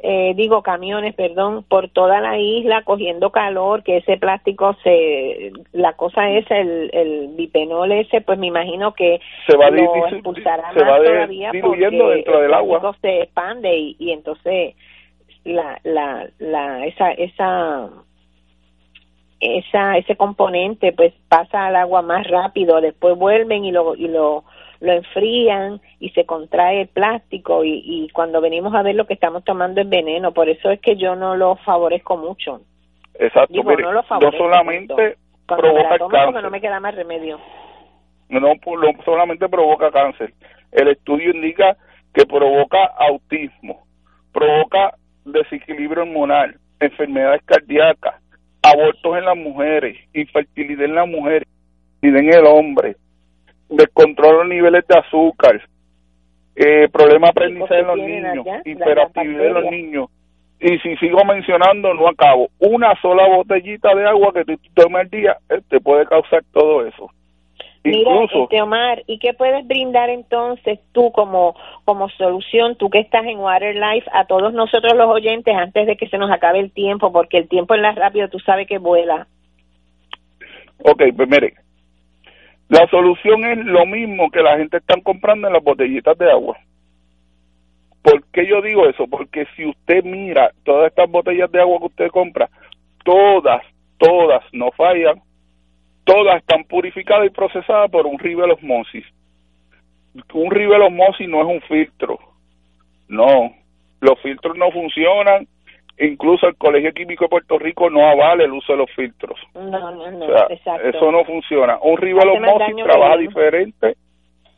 eh, digo camiones, perdón, por toda la isla cogiendo calor, que ese plástico se, la cosa es el, el bipenol ese, pues me imagino que se va lo expulsará se más va todavía diluyendo porque dentro el del agua. plástico se expande y, y entonces la, la, la, esa, esa, esa, ese componente pues pasa al agua más rápido, después vuelven y lo, y lo, lo enfrían y se contrae el plástico y, y cuando venimos a ver lo que estamos tomando es veneno, por eso es que yo no lo favorezco mucho. Exacto, Digo, mire, no lo no favorezco solamente. Cuando me provoca la porque cáncer, no me queda más remedio. no, no solamente provoca cáncer, el estudio indica que provoca autismo, provoca desequilibrio hormonal, enfermedades cardíacas, abortos en las mujeres, infertilidad en las mujeres, infertilidad en el hombre, descontrol de los niveles de azúcar, eh, problema de aprendizaje en los niños, allá, hiperactividad en los niños. Y si sigo mencionando, no acabo. Una sola botellita de agua que tú tomes al día eh, te puede causar todo eso. Mira, Incluso, este Omar, ¿y qué puedes brindar entonces tú como como solución, tú que estás en Water Life, a todos nosotros los oyentes antes de que se nos acabe el tiempo, porque el tiempo en la rápido tú sabes que vuela. ok, pues mire, la solución es lo mismo que la gente está comprando en las botellitas de agua. ¿Por qué yo digo eso? Porque si usted mira todas estas botellas de agua que usted compra, todas, todas no fallan, todas están purificadas y procesadas por un rivel osmosis. Un rivel osmosis no es un filtro, no, los filtros no funcionan, incluso el Colegio Químico de Puerto Rico no avala el uso de los filtros. No, no, no, O sea, exacto. eso no funciona. Un rivel Hace más osmosis daño que trabaja bien. diferente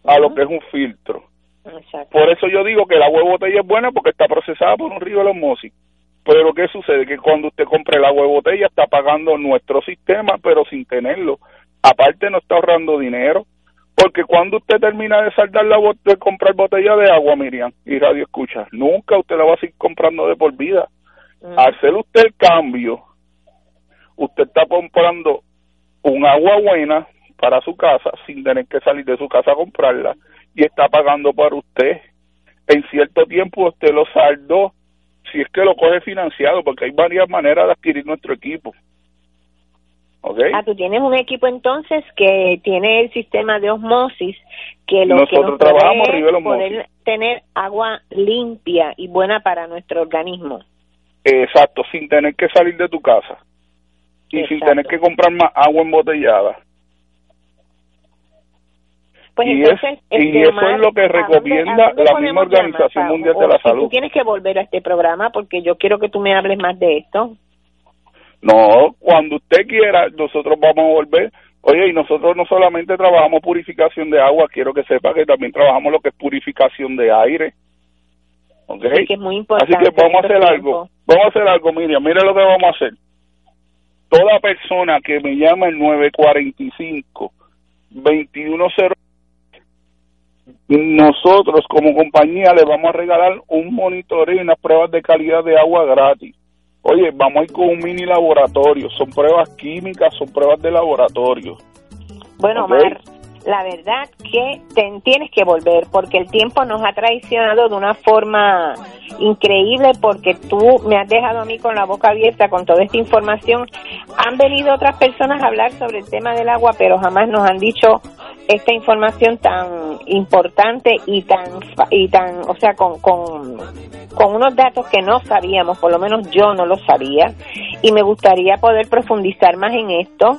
a lo que es un filtro. Exacto. Por eso yo digo que el agua de botella es buena porque está procesada por un rivel osmosis. Pero ¿qué sucede? Que cuando usted compra el agua de botella está pagando nuestro sistema, pero sin tenerlo. Aparte no está ahorrando dinero. Porque cuando usted termina de saldar la bot- de comprar botella de agua, Miriam, y radio escucha, nunca usted la va a seguir comprando de por vida. Mm. Al hacer usted el cambio, usted está comprando un agua buena para su casa sin tener que salir de su casa a comprarla y está pagando para usted. En cierto tiempo usted lo saldó, si es que lo coge financiado, porque hay varias maneras de adquirir nuestro equipo. ¿Ok? Ah, tú tienes un equipo entonces que tiene el sistema de osmosis que lo que nos trabajamos poder tener agua limpia y buena para nuestro organismo. Exacto, sin tener que salir de tu casa y sin tener que comprar más agua embotellada. Pues Y entonces, es- y eso es lo que ¿a dónde- recomienda dónde la misma Organización llamar, Mundial de la si Salud? Tú tienes que volver a este programa porque yo quiero que tú me hables más de esto. No, cuando usted quiera, nosotros vamos a volver. Oye, y nosotros no solamente trabajamos purificación de agua, quiero que sepa que también trabajamos lo que es purificación de aire. ¿Ok? Sí, que es muy importante Así que vamos a hacer algo. Vamos a hacer algo, Miriam. Mire lo que vamos a hacer. Toda persona que me llame el 945 2100 nosotros como compañía le vamos a regalar un monitoreo y unas pruebas de calidad de agua gratis. Oye, vamos a ir con un mini laboratorio, son pruebas químicas, son pruebas de laboratorio. Bueno, Ok. Omar, la verdad que te- tienes que volver porque el tiempo nos ha traicionado de una forma increíble porque tú me has dejado a mí con la boca abierta con toda esta información. Han venido otras personas a hablar sobre el tema del agua, pero jamás nos han dicho esta información tan importante y tan y tan, o sea, con con con unos datos que no sabíamos, por lo menos yo no lo sabía, y me gustaría poder profundizar más en esto.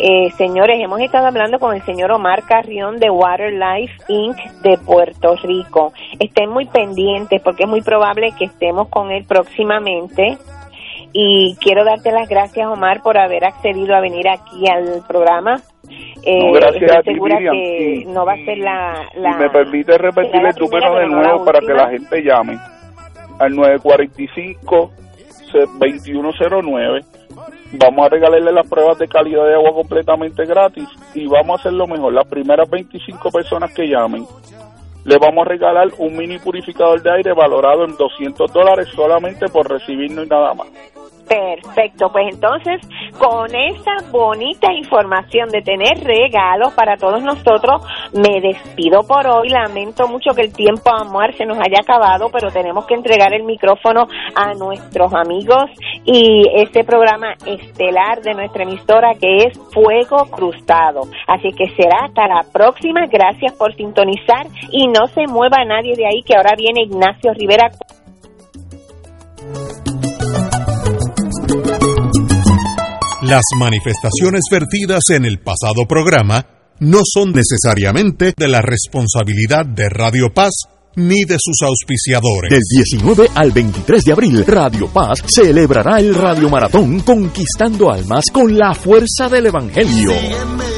Eh, señores, hemos estado hablando con el señor Omar Carrión de Water Life Inc. de Puerto Rico. Estén muy pendientes porque es muy probable que estemos con él próximamente. Y quiero darte las gracias, Omar, por haber accedido a venir aquí al programa. Eh, No, gracias estoy a ti, que Y- no va a ser la... la me permite repetir el número de nuevo para que la gente llame al 945 2109 vamos a regalarle las pruebas de calidad de agua completamente gratis y vamos a hacer lo mejor. Las primeras 25 personas que llamen le vamos a regalar un mini purificador de aire valorado en 200 dólares solamente por recibirnos y nada más Perfecto, pues entonces con esa bonita información de tener regalos para todos nosotros, me despido por hoy. Lamento mucho que el tiempo amor se nos haya acabado, pero tenemos que entregar el micrófono a nuestros amigos y este programa estelar de nuestra emisora que es Fuego Cruzado. Así que será hasta la próxima. Gracias por sintonizar y no se mueva nadie de ahí que ahora viene Ignacio Rivera. Las manifestaciones vertidas en el pasado programa no son necesariamente de la responsabilidad de Radio Paz ni de sus auspiciadores. Del 19 al 23 de abril, Radio Paz celebrará el Radio Maratón Conquistando Almas con la fuerza del Evangelio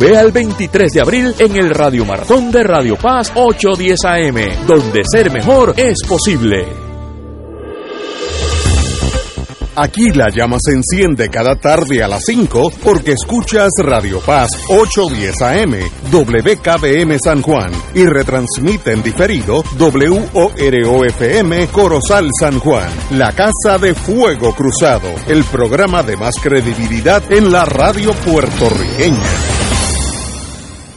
Ve al 23 de abril en el Radio Maratón de Radio Paz 810 AM, donde ser mejor es posible. Aquí la llama se enciende cada tarde a las 5 porque escuchas Radio Paz 810 AM, WKBM San Juan y retransmite en diferido WOROFM Corozal San Juan, la Casa de Fuego Cruzado, el programa de más credibilidad en la radio puertorriqueña.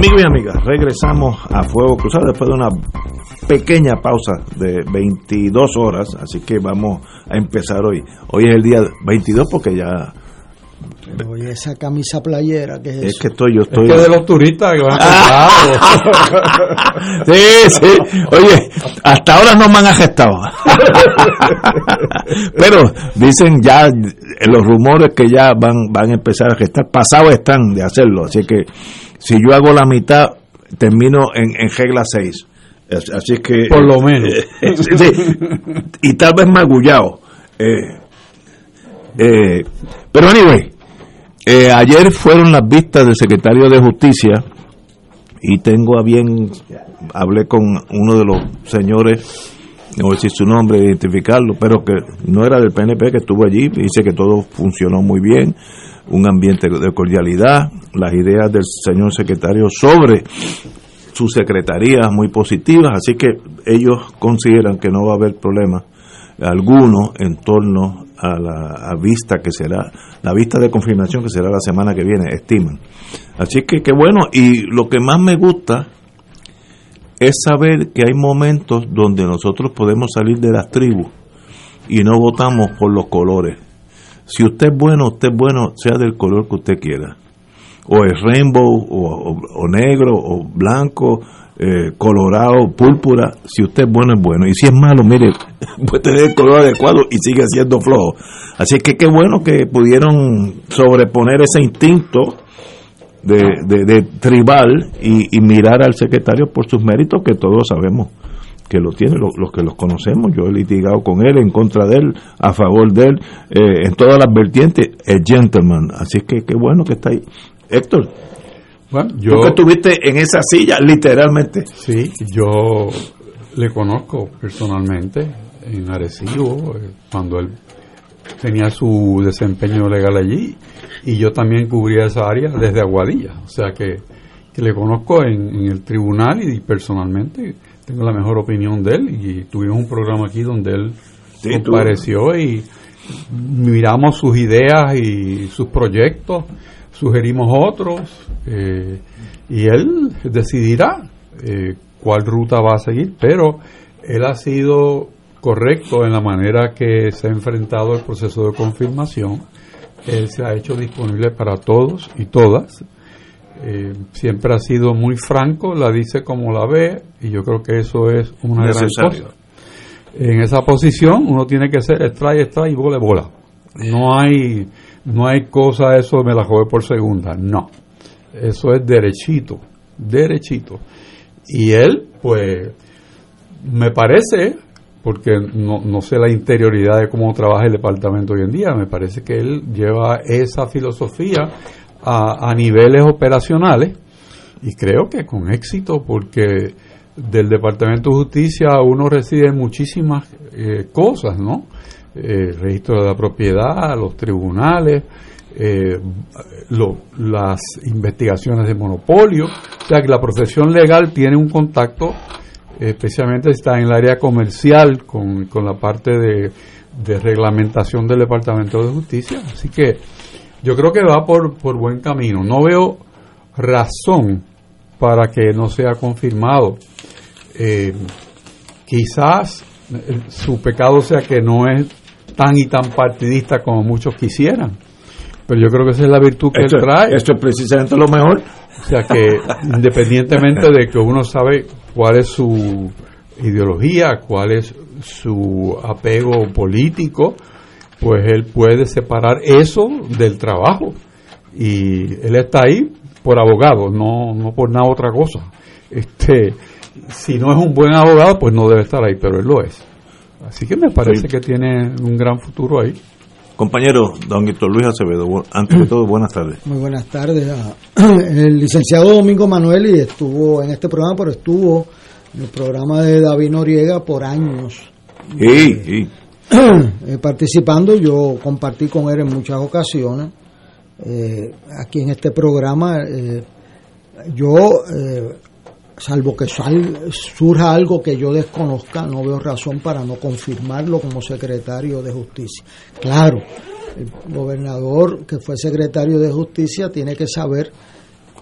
Amigos y amigas, regresamos a Fuego Cruzado después de una pequeña pausa de 22 horas, así que vamos a empezar hoy. Hoy es el día 22 porque ya Oye, esa camisa playera, que es, es que estoy, yo estoy. Es que de los turistas que van a sí, sí. Oye, hasta ahora no me han gestado. Pero dicen ya los rumores que ya van, van a empezar a gestar. Pasados están de hacerlo. Así que si yo hago la mitad, termino en, en regla 6. Así es que. Por lo menos. sí, y tal vez magullado. Eh, eh, pero anyway, eh, ayer fueron las vistas del secretario de Justicia y tengo a bien, hablé con uno de los señores, no voy a decir su nombre, identificarlo, pero que no era del PNP, que estuvo allí, dice que todo funcionó muy bien, un ambiente de cordialidad, las ideas del señor secretario sobre su secretaría muy positivas, así que ellos consideran que no va a haber problema alguno en torno a la vista que será, la vista de confirmación que será la semana que viene, estiman. Así que qué bueno, y lo que más me gusta es saber que hay momentos donde nosotros podemos salir de las tribus y no votamos por los colores. Si usted es bueno, usted es bueno, sea del color que usted quiera. O es rainbow, o, negro, o blanco, eh, colorado, púrpura, si usted es bueno, es bueno. Y si es malo, mire, puede tener el color adecuado y sigue siendo flojo. Así que qué bueno que pudieron sobreponer ese instinto de, de, tribal y, mirar al secretario por sus méritos, que todos sabemos que lo tiene, los, los, que los conocemos. Yo he litigado con él, en contra de él, a favor de él, eh, en todas las vertientes, el gentleman. Así que qué bueno que está ahí. Héctor, bueno, yo, Tú que estuviste en esa silla, literalmente. Sí, yo le conozco personalmente en Arecibo, eh, cuando él tenía su desempeño legal allí, y yo también cubría esa área desde Aguadilla, o sea que, que le conozco en, en, el tribunal y personalmente tengo la mejor opinión de él, y tuvimos un programa aquí donde él Sí, tú- compareció y miramos sus ideas y sus proyectos sugerimos otros eh, y él decidirá eh, cuál ruta va a seguir, pero él ha sido correcto en la manera que se ha enfrentado el proceso de confirmación. Él se ha hecho disponible para todos y todas. Eh, siempre ha sido muy franco, la dice como la ve y yo creo que eso es una gran cosa. En esa posición uno tiene que ser extrae, extrae y bola, bola. No hay, no hay cosa eso me la jugué por segunda, no. Eso es derechito, derechito. Y él, pues, me parece, porque no, no sé la interioridad de cómo trabaja el departamento hoy en día, me parece que él lleva esa filosofía a, a niveles operacionales y creo que con éxito, porque del Departamento de Justicia uno recibe muchísimas eh, cosas, ¿no? Eh, registro de la propiedad, los tribunales, eh, las investigaciones de monopolio, o sea que la profesión legal tiene un contacto, especialmente está en el área comercial con, la parte de, reglamentación del Departamento de Justicia, así que yo creo que va por, por buen camino, no veo razón para que no sea confirmado. Eh, quizás eh, su pecado sea que no es tan y tan partidista como muchos quisieran. Pero yo creo que esa es la virtud que él trae. Esto es precisamente lo mejor. O sea que independientemente de que uno sabe cuál es su ideología, cuál es su apego político, pues él puede separar eso del trabajo. Y él está ahí por abogado, no, no por nada otra cosa. Este, si no es un buen abogado, pues no debe estar ahí, pero él lo es. Así que me parece que tiene un gran futuro ahí. Compañero, don Héctor Luis Acevedo, antes de todo, buenas tardes. Muy buenas tardes. El licenciado Domingo Manuel estuvo en este programa, pero estuvo en el programa de David Noriega por años. Sí, eh, participando, yo compartí con él en muchas ocasiones. Eh, aquí en este programa, eh, yo salvo que surja algo que yo desconozca, no veo razón para no confirmarlo como secretario de justicia. Claro, el gobernador que fue secretario de justicia tiene que saber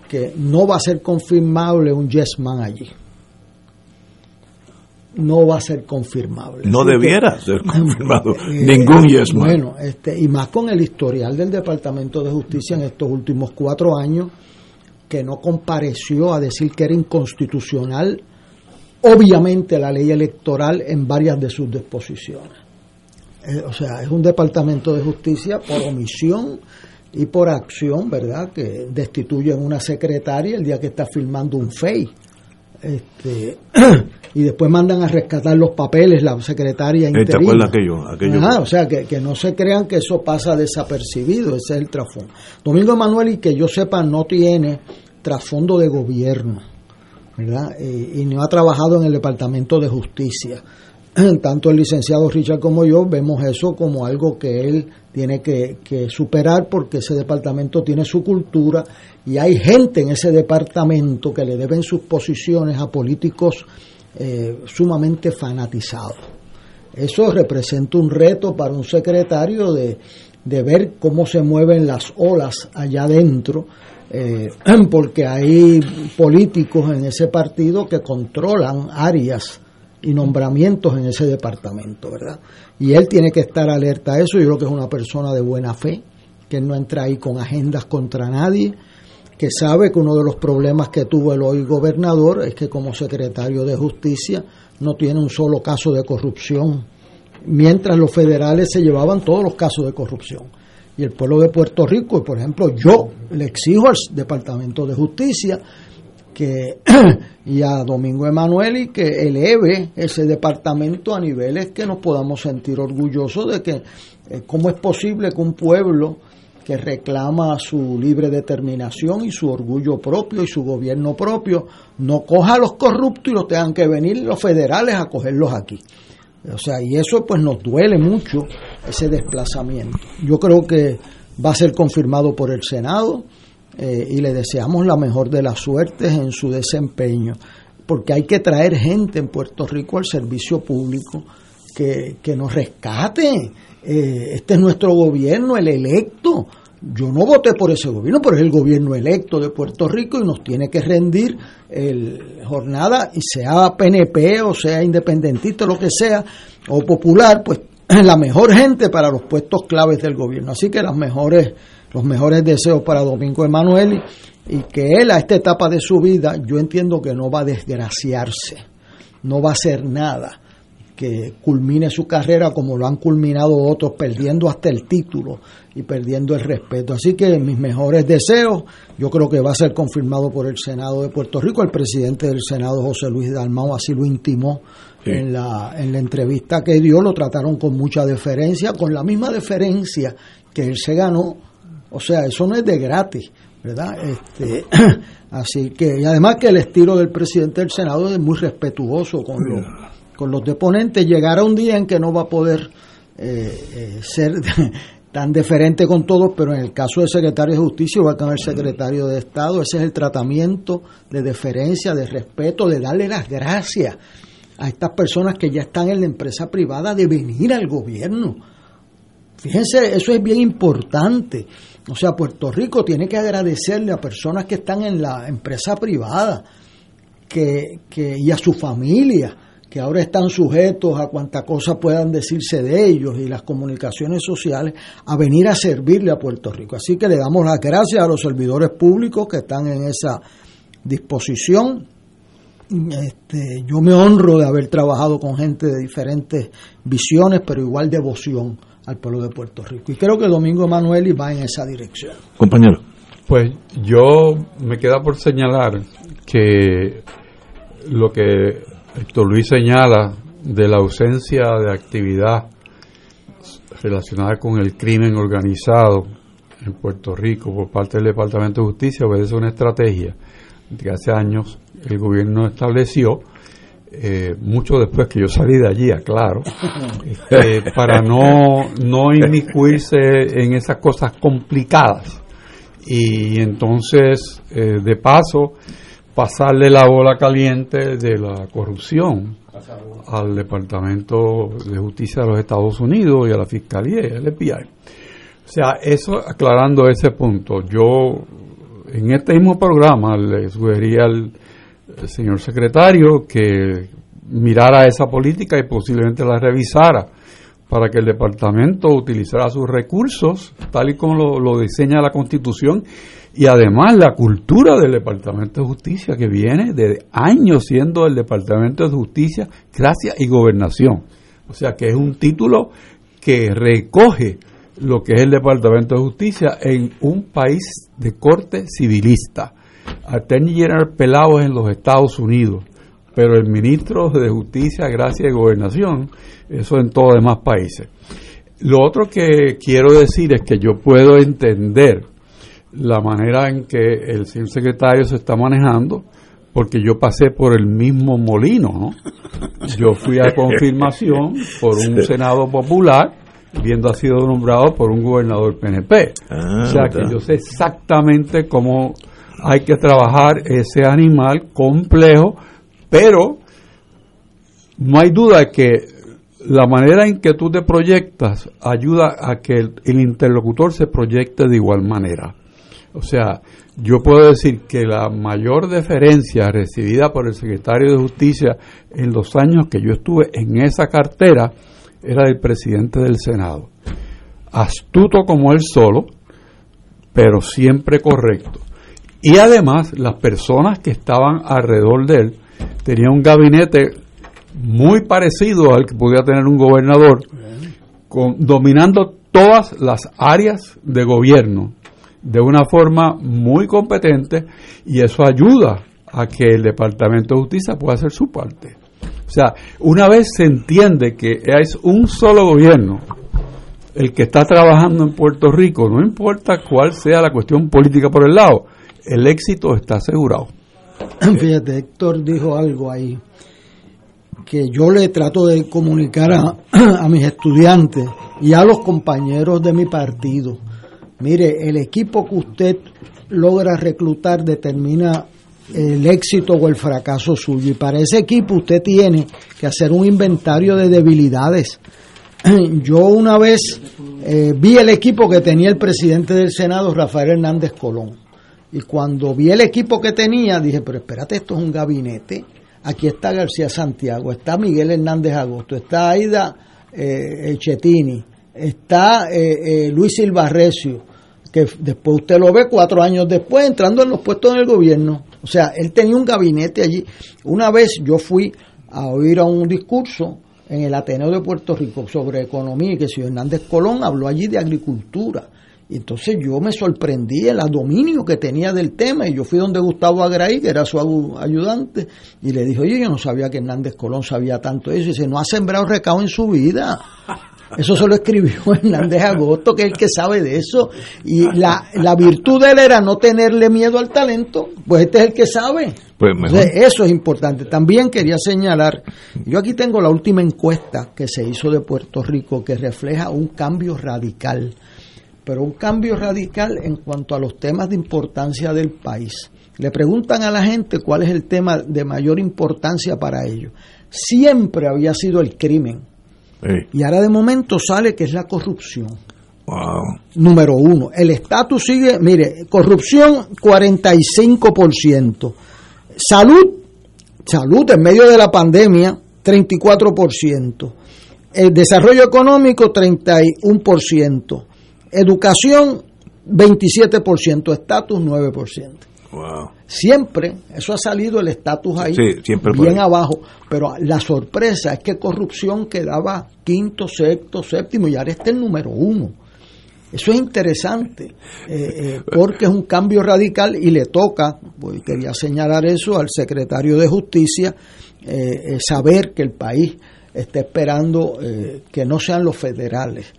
que no va a ser confirmable un yes man allí. No va a ser confirmable. No debiera ser confirmado eh, ningún yes man. Bueno, este, y más con el historial del Departamento de Justicia en estos últimos cuatro años, que no compareció a decir que era inconstitucional, obviamente, la ley electoral en varias de sus disposiciones. Eh, o sea, es un departamento de justicia por omisión y por acción, ¿verdad?, que destituyen una secretaria el día que está firmando un FEI. Este, y después mandan a rescatar los papeles la secretaria interina. ¿Te acuerdas aquello? aquello o sea, que, que, no se crean que eso pasa desapercibido, ese es el trasfondo. Domingo Emanuel, y que yo sepa, no tiene trasfondo de gobierno, ¿verdad? Eh, y no ha trabajado en el Departamento de Justicia. Tanto el licenciado Richard como yo vemos eso como algo que él tiene que, superar porque ese departamento tiene su cultura y hay gente en ese departamento que le deben sus posiciones a políticos eh, sumamente fanatizados. Eso representa un reto para un secretario de, de ver cómo se mueven las olas allá adentro, eh, porque hay políticos en ese partido que controlan áreas y nombramientos en ese departamento, ¿verdad? Y él tiene que estar alerta a eso, yo creo que es una persona de buena fe, que no entra ahí con agendas contra nadie, que sabe que uno de los problemas que tuvo el hoy gobernador es que como secretario de justicia no tiene un solo caso de corrupción, mientras los federales se llevaban todos los casos de corrupción. Y el pueblo de Puerto Rico, por ejemplo, yo le exijo al Departamento de Justicia que y a Domingo Emanuel que eleve ese departamento a niveles que nos podamos sentir orgullosos de que eh, cómo es posible que un pueblo que reclama su libre determinación y su orgullo propio y su gobierno propio, no coja a los corruptos y los tengan que venir los federales a cogerlos aquí. O sea, y eso pues nos duele mucho, ese desplazamiento. Yo creo que va a ser confirmado por el Senado eh, y le deseamos la mejor de las suertes en su desempeño, porque hay que traer gente en Puerto Rico al servicio público que, que nos rescate. Eh, este es nuestro gobierno, el electo. yo no voté por ese gobierno, pero es el gobierno electo de Puerto Rico y nos tiene que rendir el jornada, y sea PNP o sea independentista, lo que sea, o popular, pues la mejor gente para los puestos claves del gobierno. Así que las mejores, los mejores deseos para Domingo Emanuel y, y que él a esta etapa de su vida, yo entiendo que no va a desgraciarse, no va a hacer nada que culmine su carrera como lo han culminado otros, perdiendo hasta el título y perdiendo el respeto. Así que mis mejores deseos, yo creo que va a ser confirmado por el Senado de Puerto Rico. El presidente del Senado, José Luis Dalmau, así lo intimó en, la, en la entrevista que dio, lo trataron con mucha deferencia, con la misma deferencia que él se ganó. O sea, eso no es de gratis. ¿verdad? Este, así que, y además que el estilo del presidente del Senado es muy respetuoso con los, con los deponentes. Llegará un día en que no va a poder eh, eh, ser tan deferente con todos, pero en el caso del secretario de Justicia, igual que en el secretario de Estado, ese es el tratamiento de deferencia, de respeto, de darle las gracias a estas personas que ya están en la empresa privada de venir al gobierno. Fíjense, eso es bien importante. O sea, Puerto Rico tiene que agradecerle a personas que están en la empresa privada que, que, y a su familia, que ahora están sujetos a cuanta cosa puedan decirse de ellos y las comunicaciones sociales, a venir a servirle a Puerto Rico. Así que le damos las gracias a los servidores públicos que están en esa disposición. Este, yo me honro de haber trabajado con gente de diferentes visiones, pero igual devoción al pueblo de Puerto Rico. Y creo que Domingo Emanueli va en esa dirección. Compañero. Pues yo me queda por señalar que lo que Héctor Luis señala de la ausencia de actividad relacionada con el crimen organizado en Puerto Rico por parte del Departamento de Justicia obedece una estrategia que hace años el gobierno estableció eh, mucho después que yo salí de allí, aclaro, eh, para no, no inmiscuirse en esas cosas complicadas. Y entonces, eh, de paso, pasarle la bola caliente de la corrupción al Departamento de Justicia de los Estados Unidos y a la Fiscalía y al FBI. O sea, eso aclarando ese punto, yo en este mismo programa le sugeriría al señor secretario que mirara esa política y posiblemente la revisara para que el departamento utilizara sus recursos tal y como lo, lo, diseña la constitución y además la cultura del departamento de justicia que viene de años siendo el departamento de justicia gracia y gobernación. O sea que es un título que recoge lo que es el departamento de justicia en un país de corte civilista Attorney General Pelados en los Estados Unidos, pero el ministro de Justicia, Gracia y Gobernación, eso en todos los demás países. Lo otro que quiero decir es que yo puedo entender la manera en que el señor secretario se está manejando, porque yo pasé por el mismo molino, ¿no? Yo fui a confirmación por un Senado popular, viendo ha sido nombrado por un gobernador PNP. Ah, o sea que yo sé exactamente cómo hay que trabajar ese animal complejo, pero no hay duda de que la manera en que tú te proyectas ayuda a que el, el, interlocutor se proyecte de igual manera. O sea, yo puedo decir que la mayor deferencia recibida por el secretario de Justicia en los años que yo estuve en esa cartera era del presidente del Senado. Astuto como él solo, pero siempre correcto. Y además, las personas que estaban alrededor de él tenían un gabinete muy parecido al que podía tener un gobernador, dominando todas las áreas de gobierno de una forma muy competente y eso ayuda a que el Departamento de Justicia pueda hacer su parte. O sea, una vez se entiende que es un solo gobierno el que está trabajando en Puerto Rico, no importa cuál sea la cuestión política por el lado, el éxito está asegurado. Fíjate, Héctor dijo algo ahí que yo le trato de comunicar a, mis estudiantes y a los compañeros de mi partido. Mire, el equipo que usted logra reclutar determina el éxito o el fracaso suyo. Y para ese equipo usted tiene que hacer un inventario de debilidades. Yo una vez eh, vi el equipo que tenía el presidente del Senado, Rafael Hernández Colón. Y cuando vi el equipo que tenía, dije, pero espérate, esto es un gabinete. Aquí está García Santiago, está Miguel Hernández Agosto, está Aida eh, Chetini, está eh, eh, Luis Silva Recio, que después usted lo ve cuatro años después entrando en los puestos en el gobierno. O sea, él tenía un gabinete allí. Una vez yo fui a oír a un discurso en el Ateneo de Puerto Rico sobre economía y que si Hernández Colón habló allí de agricultura. Y entonces yo me sorprendí el dominio que tenía del tema y yo fui donde Gustavo Agraí, que era su ayudante, y le dije, oye, yo no sabía que Hernández Colón sabía tanto eso. Y dice, no ha sembrado recao en su vida. Eso se lo escribió Hernández Agosto, que es el que sabe de eso. Y la, la virtud de él era no tenerle miedo al talento, pues este es el que sabe. Pues eso es importante. También quería señalar, yo aquí tengo la última encuesta que se hizo de Puerto Rico que refleja un cambio radical, pero un cambio radical en cuanto a los temas de importancia del país. Le preguntan a la gente cuál es el tema de mayor importancia para ellos. Siempre había sido el crimen y ahora de momento sale que es la corrupción. Número uno. El estatus sigue, mire, corrupción 45%. Salud, salud en medio de la pandemia 34%. El desarrollo económico 31%. Educación 27%. Estatus 9%. Wow. Siempre, eso ha salido el estatus ahí, bien abajo, pero la sorpresa es que corrupción quedaba quinto, sexto, séptimo y ahora está el número uno. Eso es interesante, eh, eh, porque es un cambio radical y le toca, pues quería señalar eso al secretario de Justicia, eh, saber que el país está esperando que no sean los federales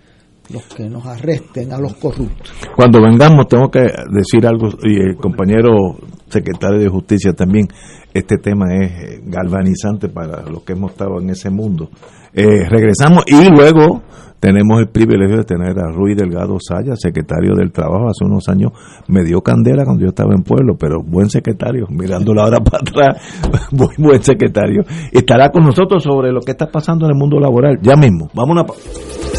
los que nos arresten a los corruptos. Cuando vengamos tengo que decir algo, y el compañero secretario de Justicia también, este tema es galvanizante para los que hemos estado en ese mundo. Eh, regresamos y luego tenemos el privilegio de tener a Ruiz Delgado Saya, secretario del Trabajo, hace unos años me dio candela cuando yo estaba en pueblo, pero buen secretario, mirándolo ahora para atrás, muy buen secretario. Estará con nosotros sobre lo que está pasando en el mundo laboral, ya mismo. Vamos a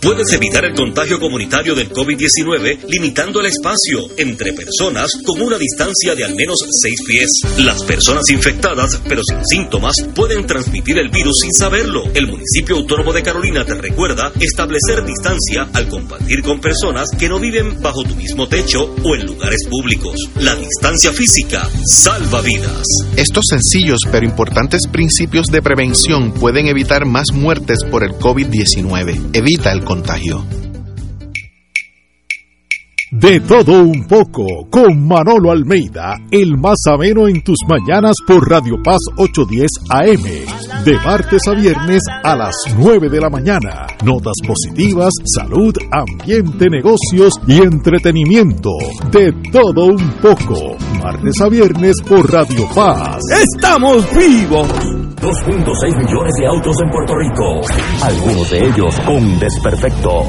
Puedes evitar el contagio comunitario del COVID-19 limitando el espacio entre personas con una distancia de al menos 6 pies. Las personas infectadas pero sin síntomas pueden transmitir el virus sin saberlo. El municipio autónomo de Carolina te recuerda establecer distancia al compartir con personas que no viven bajo tu mismo techo o en lugares públicos. La distancia física salva vidas. Estos sencillos pero importantes principios de prevención pueden evitar más muertes por el COVID-19. Evita el contagio. De todo un poco, con Manolo Almeida, el más ameno en tus mañanas por Radio Paz 810 AM, de martes a viernes a las 9 de la mañana. Notas positivas, salud, ambiente, negocios y entretenimiento. De todo un poco, martes a viernes por Radio Paz. ¡Estamos vivos! 2.6 millones de autos en Puerto Rico, algunos de ellos con desperfectos.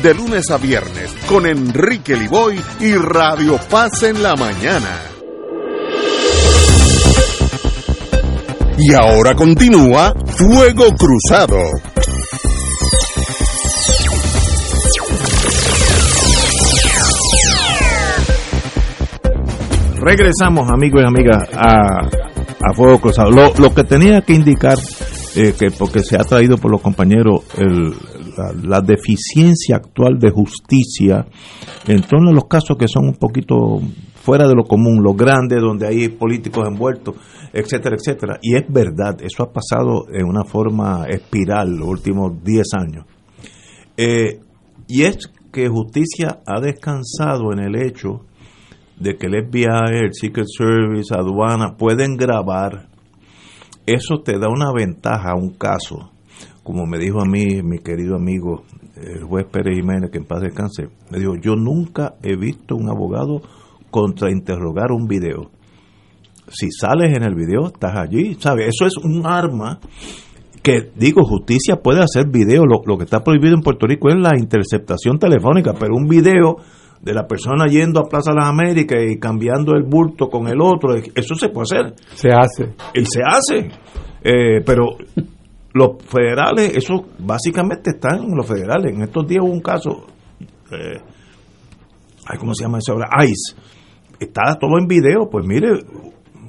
de lunes a viernes con Enrique Liboy y Radio Paz en la mañana. Y ahora continúa Fuego Cruzado. Regresamos, amigos y amigas, a, a Fuego Cruzado. Lo, lo que tenía que indicar, eh, que porque se ha traído por los compañeros el, la, deficiencia actual de justicia en torno a los casos que son un poquito fuera de lo común, los grandes, donde hay políticos envueltos, etcétera, etcétera. Y es verdad, eso ha pasado en una forma espiral los últimos 10 años. Eh, y es que justicia ha descansado en el hecho de que el FBI, el Secret Service, aduana, pueden grabar. Eso te da una ventaja a un caso. Como me dijo a mí mi querido amigo, el juez Pérez Jiménez, que en paz descanse, me dijo, yo nunca he visto un abogado contrainterrogar un video. Si sales en el video, estás allí, ¿sabes? Eso es un arma que digo, justicia puede hacer video, lo, lo, que está prohibido en Puerto Rico es la interceptación telefónica, pero un video de la persona yendo a Plaza de las Américas y cambiando el bulto con el otro, eso se puede hacer. Se hace. Y se hace. Eh, pero los federales, eso básicamente están en los federales. En estos días hubo un caso, eh, ¿cómo se llama eso ahora? ICE. Está todo en video, pues mire,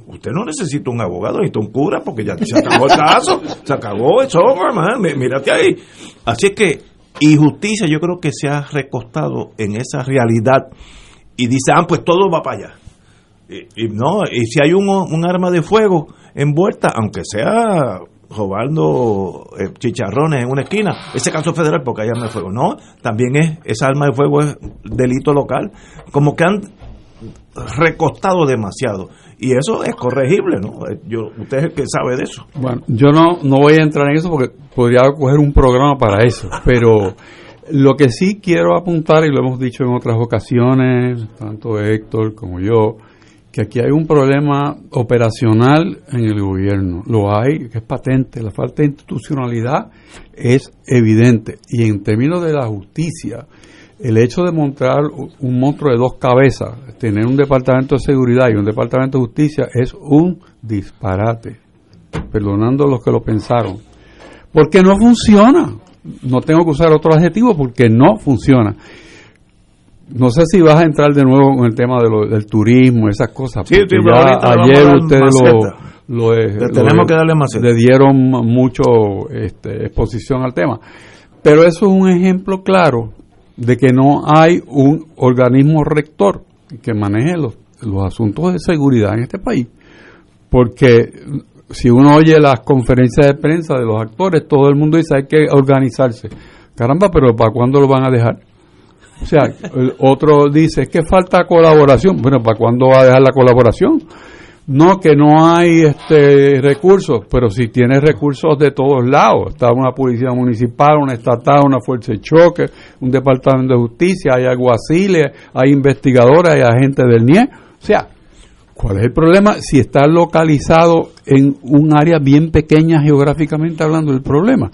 usted no necesita un abogado, necesita un cura porque ya se acabó el caso, se acabó, eso, hermano, mírate ahí. Así es que y justicia yo creo que se ha recostado en esa realidad y dice, ah, pues todo va para allá. Y, no, y si hay un, un, arma de fuego envuelta, aunque sea robando eh, chicharrones en una esquina, ese caso federal porque hay arma de fuego. No, también es, esa arma de fuego es delito local. Como que han recostado demasiado y eso es corregible, ¿no? Yo, usted es el que sabe de eso. Bueno, yo no, no voy a entrar en eso porque podría coger un programa para eso, pero lo que sí quiero apuntar, y lo hemos dicho en otras ocasiones, tanto Héctor como yo, que aquí hay un problema operacional en el gobierno. Lo hay, que es patente. La falta de institucionalidad es evidente. Y en términos de la justicia, el hecho de montar un monstruo de dos cabezas, tener un departamento de seguridad y un departamento de justicia es un disparate, perdonando a los que lo pensaron, porque no funciona. No tengo que usar otro adjetivo porque no funciona. No sé si vas a entrar de nuevo con el tema de del turismo, esas cosas. Sí, ayer ustedes lo, tenemos que darle más le dieron mucho este, exposición al tema. Pero eso es un ejemplo claro de que no hay un organismo rector que maneje los, los asuntos de seguridad en este país. Porque si uno oye las conferencias de prensa de los actores, todo el mundo dice hay que organizarse. Caramba, pero ¿para cuándo lo van a dejar? O sea, el otro dice, es que falta colaboración. Bueno, ¿para cuándo va a dejar la colaboración? No, que no hay este recursos, pero si tiene recursos de todos lados. Está una policía municipal, una estatal, una fuerza de choque, un departamento de justicia, hay alguaciles, hay investigadores, hay agentes del NIE. O sea, ¿cuál es el problema? Si está localizado en un área bien pequeña geográficamente hablando del problema.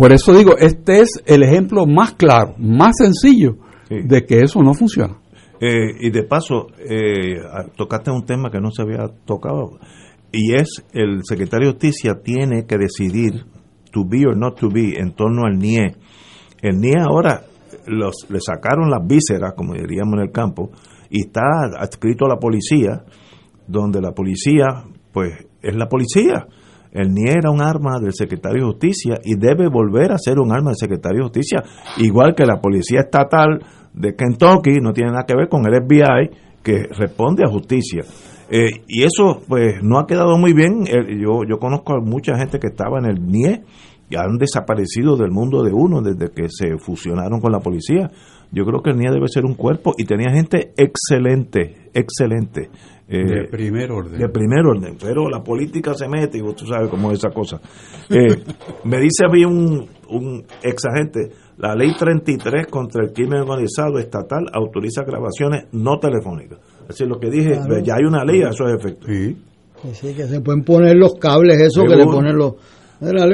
Por eso digo, este es el ejemplo más claro, más sencillo de que eso no funciona. Eh, y de paso, eh, tocaste un tema que no se había tocado, y es el secretario de Justicia tiene que decidir to be or not to be en torno al NIE. El NIE ahora los, le sacaron las vísceras, como diríamos en el campo, y está adscrito a la policía, donde la policía, pues, es la policía. El NIE era un arma del secretario de Justicia y debe volver a ser un arma del secretario de Justicia, igual que la policía estatal de Kentucky no tiene nada que ver con el FBI que responde a justicia. Eh, y eso pues no ha quedado muy bien. Eh, yo, yo conozco a mucha gente que estaba en el NIE han desaparecido del mundo de uno desde que se fusionaron con la policía. Yo creo que el NIE debe ser un cuerpo y tenía gente excelente, excelente. Eh, de primer orden. De primer orden, pero la política se mete y tú sabes cómo es esa cosa. me dice a mí un, un ex agente, la ley 33 contra el crimen organizado estatal autoriza grabaciones no telefónicas. Es decir, lo que dije, ya hay una ley a esos efectos. Sí. sí. que se pueden poner los cables, eso que le ponen los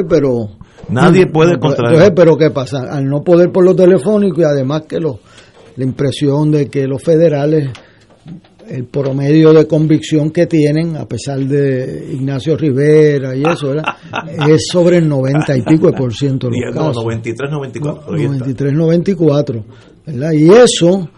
pero nadie puede contraer. pero ¿qué pasa? Al no poder por lo telefónico y además que lo, la impresión de que los federales el promedio de convicción que tienen, a pesar de Ignacio Rivera y eso, es sobre el 90 y pico por ciento de los casos. 93, 94. 93, 94. ¿verdad? Y eso,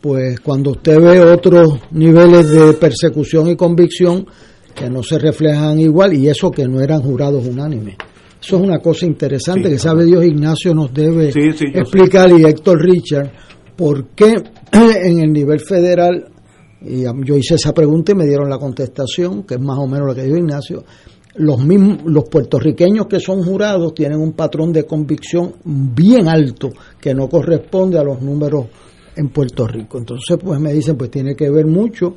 pues cuando usted ve otros niveles de persecución y convicción que no se reflejan igual, y eso que no eran jurados unánimes. Eso es una cosa interesante Sí, que sabe Dios Ignacio nos debe Sí, sí, yo explicar y Héctor Richard por qué en el nivel federal, y yo hice esa pregunta y me dieron la contestación, que es más o menos lo que dijo Ignacio, los mismos, los puertorriqueños que son jurados tienen un patrón de convicción bien alto que no corresponde a los números en Puerto Rico. Entonces, pues me dicen, pues tiene que ver mucho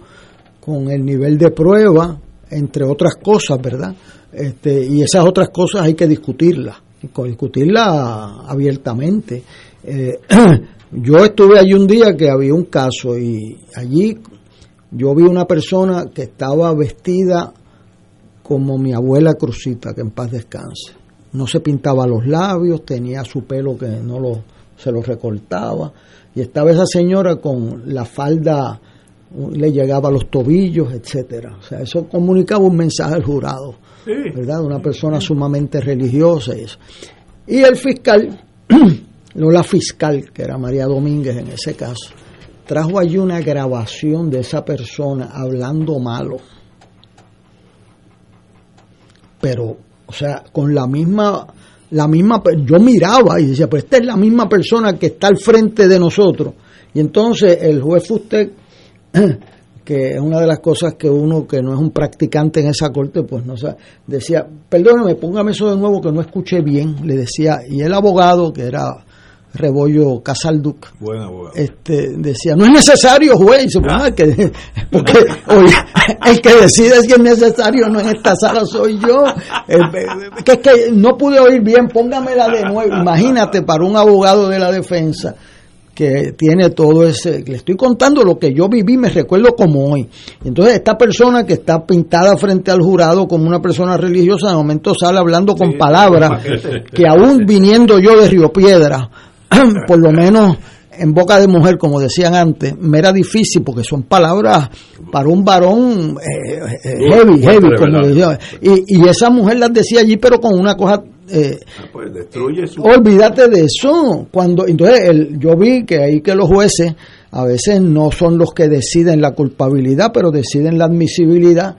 con el nivel de prueba, entre otras cosas, ¿verdad? Este, y esas otras cosas hay que discutirlas, discutirlas abiertamente. Eh, yo estuve allí un día que había un caso y allí yo vi una persona que estaba vestida como mi abuela Crucita, que en paz descanse. No se pintaba los labios, tenía su pelo que no lo, se lo recortaba. Y estaba esa señora con la falda, le llegaba a los tobillos, etcétera. O sea, eso comunicaba un mensaje al jurado, ¿verdad? Una persona sumamente religiosa. Y el fiscal, no la fiscal, que era María Domínguez en ese caso, trajo allí una grabación de esa persona hablando malo pero, o sea, con la misma, la misma, yo miraba y decía, pues esta es la misma persona que está al frente de nosotros. Y entonces el juez Fustek, que es una de las cosas que uno que no es un practicante en esa corte, pues no sabe, decía, perdóneme, póngame eso de nuevo que no escuché bien, le decía, y el abogado, que era Rebollo Casalduc, Buen abogado. este, decía, no es necesario, juez. "Bueno, que, porque oye, el que decide si es necesario no en esta sala soy yo. Eh, que es que no pude oír bien, póngamela de nuevo. Imagínate para un abogado de la defensa que tiene todo ese, le estoy contando lo que yo viví, me recuerdo como hoy. Entonces esta persona que está pintada frente al jurado como una persona religiosa, de momento sale hablando con palabras que aún viniendo yo de Río Piedra, por lo menos en boca de mujer, como decían antes, me era difícil porque son palabras para un varón eh, eh, heavy, heavy, como decía. Y, y esa mujer las decía allí, pero con una cosa eh, Pues destruye su... Olvídate de eso. Cuando entonces el, yo vi que ahí que los jueces a veces no son los que deciden la culpabilidad, pero deciden la admisibilidad.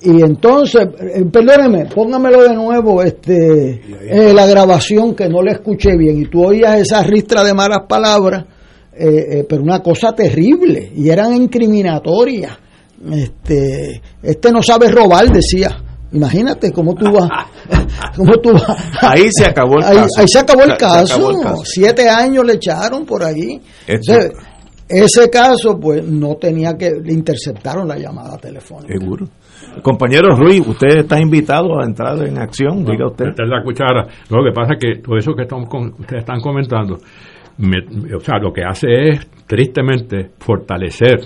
Y entonces, eh, perdóneme, póngamelo de nuevo, este, eh, la grabación que no le escuché bien. Y tú oías esa ristra de malas palabras, eh, eh, pero una cosa terrible, y eran incriminatorias. Este, este no sabe robar, decía. Imagínate cómo tú vas, cómo tú vas. Ahí se acabó el Ahí, caso. ahí se acabó el se caso. acabó el caso. Siete años le echaron por ahí. Entonces, ese caso, pues no tenía que. Le interceptaron la llamada telefónica. Seguro. Compañero Ruiz, usted está invitado a entrar en acción, diga usted. Meter la cuchara. Lo que pasa es que todo eso que estamos con- ustedes están comentando, me- o sea, lo que hace es tristemente fortalecer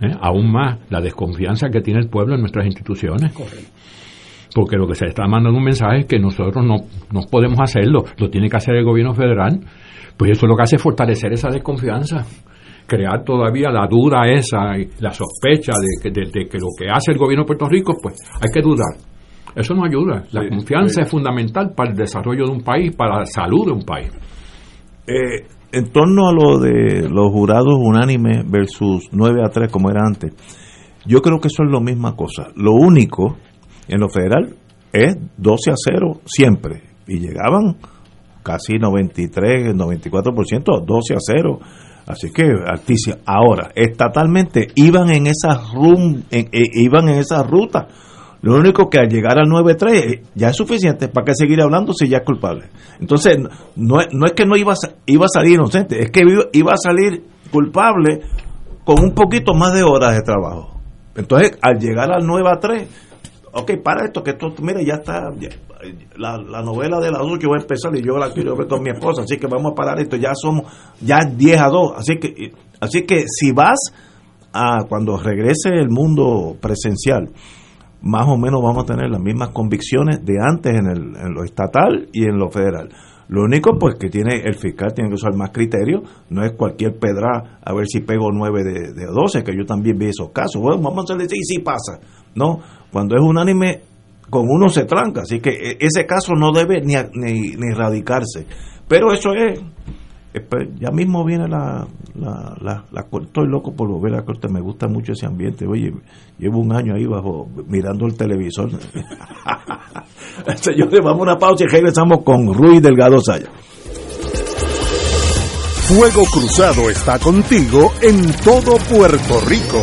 ¿eh? aún más la desconfianza que tiene el pueblo en nuestras instituciones. Porque lo que se está mandando un mensaje es que nosotros no, no podemos hacerlo, lo tiene que hacer el gobierno federal. Pues eso lo que hace es fortalecer esa desconfianza, crear todavía la duda esa, y la sospecha de que, de- de que lo que hace el gobierno de Puerto Rico, pues hay que dudar. Eso no ayuda. La Sí, confianza sí. es fundamental para el desarrollo de un país, para la salud de un país. Eh, en torno a lo de los jurados unánimes versus 9 a 3 como era antes, yo creo que eso es la misma cosa. Lo único en lo federal es 12 a 0 siempre. Y llegaban casi 93, 94%, 12 a 0. Así que altísima. Ahora, estatalmente iban en esa rum, en- eh, iban en esa ruta. Lo único que al llegar al 9-3 eh, ya es suficiente. ¿Para qué seguir hablando si ya es culpable? Entonces, no, no es que no iba a, iba a salir inocente, es que iba, a salir culpable con un poquito más de horas de trabajo. Entonces, al llegar al 9 a 3, ok, para esto, que esto, mire, ya está, la, la novela de las 8 va a empezar y yo la quiero ver con mi esposa, así que vamos a parar esto, ya somos, ya es 10 a 2, así que, así que si vas a, cuando regrese el mundo presencial, más o menos vamos a tener las mismas convicciones de antes en, el, en lo estatal y en lo federal. Lo único, pues, que tiene el fiscal tiene que usar más criterio, no es cualquier pedra a ver si pego 9 de, de 12, que yo también vi esos casos. Bueno, vamos a decir, sí, sí pasa. No, cuando es unánime, con uno se tranca, así que e- ese caso no debe ni, ni, ni erradicarse. Pero eso es, ya mismo viene la, la, la, la corte. estoy loco por volver a la corte, me gusta mucho ese ambiente. Oye, llevo un año ahí bajo, mirando el televisor. Señores, vamos a una pausa y regresamos con Ruiz Delgado Saya. Fuego Cruzado está contigo en todo Puerto Rico.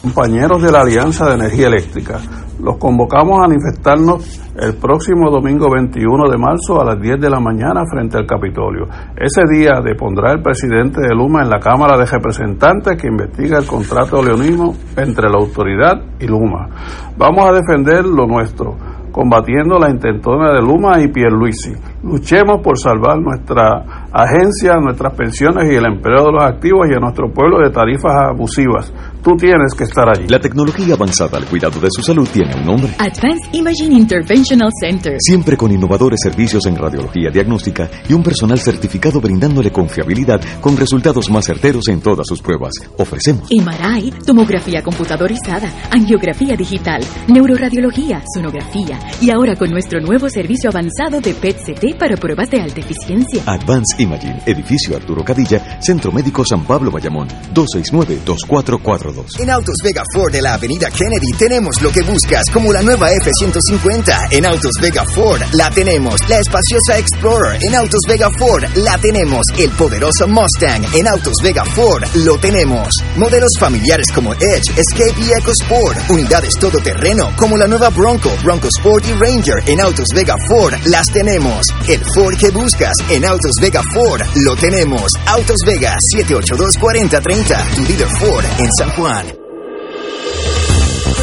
Compañeros de la Alianza de Energía Eléctrica, los convocamos a manifestarnos el próximo domingo 21 de marzo a las 10 de la mañana frente al Capitolio. Ese día depondrá el presidente de Luma en la Cámara de Representantes que investiga el contrato de leonismo entre la autoridad y Luma. Vamos a defender lo nuestro combatiendo la intentona de Luma y Pierluisi. Luchemos por salvar nuestra agencia, nuestras pensiones y el empleo de los activos y a nuestro pueblo de tarifas abusivas. Tú tienes que estar allí. La tecnología avanzada al cuidado de su salud tiene un nombre. Advanced Imaging Interventional Center. Siempre con innovadores servicios en radiología diagnóstica y un personal certificado brindándole confiabilidad con resultados más certeros en todas sus pruebas. Ofrecemos MRI, tomografía computadorizada, angiografía digital, neuroradiología, sonografía y ahora con nuestro nuevo servicio avanzado de PET-CT para pruebas de alta eficiencia. Advanced Imaging, edificio Arturo Cadilla, Centro Médico San Pablo Bayamón, 269-2442. En Autos Vega Ford de la Avenida Kennedy tenemos lo que buscas, como la nueva F-150. En Autos Vega Ford la tenemos. La espaciosa Explorer. En Autos Vega Ford la tenemos. El poderoso Mustang. En Autos Vega Ford lo tenemos. Modelos familiares como Edge, Escape y EcoSport. Unidades todoterreno como la nueva Bronco, Bronco Sport y Ranger. En Autos Vega Ford las tenemos. El Ford que buscas en Autos Vega Ford lo tenemos. Autos Vega 782-4030. Tu dealer Ford en San Juan.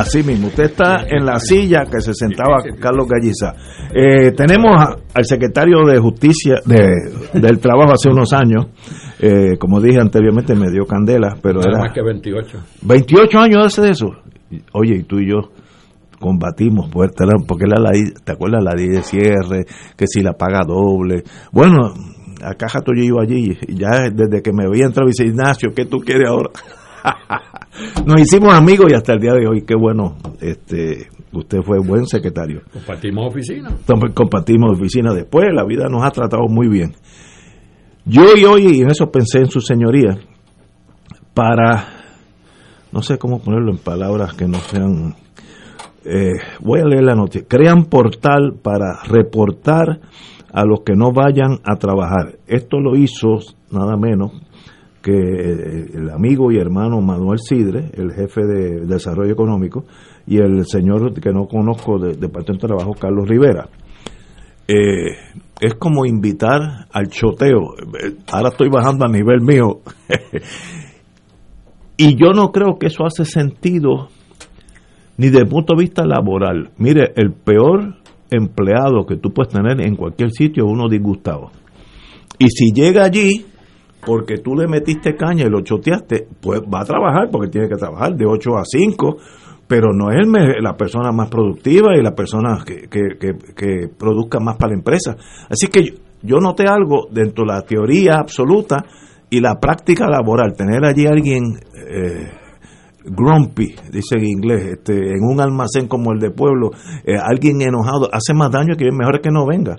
Así mismo, usted está en la silla que se sentaba Carlos Galliza. Eh, tenemos a- al secretario de Justicia de, del Trabajo hace unos años, eh, como dije anteriormente, me dio candela, pero era más que 28. 28 años hace de eso. Oye, y tú y yo combatimos fuerte, porque la ley, ¿te acuerdas? La ley de cierre, que si la paga doble. Bueno, a caja yo iba allí, y ya desde que me veía entrar, dice Ignacio, ¿qué tú quieres ahora? Nos hicimos amigos y hasta el día de hoy, qué bueno, este, usted fue buen secretario. Compartimos oficina. Compartimos oficina después, la vida nos ha tratado muy bien. Yo y hoy, y en eso pensé en su señoría, para, no sé cómo ponerlo en palabras que no sean, eh, voy a leer la noticia, crean portal para reportar a los que no vayan a trabajar. Esto lo hizo nada menos que el amigo y hermano Manuel Sidre, el jefe de Desarrollo Económico, y el señor que no conozco del Departamento de Trabajo, Carlos Rivera. Eh, es como invitar al choteo. Eh, Ahora estoy bajando a nivel mío. y yo no creo que eso hace sentido ni desde el punto de vista laboral. Mire, el peor empleado que tú puedes tener en cualquier sitio es uno disgustado. Y si llega allí, porque tú le metiste caña y lo choteaste, pues va a trabajar porque tiene que trabajar de 8 a 5, pero no es la persona más productiva y la persona que, que- que- que produzca más para la empresa. Así que yo, yo noté algo dentro de la teoría absoluta y la práctica laboral, tener allí a alguien eh, grumpy, dice en inglés, este, en un almacén como el de pueblo, eh, alguien enojado, hace más daño que es mejor que no venga.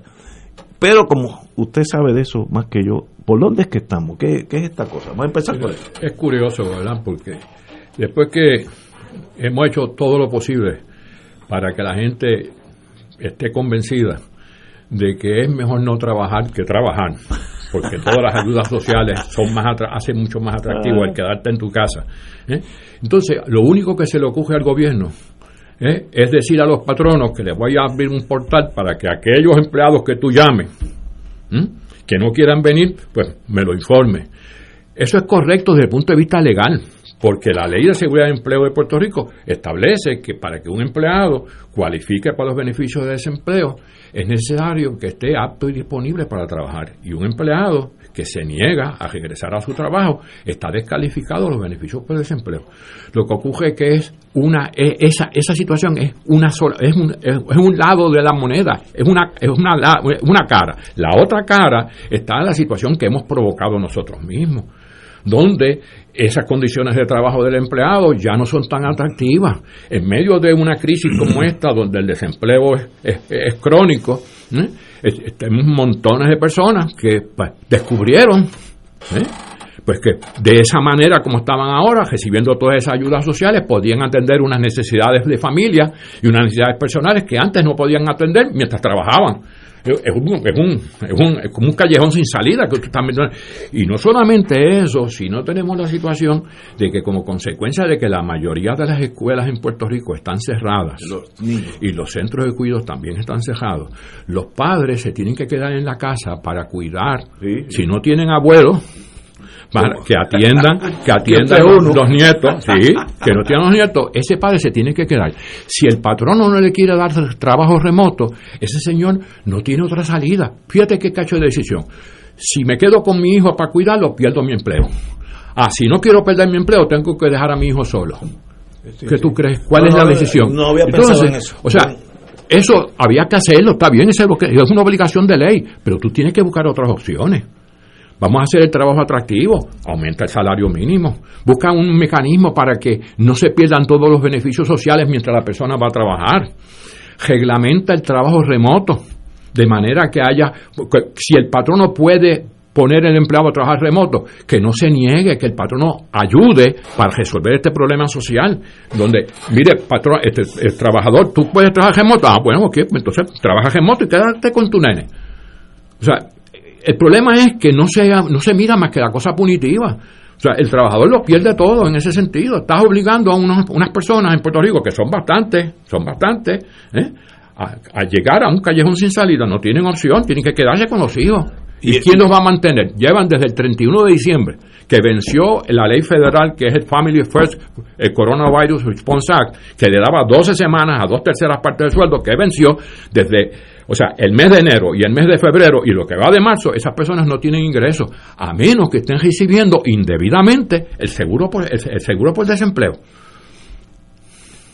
Pero como usted sabe de eso más que yo, ¿por dónde es que estamos? ¿Qué, qué es esta cosa? Vamos a empezar por eso. Es curioso, ¿verdad? Porque después que hemos hecho todo lo posible para que la gente esté convencida de que es mejor no trabajar que trabajar, porque todas las ayudas sociales son más atra- hacen mucho más atractivo el quedarte en tu casa. ¿eh? Entonces, lo único que se le ocurre al gobierno ¿eh? es decir a los patronos que les voy a abrir un portal para que aquellos empleados que tú llames. Que no quieran venir, pues me lo informe. Eso es correcto desde el punto de vista legal, porque la ley de seguridad de empleo de Puerto Rico establece que para que un empleado cualifique para los beneficios de desempleo es necesario que esté apto y disponible para trabajar. Y un empleado que se niega a regresar a su trabajo está descalificado de los beneficios por desempleo. Lo que ocurre es que es una e- esa esa situación es una sola es un, es, es un lado de la moneda, es una es una una cara. La otra cara está la situación que hemos provocado nosotros mismos donde esas condiciones de trabajo del empleado ya no son tan atractivas. En medio de una crisis como esta, donde el desempleo es, es- es crónico, ¿eh? Tenemos montones de personas que pues, descubrieron ¿eh? pues que de esa manera como estaban ahora, recibiendo todas esas ayudas sociales, podían atender unas necesidades de familia y unas necesidades personales que antes no podían atender mientras trabajaban. Es un, es un, es un- es como un callejón sin salida que tú estás viendo. Y no solamente eso, sino tenemos la situación de que como consecuencia de que la mayoría de las escuelas en Puerto Rico están cerradas y los centros de cuidados también están cerrados, los padres se tienen que quedar en la casa para cuidar, si no tienen abuelos, que atiendan, que atiendan los, los nietos, sí, que no tienen los nietos, ese padre se tiene que quedar. Si el patrono no le quiere dar trabajo remoto, ese señor no tiene otra salida. Fíjate qué cacho de decisión. Si me quedo con mi hijo para cuidarlo, pierdo mi empleo. Ah, si no quiero perder mi empleo, tengo que dejar a mi hijo solo. ¿Qué tú crees? ¿Cuál No, es la decisión? no había pensado en eso. O sea, eso había que hacerlo, está bien, es una obligación de ley, pero tú tienes que buscar otras opciones. Vamos a hacer el trabajo atractivo, aumenta el salario mínimo, busca un mecanismo para que no se pierdan todos los beneficios sociales mientras la persona va a trabajar. Reglamenta el trabajo remoto, de manera que haya, si el patrono puede poner el empleado a trabajar remoto, que no se niegue, que el patrono ayude para resolver este problema social, donde, mire, patrón, este, el trabajador, tú puedes trabajar remoto, ah, bueno, ok, pues entonces trabaja remoto y quédate con tu nene. O sea, el problema es que no se, no se mira más que la cosa punitiva. O sea, el trabajador lo pierde todo en ese sentido. Estás obligando a unos- unas personas en Puerto Rico, que son bastantes, son bastantes, ¿eh? a, a llegar a un callejón sin salida. No tienen opción, tienen que quedarse con los hijos. ¿Y quién los va a mantener? Llevan desde el 31 de diciembre, que venció la ley federal, que es el Family First el Coronavirus Response Act, que le daba 12 semanas a dos terceras partes del sueldo, que venció desde, o sea, el mes de enero y el mes de febrero y lo que va de marzo, esas personas no tienen ingresos, a menos que estén recibiendo indebidamente el seguro por, el, el seguro por desempleo.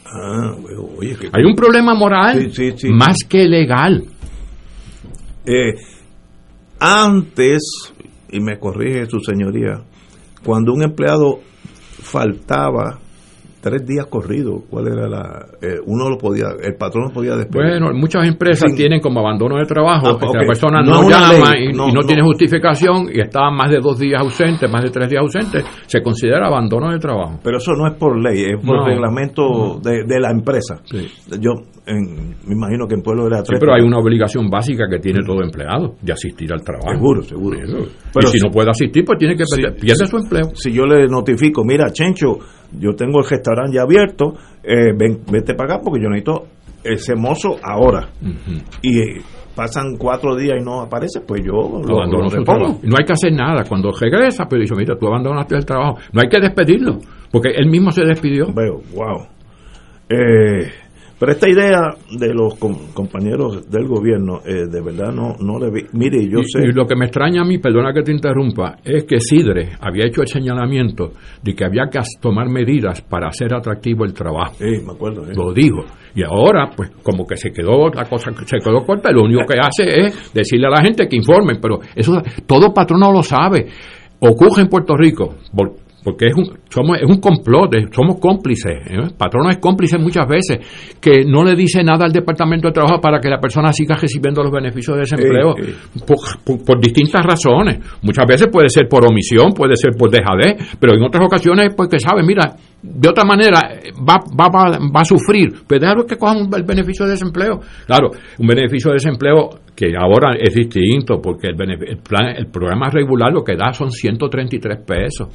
Ah, bueno, oye, que- Hay un problema moral Sí, sí, sí. más que legal. Eh, antes, y me corrige su señoría, cuando un empleado faltaba tres días corridos, ¿cuál era la...? eh, uno lo podía, el patrón lo podía despedir. Bueno, muchas empresas Sí. tienen como abandono de trabajo Ah, que la persona No llama ley, y, no, y no, no. tiene justificación y está más de dos días ausente, más de tres días ausente, se considera abandono de trabajo. Pero eso no es por ley, es por reglamento de, de la empresa. Yo en- me imagino que en Pueblo era Sí, tres. pero hay una obligación básica que tiene todo empleado de asistir al trabajo. Seguro, seguro. Pero y si si- no puede asistir, pues tiene que Sí. perder- pierde su empleo. Si yo le notifico, mira, Chencho, yo tengo el restaurante ya abierto, eh, ven, vete para acá porque yo necesito ese mozo ahora. Y eh, pasan cuatro días y no aparece, pues yo lo, repongo. No hay que hacer nada. Cuando regresa, pero dice, mira, tú abandonaste el trabajo. No hay que despedirlo, porque él mismo se despidió. Veo, wow. Eh, pero esta idea de los com- compañeros del gobierno, eh, de verdad no, no le vi. Mire, yo y, sé. y lo que me extraña a mí, perdona que te interrumpa, es que Sidre había hecho el señalamiento de que había que tomar medidas para hacer atractivo el trabajo. Sí, me acuerdo. Lo dijo. Y ahora, pues, como que se quedó la cosa, se quedó corta, lo único que hace es decirle a la gente que informen, pero eso todo patrono lo sabe. Ocurre en Puerto Rico, por- porque es un, somos, es un complot, somos cómplices. ¿eh? Patrono es cómplice muchas veces, que no le dice nada al Departamento de Trabajo para que la persona siga recibiendo los beneficios de desempleo, Eh, Por, por- por distintas razones. Muchas veces puede ser por omisión, puede ser por dejadez, pero en otras ocasiones, pues que sabe, mira, de otra manera eh, va, va, va, va a sufrir, pues déjalo que cojan el beneficio de desempleo. Claro, un beneficio de desempleo que ahora es distinto, porque el, el, plan, el programa regular lo que da son 133 pesos.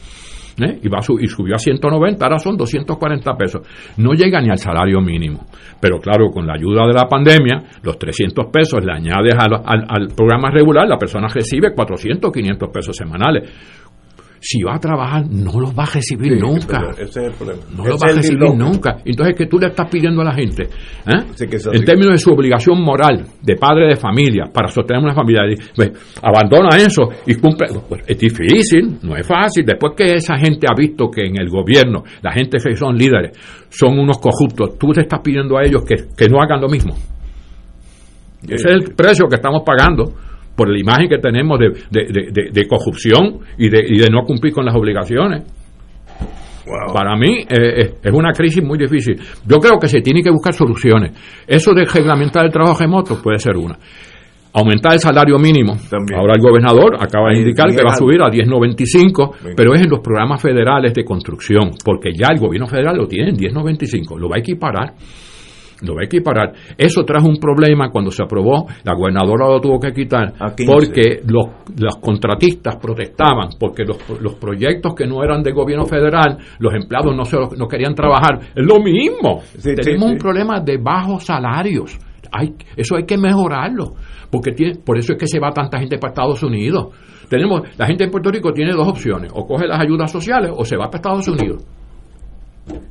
¿Eh? Y, va a su- y subió a 190, ahora son 240 pesos. No llega ni al salario mínimo. Pero claro, con la ayuda de la pandemia, los 300 pesos le añades al, al- al programa regular, la persona recibe 400, 500 pesos semanales. Si va a trabajar, no los va a recibir Sí, nunca. ese es el problema. No Ese lo es va a recibir nunca. Entonces, que tú le estás pidiendo a la gente, ¿eh? Sí, que en términos de su obligación moral de padre de familia para sostener una familia, pues, abandona eso y cumple. Pues, es difícil, no es fácil. Después que esa gente ha visto que en el gobierno la gente que son líderes son unos corruptos, tú le estás pidiendo a ellos que, que no hagan lo mismo. Ese es el precio que estamos pagando por la imagen que tenemos de, de- de- de- corrupción y de, y de no cumplir con las obligaciones. Para mí eh, eh, es una crisis muy difícil. Yo creo que se tiene que buscar soluciones. Eso de reglamentar el trabajo remoto puede ser una. Aumentar el salario mínimo. Ahora el gobernador acaba de indicar que va a subir a 10.95, pero es en los programas federales de construcción, porque ya el gobierno federal lo tiene en 10.95, lo va a equiparar. Lo va a equiparar. Eso trajo un problema cuando se aprobó, la gobernadora lo tuvo que quitar, 15. porque los, los contratistas protestaban, porque los, los proyectos que no eran del gobierno federal, los empleados no, se, no querían trabajar. Es lo mismo. Sí, Tenemos sí, un problema de bajos salarios. Hay, eso hay que mejorarlo, porque tiene, por eso es que se va tanta gente para Estados Unidos. Tenemos, la gente en Puerto Rico tiene dos opciones, o coge las ayudas sociales o se va para Estados Unidos.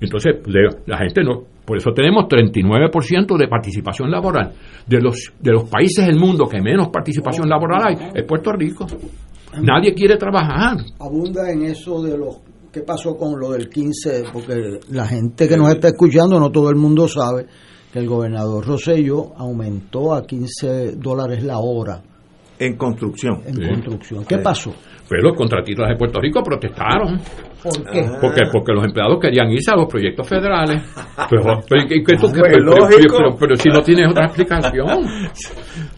Entonces, le- la gente no. Por eso tenemos 39% de participación laboral. De los, de los países del mundo que menos participación laboral hay, es Puerto Rico. Nadie quiere trabajar. abunda en eso de los qué pasó con lo del 15 porque la gente que nos está escuchando no todo el mundo sabe que el gobernador Rosello aumentó a 15 dólares la hora En construcción. en construcción ¿qué pasó? Pero los contratistas de Puerto Rico protestaron. ¿por qué? Porque, porque los empleados querían irse a los proyectos federales. Pero, pero, ¿y qué tú- qué- Pues, si no tienes otra explicación.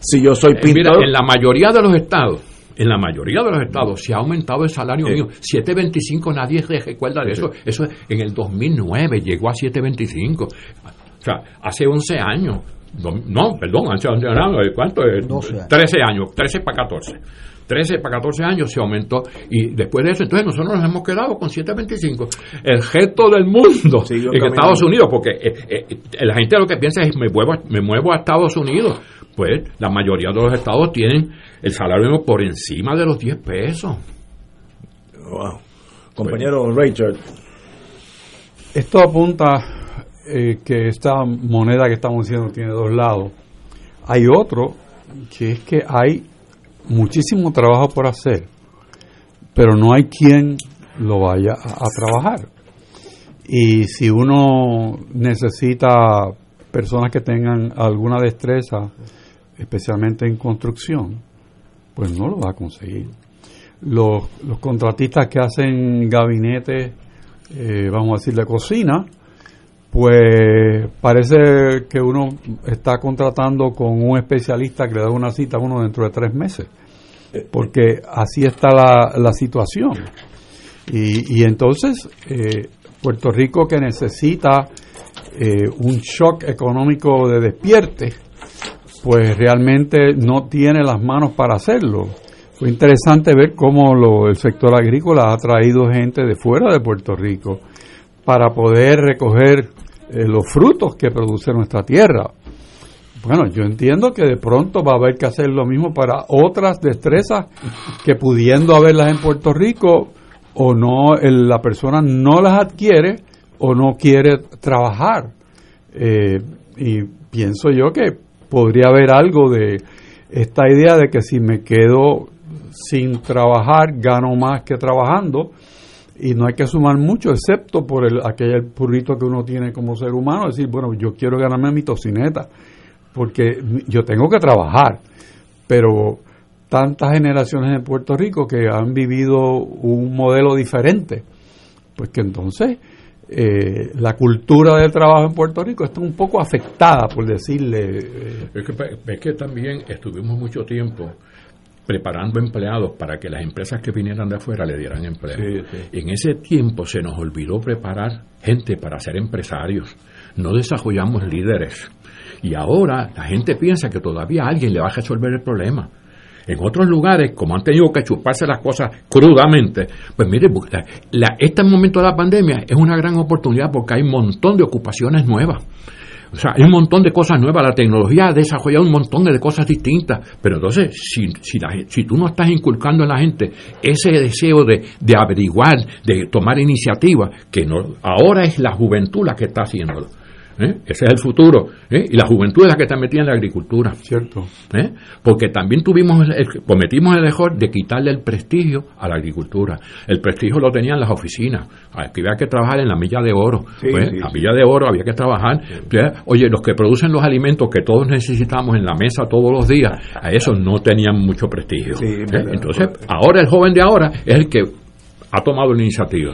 Si yo soy Eh, Mira, pintor. en la mayoría de los estados, en la mayoría de los estados se ha aumentado el salario mínimo. 7.25 nadie se recuerda de eso. Eso es- en el 2009 llegó a 7.25. O sea, hace 11 años. No, perdón, hace 11 años, ¿cuánto? es? 12 años. 13 años, 13 para 14. 13 para 14 años se aumentó y después de eso, entonces nosotros nos hemos quedado con 7.25. El resto del mundo en caminando. Estados Unidos, porque eh, eh, la gente lo que piensa es me muevo, me muevo a Estados Unidos. Pues la mayoría de los estados tienen el salario por encima de los 10 pesos. Wow. Compañero Richard. Esto apunta eh, que esta moneda que estamos diciendo tiene dos lados. Hay otro que es que hay muchísimo trabajo por hacer, pero no hay quien lo vaya a, trabajar. Y si uno necesita personas que tengan alguna destreza, especialmente en construcción, pues no lo va a conseguir. Los, los contratistas que hacen gabinetes, eh, vamos a decir, de cocina, pues parece que uno está contratando con un especialista que le da una cita a uno dentro de tres meses, porque así está la, la situación. Y, y entonces, eh, Puerto Rico que necesita eh, un shock económico de despierte, pues realmente no tiene las manos para hacerlo. Fue interesante ver cómo lo- el sector agrícola ha traído gente de fuera de Puerto Rico para poder recoger eh, los frutos que produce nuestra tierra. Bueno, yo entiendo que de pronto va a haber que hacer lo mismo para otras destrezas que pudiendo haberlas en Puerto Rico o no, la persona no las adquiere o no quiere trabajar. Eh, y pienso yo que podría haber algo de esta idea de que si me quedo sin trabajar, gano más que trabajando y no hay que sumar mucho, excepto por el, aquel purrito que uno tiene como ser humano, decir, bueno, yo quiero ganarme mi tocineta, porque yo tengo que trabajar, pero tantas generaciones en Puerto Rico que han vivido un modelo diferente, pues que entonces eh, la cultura del trabajo en Puerto Rico está un poco afectada, por decirle. eh, Es que, es que también estuvimos mucho tiempo preparando empleados para que las empresas que vinieran de afuera le dieran empleo. En ese tiempo se nos olvidó preparar gente para ser empresarios. No desarrollamos líderes. Y ahora la gente piensa que todavía alguien le va a resolver el problema. En otros lugares, como han tenido que chuparse las cosas crudamente, pues mire, la- la- este momento de la pandemia es una gran oportunidad porque hay un montón de ocupaciones nuevas. O sea, hay un montón de cosas nuevas, la tecnología ha desarrollado un montón de cosas distintas, pero entonces, si, si, la, si tú no estás inculcando en la gente ese deseo de, de averiguar, de tomar iniciativa, que no, ahora es la juventud la que está haciéndolo. ¿Eh? Ese es el futuro. ¿eh? Y la juventud es la que está metida en la agricultura. Cierto. ¿eh? Porque también tuvimos el- cometimos el error de quitarle el prestigio a la agricultura. El prestigio lo tenían las oficinas. Aquí había que trabajar en la milla de oro. Sí, Pues, sí, la sí. milla de oro había que trabajar. Oye, los que producen los alimentos que todos necesitamos en la mesa todos los días, a esos no tenían mucho prestigio. Entonces, ahora el joven de ahora es el que ha tomado la iniciativa.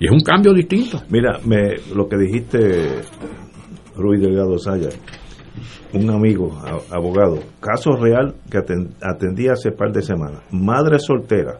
Y es un cambio distinto. Mira, me, lo que dijiste, Ruiz Delgado Saya, un amigo, abogado, caso real que aten- atendí hace par de semanas. Madre soltera,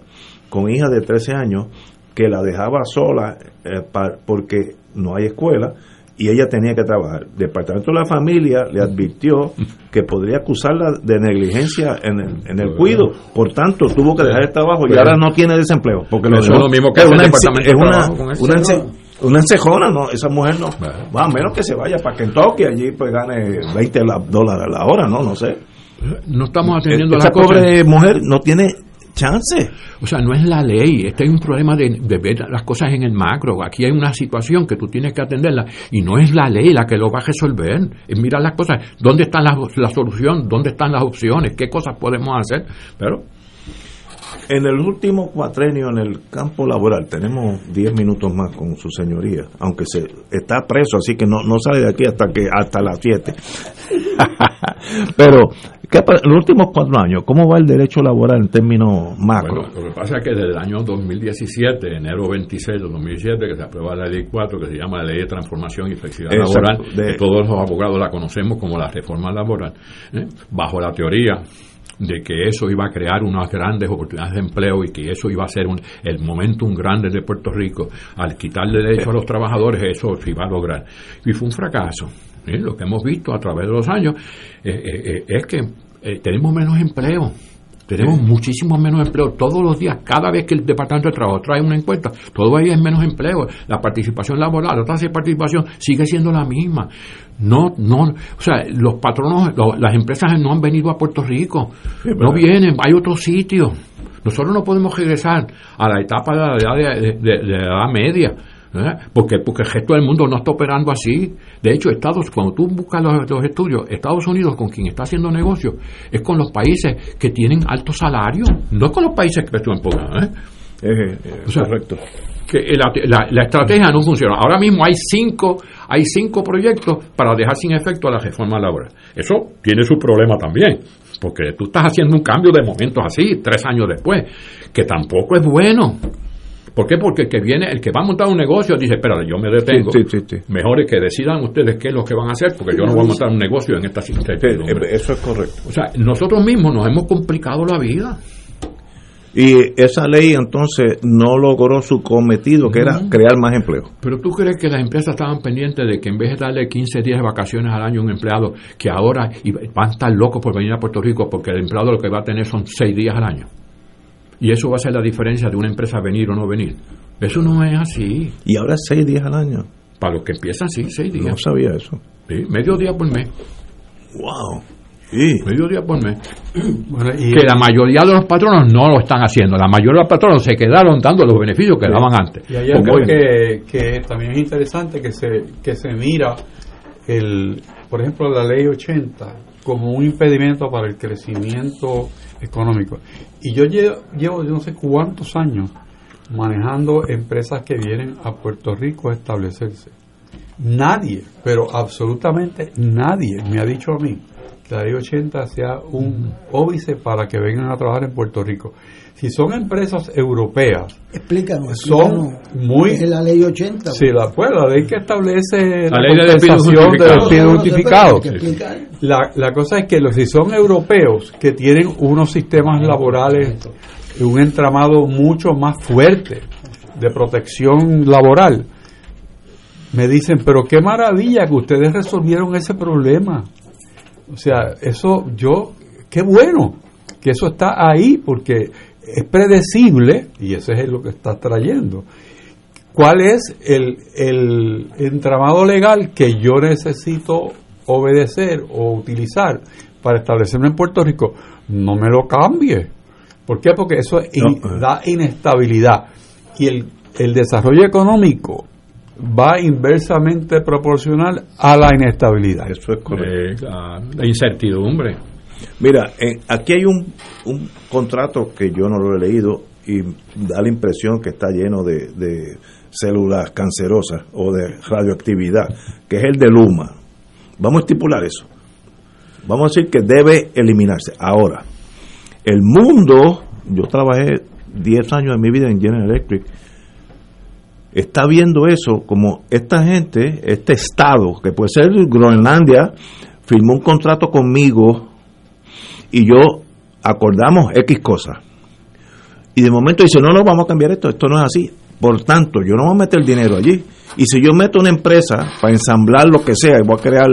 con hija de 13 años, que la dejaba sola eh, porque no hay escuela y ella tenía que trabajar. Departamento de la Familia le advirtió que podría acusarla de negligencia en el, en el cuido. Por tanto, tuvo que dejar el trabajo y ahora no tiene desempleo. Porque Eso es dejó- lo mismo que es el una, Departamento es de una- Trabajo con eso. una una encejona, ¿no? Esa mujer no. Va, a menos que se vaya para Kentucky, allí pues gane 20 la- dólares a la hora, ¿no? No sé. No estamos atendiendo Esa las cosas. pobre mujer no tiene chance. O sea, no es la ley, este es un problema de, de ver las cosas en el macro. Aquí hay una situación que tú tienes que atenderla y no es la ley la que lo va a resolver. Es mirar las cosas, dónde está la, la solución, dónde están las opciones, qué cosas podemos hacer. Pero En el último cuatrenio en el campo laboral, tenemos 10 minutos más con su señoría, aunque se está preso, así que no, no sale de aquí hasta que hasta las 7. Pero, ¿qué, los últimos cuatro años, ¿cómo va el derecho laboral en términos macro? Bueno, lo que pasa es que desde el año 2017, enero 26 de 2007, que se aprueba la ley 4, que se llama la Ley de Transformación y Flexibilidad Exacto, Laboral, de- que todos los abogados la conocemos como la reforma laboral, ¿eh? bajo la teoría de que eso iba a crear unas grandes oportunidades de empleo y que eso iba a ser un, el momentum grande de Puerto Rico. Al quitarle derecho a los trabajadores, eso se iba a lograr. Y fue un fracaso. Lo que hemos visto a través de los años eh, eh, eh, es que tenemos menos empleo. Tenemos muchísimo menos empleo todos los días. Cada vez que el Departamento de Trabajo trae una encuesta, todavía es menos empleo. La participación laboral, la tasa de participación sigue siendo la misma. No, no, o sea, los patronos, lo- las empresas no han venido a Puerto Rico. No vienen, hay otros sitios. Nosotros no podemos regresar a la etapa de la edad, de- de- de la edad media. ¿Eh? Porque, porque el resto del mundo no está operando así. De hecho, Estados, cuando tú buscas los, los estudios, Estados Unidos con quien está haciendo negocio es con los países que tienen altos salarios, no es con los países que están ¿eh? O sea, correcto. Que la, la- la estrategia no funciona. Ahora mismo hay cinco, hay cinco proyectos para dejar sin efecto a la reforma laboral. Eso tiene su problema también, porque tú estás haciendo un cambio de momentos así, tres años después, que tampoco es bueno. ¿Por qué? Porque el que viene, el que va a montar un negocio dice, espérate, yo me detengo. Sí, sí, sí, sí. Mejor es que decidan ustedes qué es lo que van a hacer, porque yo no voy a montar un negocio en esta incertidumbre. Eso es correcto. O sea, nosotros mismos nos hemos complicado la vida. Y esa ley entonces no logró su cometido, que era crear más empleo. Pero tú crees que las empresas estaban pendientes de que en vez de darle 15 días de vacaciones al año a un empleado, que ahora van a estar locos por venir a Puerto Rico porque el empleado lo que va a tener son 6 días al año. Y eso va a ser la diferencia de una empresa venir o no venir. Eso no es así. Y ahora es seis días al año. Para los que empiezan, sí, 6 días. No sabía eso. Sí, medio día por mes. Wow. Sí. Medio día por mes. Bueno, y- que la mayoría de los patronos no lo están haciendo. La mayoría de los patronos se quedaron dando los beneficios que daban antes. Y hay algo que, que también es interesante que se, que se mira, el, por ejemplo, la ley 80 como un impedimento para el crecimiento económico. Y yo llevo, llevo yo no sé cuántos años manejando empresas que vienen a Puerto Rico a establecerse. Nadie, pero absolutamente nadie me ha dicho a mí que la ley 80 sea un óbice para que vengan a trabajar en Puerto Rico. Si son empresas europeas, Explícanos. son explícanos. muy Es la ley 80. Sí, la, pues, la ley que establece La la, ley de despidos compensación de. La, la cosa es que los, si son europeos que tienen unos sistemas laborales, un entramado mucho más fuerte de protección laboral, me dicen, pero qué maravilla que ustedes resolvieron ese problema. O sea, eso yo, qué bueno que eso está ahí porque es predecible, y eso es lo que está trayendo, ¿cuál es el, el entramado legal que yo necesito obedecer o utilizar para establecerme en Puerto Rico? No me lo cambie. ¿Por qué? Porque eso in- da inestabilidad. Y el, el desarrollo económico va inversamente proporcional a la inestabilidad. Eso es correcto. Eh, la, la incertidumbre. Mira, aquí hay un, un contrato que yo no lo he leído y da la impresión que está lleno de, de células cancerosas o de radioactividad, que es el de Luma. Vamos a estipular eso. Vamos a decir que debe eliminarse. Ahora, el mundo, yo trabajé 10 años de mi vida en General Electric, está viendo eso como esta gente, este estado, que puede ser Groenlandia, firmó un contrato conmigo y yo acordamos X cosas. Y de momento dice, no, no, vamos a cambiar esto, esto no es así. Por tanto, yo no voy a meter dinero allí. Y si yo meto una empresa para ensamblar lo que sea, y voy a crear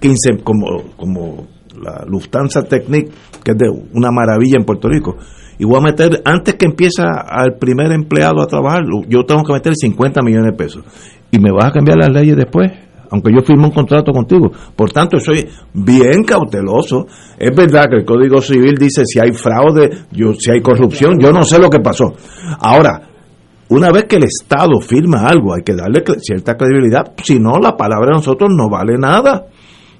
15, como, como la Lufthansa Technic, que es de una maravilla en Puerto Rico, y voy a meter, antes que empieza al primer empleado a trabajar, yo tengo que meter 50 millones de pesos. Y me vas a cambiar las leyes después, aunque yo firme un contrato contigo. Por tanto, soy bien cauteloso. Es verdad que el Código Civil dice si hay fraude, yo, si hay corrupción, yo no sé lo que pasó. Ahora, una vez que el Estado firma algo, hay que darle cierta credibilidad, si no, la palabra de nosotros no vale nada.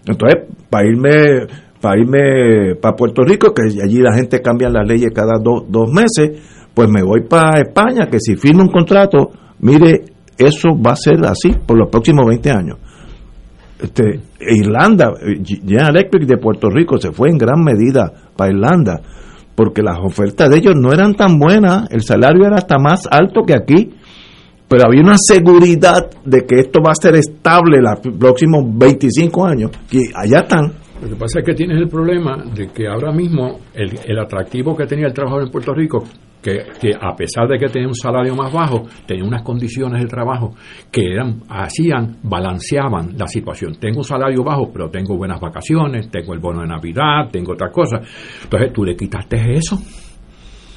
Entonces, para irme para irme para Puerto Rico, que allí la gente cambia las leyes cada do- dos meses, pues me voy para España, que si firmo un contrato, mire, eso va a ser así por los próximos 20 años. Este, Irlanda, eh, General Electric de Puerto Rico se fue en gran medida para Irlanda, porque las ofertas de ellos no eran tan buenas, el salario era hasta más alto que aquí, pero había una seguridad de que esto va a ser estable los próximos 25 años, que allá están. Lo que pasa es que tienes el problema de que ahora mismo el, el atractivo que tenía el trabajador en Puerto Rico, que, que a pesar de que tenía un salario más bajo, tenía unas condiciones de trabajo que eran, hacían, balanceaban la situación. Tengo un salario bajo, pero tengo buenas vacaciones, tengo el bono de Navidad, tengo otras cosas. Entonces tú le quitaste eso.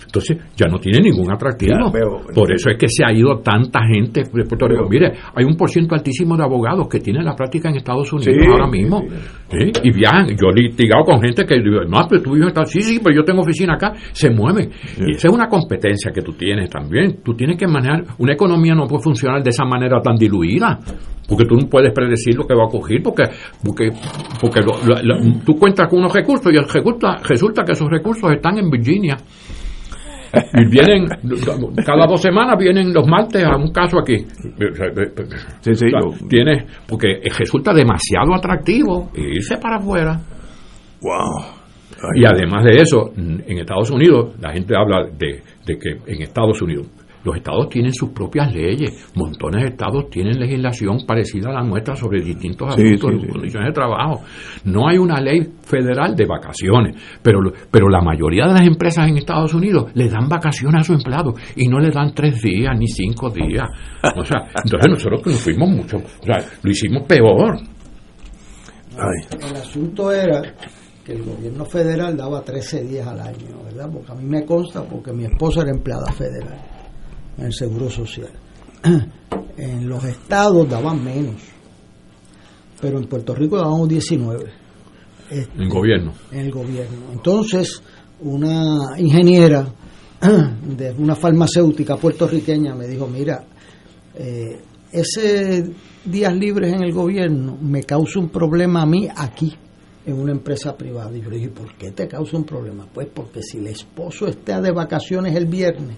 Entonces ya no tiene ningún atractivo. Pero- Por eso es que se ha ido tanta gente de Puerto Rico. Mire, hay un por ciento altísimo de abogados que tienen la práctica en Estados Unidos Sí, ahora mismo. ¿Sí? Y viajan. Yo he litigado con gente que no, pero tú vives en Estados Sí, sí, pero yo tengo oficina acá. Se mueve. Y esa es una competencia que tú tienes también. Tú tienes que manejar. Una economía no puede funcionar de esa manera tan diluida. Porque tú no puedes predecir lo que va a ocurrir. Porque, porque, porque lo- lo- lo- tú cuentas con unos recursos y resulta, resulta que esos recursos están en Virginia. Y vienen, cada dos semanas vienen los martes a un caso aquí. Sí, sí, O sea, yo- tienes, porque resulta demasiado atractivo irse para afuera. Wow. Y además de eso, en Estados Unidos, la gente habla de, de que en Estados Unidos, los estados tienen sus propias leyes. Montones de estados tienen legislación parecida a la nuestra sobre distintos Sí, asuntos sí, y sí. condiciones de trabajo. No hay una ley federal de vacaciones, pero, lo- pero la mayoría de las empresas en Estados Unidos le dan vacaciones a sus empleados y no le dan tres días ni cinco días. O sea, entonces nosotros que nos fuimos mucho, o sea, lo hicimos peor. El asunto era que el gobierno federal daba 13 días al año, ¿verdad? Porque a mí me consta porque mi esposa era empleada federal en el Seguro Social. En los estados daban menos, pero en Puerto Rico dábamos 19 Este, En gobierno. en el gobierno. Entonces, una ingeniera de una farmacéutica puertorriqueña me dijo, mira, eh, ese días libres en el gobierno me causa un problema a mí aquí, en una empresa privada. Y yo le dije, ¿por qué te causa un problema? Pues porque si el esposo está de vacaciones el viernes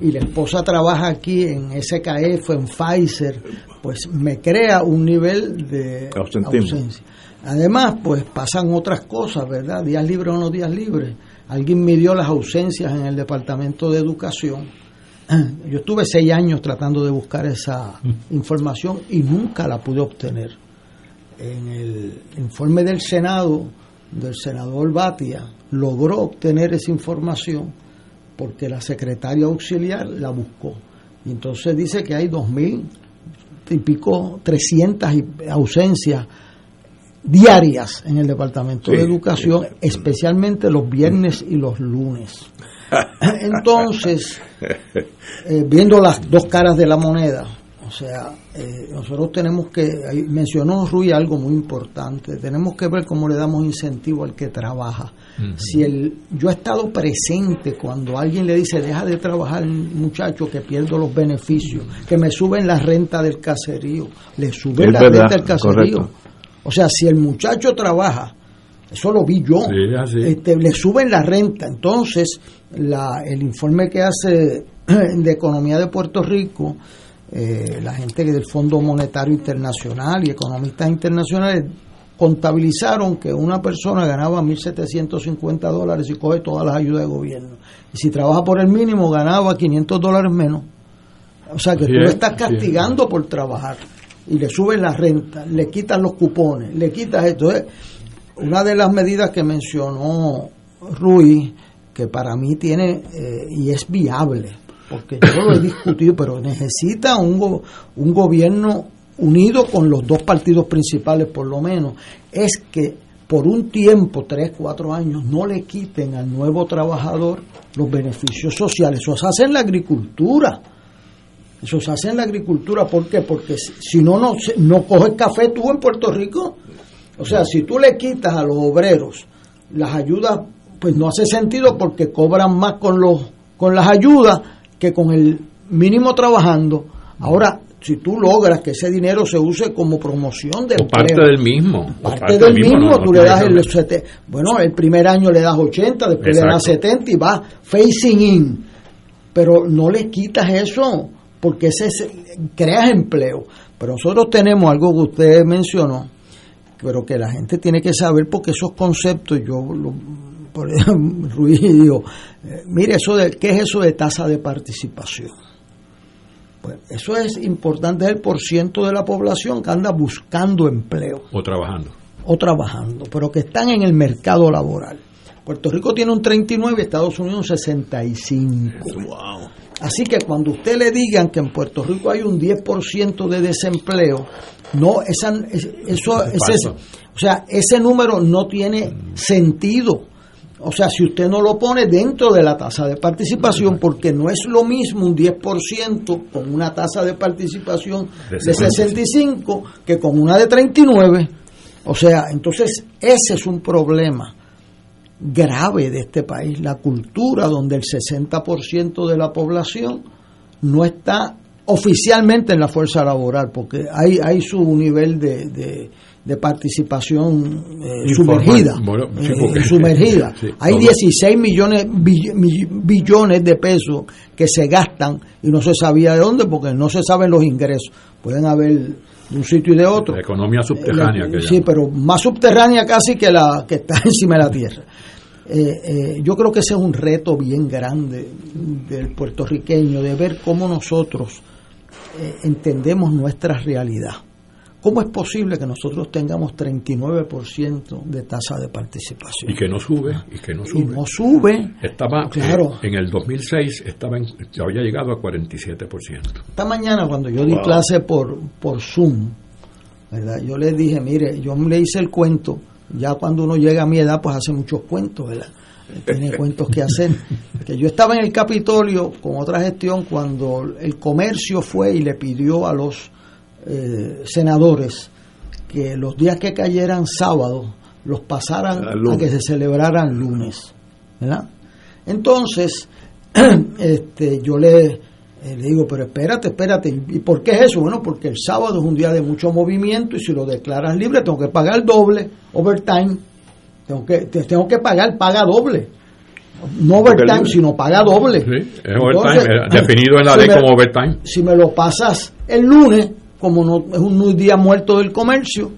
y la esposa trabaja aquí en SKF, en Pfizer, pues me crea un nivel de Ausentismo. ausencia. Además, pues pasan otras cosas, ¿verdad? Días libres o no días libres. Alguien midió las ausencias en el Departamento de Educación. Yo estuve seis años tratando de buscar esa información y nunca la pude obtener. En el informe del Senado, del senador Batia, logró obtener esa información porque la secretaria auxiliar la buscó. Y entonces dice que hay dos mil y pico, 300 y- ausencias diarias en el Departamento de Sí. Educación, especialmente los viernes y los lunes. Entonces, eh, viendo las dos caras de la moneda, O sea, eh, nosotros tenemos que, mencionó Rui algo muy importante, tenemos que ver cómo le damos incentivo al que trabaja. Si el, yo he estado presente cuando alguien le dice, deja de trabajar muchacho que pierdo los beneficios, que me suben la renta del caserío, le suben Es la verdad, renta del caserío. correcto. O sea, si el muchacho trabaja, eso lo vi yo, Sí, este, le suben la renta. Entonces, la, el informe que hace de Economía de Puerto Rico, eh, la gente del Fondo Monetario Internacional y economistas internacionales contabilizaron que una persona ganaba 1.750 dólares y coge todas las ayudas de gobierno. Y si trabaja por el mínimo, ganaba 500 dólares menos. O sea que tú lo es, estás castigando por trabajar y le suben la renta, le quitan los cupones, le quitas esto. Una de las medidas que mencionó Rui, que para mí tiene eh, y es viable, porque yo lo he discutido, pero necesita un, go- un gobierno unido con los dos partidos principales por lo menos, es que por un tiempo, tres, cuatro años, no le quiten al nuevo trabajador los beneficios sociales. Eso se hace en la agricultura. Eso se hace en la agricultura. ¿Por qué? Porque si, no, no, no coges café tú en Puerto Rico. O sea, si tú le quitas a los obreros las ayudas, pues no hace sentido porque cobran más con, los, con las ayudas que con el mínimo trabajando. Ahora, si tú logras que ese dinero se use como promoción de O parte del mismo. parte del mismo, no tú le das el ver. sete- bueno, el primer año le das 80, después le das Exacto. 70 y va facing in. Pero no le quitas eso, porque ese es- creas empleo. Pero nosotros tenemos algo que usted mencionó, pero que la gente tiene que saber porque esos conceptos yo lo- por Ruiz dijo, eh, mire eso de qué es eso de tasa de participación. Pues eso es importante, es el porciento de la población que anda buscando empleo O trabajando. o trabajando, pero que están en el mercado laboral. Puerto Rico tiene un 39 y Estados Unidos un 65. Así que cuando usted le digan que en Puerto Rico hay un 10% de desempleo, no esa, es- eso Es ese- o sea, ese número no tiene sentido. O sea, si usted no lo pone dentro de la tasa de participación, porque no es lo mismo un 10% con una tasa de participación De de 65 que con una de 39. O sea, entonces ese es un problema grave de este país, la cultura donde el 60% de la población no está oficialmente en la fuerza laboral, porque hay, hay su nivel de, de- de participación eh, sumergida. Bueno, sí, eh, sumergida. sí, hay todo. 16 millones bill- mill- billones de pesos que se gastan y no se sabía de dónde porque no se saben los ingresos. Pueden haber de un sitio y de otro. La economía subterránea. La- que sí, pero más subterránea casi que la que está encima de la tierra. Eh, eh, yo creo que ese es un reto bien grande del puertorriqueño, de ver cómo nosotros eh, entendemos nuestra realidad. ¿Cómo es posible que nosotros tengamos 39% de tasa de participación? Y que no sube, y que no Y sube. no sube. Estaba, Claro. eh, en el 2006, estaba en, había llegado a 47%. Esta mañana cuando yo di Wow. clase por, por Zoom, ¿verdad? Yo les dije, mire, yo le hice el cuento, ya cuando uno llega a mi edad, pues hace muchos cuentos, ¿verdad? Tiene cuentos que hacer. Que yo estaba en el Capitolio con otra gestión cuando el comercio fue y le pidió a los eh, senadores que los días que cayeran sábado los pasaran A que se celebraran lunes, ¿verdad? Entonces, este, yo le, eh, le digo, pero espérate, espérate, ¿y por qué es eso? Bueno, porque el sábado es un día de mucho movimiento y si lo declaras libre tengo que pagar doble, overtime, tengo que, te- tengo que pagar, paga doble. No overtime, sino paga doble. Sí, es overtime, eh, definido en la ley como overtime. Si me lo pasas el lunes, como no es un día muerto del comercio,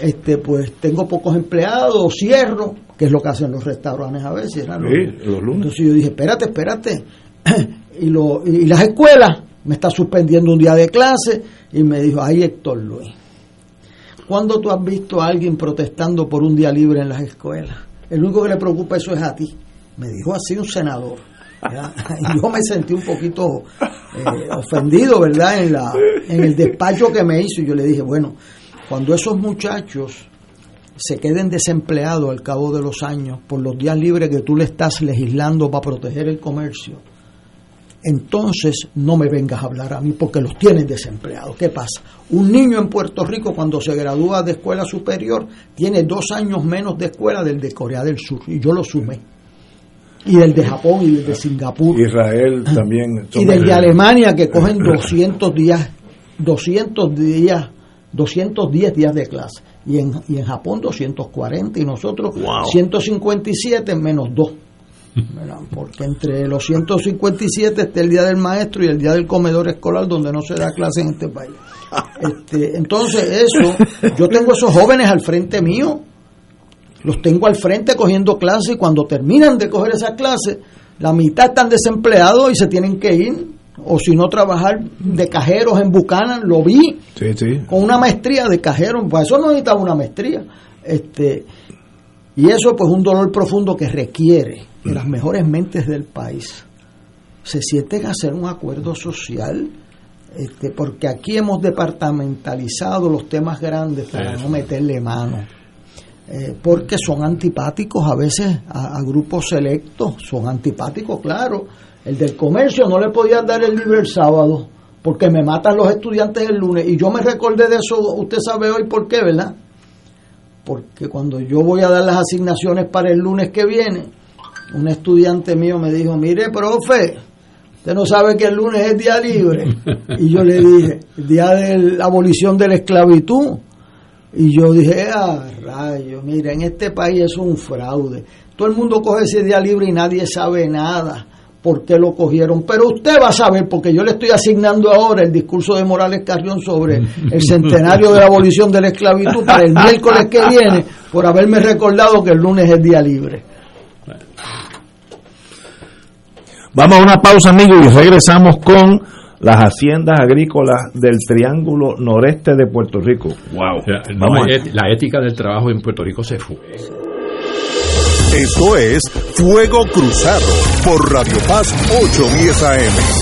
este pues tengo pocos empleados, cierro, que es lo que hacen los restaurantes a veces. ¿verdad? Sí, los lunes. Entonces yo dije, espérate, espérate. y, lo, y las escuelas me está suspendiendo un día de clase y me dijo, ay Héctor Luis, ¿cuándo tú has visto a alguien protestando por un día libre en las escuelas? El único que le preocupa eso es a ti. Me dijo así un senador. yo me sentí un poquito eh, ofendido, ¿verdad? En, la, en el despacho que me hizo. Y yo le dije, bueno, cuando esos muchachos se queden desempleados al cabo de los años por los días libres que tú le estás legislando para proteger el comercio, entonces no me vengas a hablar a mí porque los tienes desempleados. ¿Qué pasa? Un niño en Puerto Rico cuando se gradúa de escuela superior tiene dos años menos de escuela del de Corea del Sur y yo lo sumé. Y del de Japón y del de Singapur. Israel también. Y del de Alemania que cogen 200 días, 200 días, 210 días de clase. Y en, y en Japón 240 y nosotros 157 menos 2 porque entre los 157 está el Día del Maestro y el Día del Comedor Escolar, donde no se da clase en este país. Este, entonces, eso, yo tengo esos jóvenes al frente mío, los tengo al frente cogiendo clases y cuando terminan de coger esas clases, la mitad están desempleados y se tienen que ir, o si no trabajar de cajeros en Buchanan, lo vi, con una maestría de cajero, pues eso no necesitaba una maestría. Este, y eso pues un dolor profundo que requiere de las mejores mentes del país se sienten a hacer un acuerdo social, este, porque aquí hemos departamentalizado los temas grandes para no meterle mano, eh, porque son antipáticos a veces a, grupos selectos, son antipáticos, claro. El del comercio no le podía dar el libro el sábado, porque me matan los estudiantes el lunes, y yo me recordé de eso, usted sabe hoy por qué, ¿verdad? Porque cuando yo voy a dar las asignaciones para el lunes que viene, un estudiante mío me dijo, mire, profe, usted no sabe que el lunes es día libre. Y yo le dije, día de la abolición de la esclavitud. Y yo dije, ah, rayo, mire, en este país es un fraude. Todo el mundo coge ese día libre y nadie sabe nada por qué lo cogieron. Pero usted va a saber, porque yo le estoy asignando ahora el discurso de Morales Carrión sobre el centenario de la abolición de la esclavitud para el miércoles que viene, por haberme recordado que el lunes es día libre. Vamos a una pausa, amigos, y regresamos con las haciendas agrícolas del Triángulo Noreste de Puerto Rico. ¡Wow! la ética del trabajo en Puerto Rico se fue. Esto es Fuego Cruzado por Radio Paz 810 AM.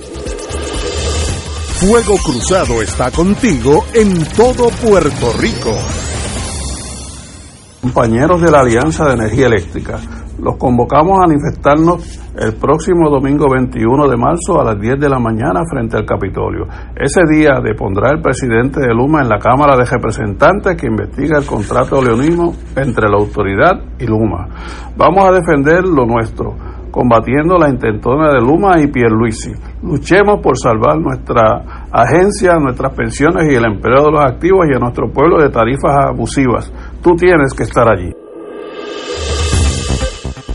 Fuego Cruzado está contigo en todo Puerto Rico. Compañeros de la Alianza de Energía Eléctrica, los convocamos a manifestarnos el próximo domingo 21 de marzo a las 10 de la mañana frente al Capitolio. Ese día depondrá el presidente de Luma en la Cámara de Representantes que investiga el contrato leonino entre la autoridad y Luma. Vamos a defender lo nuestro combatiendo la intentona de Luma y Pierluisi. Luchemos por salvar nuestra agencia, nuestras pensiones y el empleo de los activos y a nuestro pueblo de tarifas abusivas. Tú tienes que estar allí.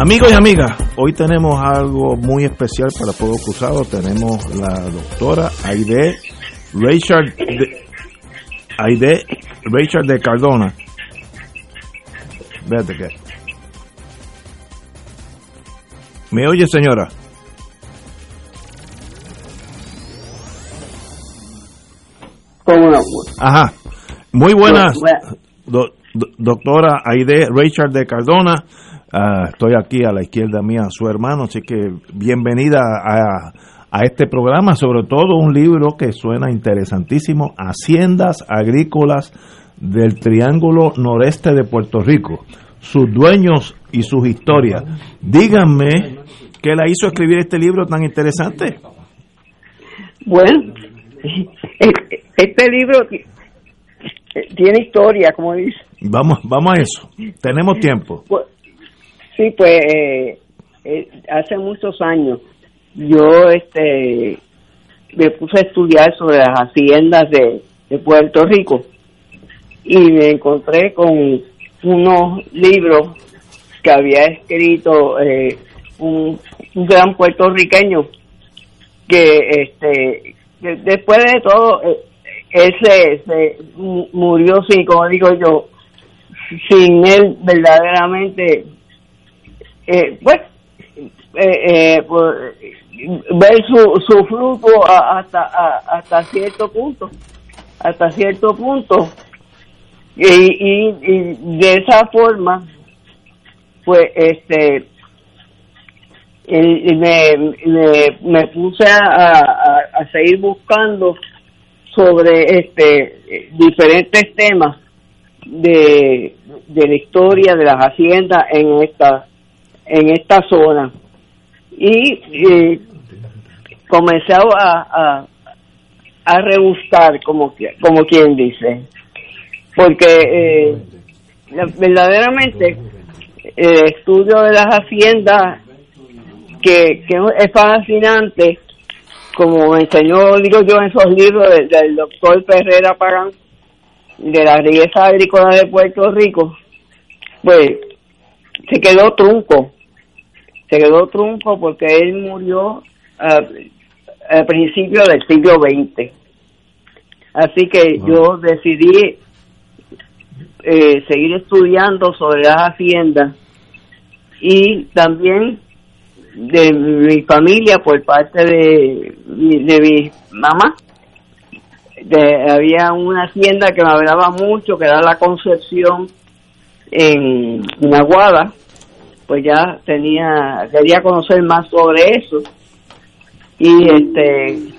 Amigos y amigas, hoy tenemos algo muy especial para Fuego Cruzado. Tenemos la doctora Aide Richard de, Aide Richard de Cardona. Vete que. ¿Me oye, señora? ¿Cómo no? Ajá. Muy buenas, do- doctora Aide Richard de Cardona. Ah, estoy aquí a la izquierda mía, su hermano, así que bienvenida a, a este programa, sobre todo un libro que suena interesantísimo, Haciendas Agrícolas del Triángulo Noreste de Puerto Rico, sus dueños y sus historias. Díganme qué la hizo escribir este libro tan interesante. Bueno, este libro ti- tiene historia, como dice. Vamos, vamos a eso. Tenemos tiempo. Pues, sí, pues eh, eh, hace muchos años yo este me puse a estudiar sobre las haciendas de, de Puerto Rico y me encontré con unos libros que había escrito eh, un, gran puertorriqueño que este después de todo eh, él se, se mu- murió sin como digo yo sin él verdaderamente eh, pues eh, eh, pues, ver su, su fruto hasta a- hasta cierto punto hasta cierto punto. Y, y, y de esa forma pues este me, me, me puse a, a, a seguir buscando sobre este diferentes temas de, de la historia de las haciendas en esta en esta zona. Y, eh, a, a, a rebuscar como como quien dice. Porque eh, verdaderamente el estudio de las haciendas que, es fascinante como enseñó digo yo en esos libros del, del doctor Ferrera Pagán de la riqueza agrícola de Puerto Rico pues se quedó trunco se quedó trunco porque él murió a, a principios del siglo XX así que yo decidí eh, seguir estudiando sobre las haciendas y también de mi familia por parte de, mi- de mi mamá de- había una hacienda que me hablaba mucho que era la Concepción en, en Aguada pues ya tenía quería conocer más sobre eso. Y este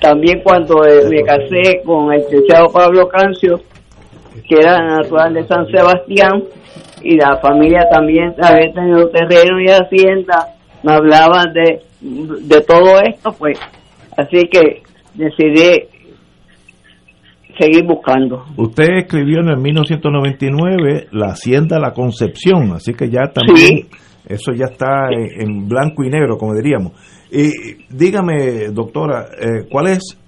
también cuando eh, me casé con el licenciado Pablo Cancio que era natural de San Sebastián y la familia también había tenido terreno y hacienda me hablaban de, de todo esto pues. Así que decidí seguir buscando Usted escribió en el 1999 La Hacienda La Concepción, así que ya también eso ya está en, en blanco y negro, como diríamos. Y dígame, doctora, eh, ¿cuál es,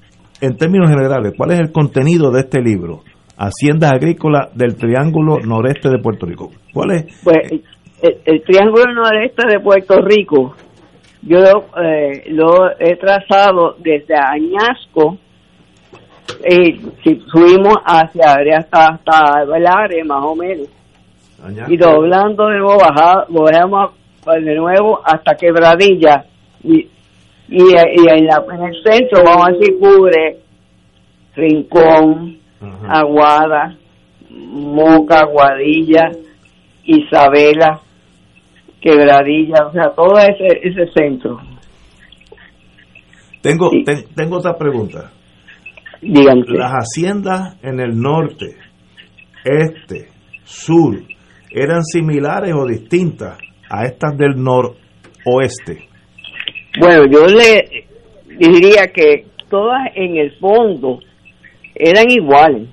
en términos generales, cuál es el contenido de este libro? Haciendas Agrícolas del Triángulo Noreste de Puerto Rico. ¿Cuál es? pues el, el triángulo noreste de Puerto Rico yo eh, lo he trazado desde Añasco y si subimos hacia hasta hasta el área más o menos. Y doblando de nuevo baja- bajamos de nuevo hasta Quebradilla. Y y, y en, la, en el centro, vamos a decir, cubre Rincón, Aguada, Moca, Aguadilla, Isabela, Quebradilla, o sea, todo ese, ese centro. Tengo, ten- tengo otra pregunta. Las haciendas en el norte, este, sur, ¿eran similares o distintas a estas del noroeste? Bueno, yo le diría que todas en el fondo eran iguales,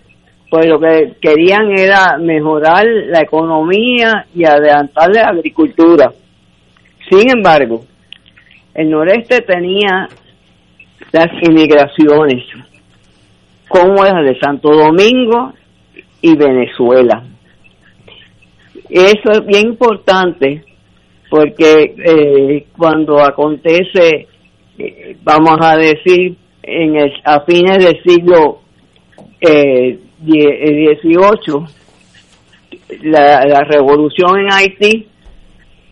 pues lo que querían era mejorar la economía y adelantar la agricultura. Sin embargo, el noreste tenía las inmigraciones, como las de Santo Domingo y Venezuela. Eso es bien importante porque eh, cuando acontece, eh, vamos a decir, en el, a fines del siglo eh, XVIII, la, la revolución en Haití,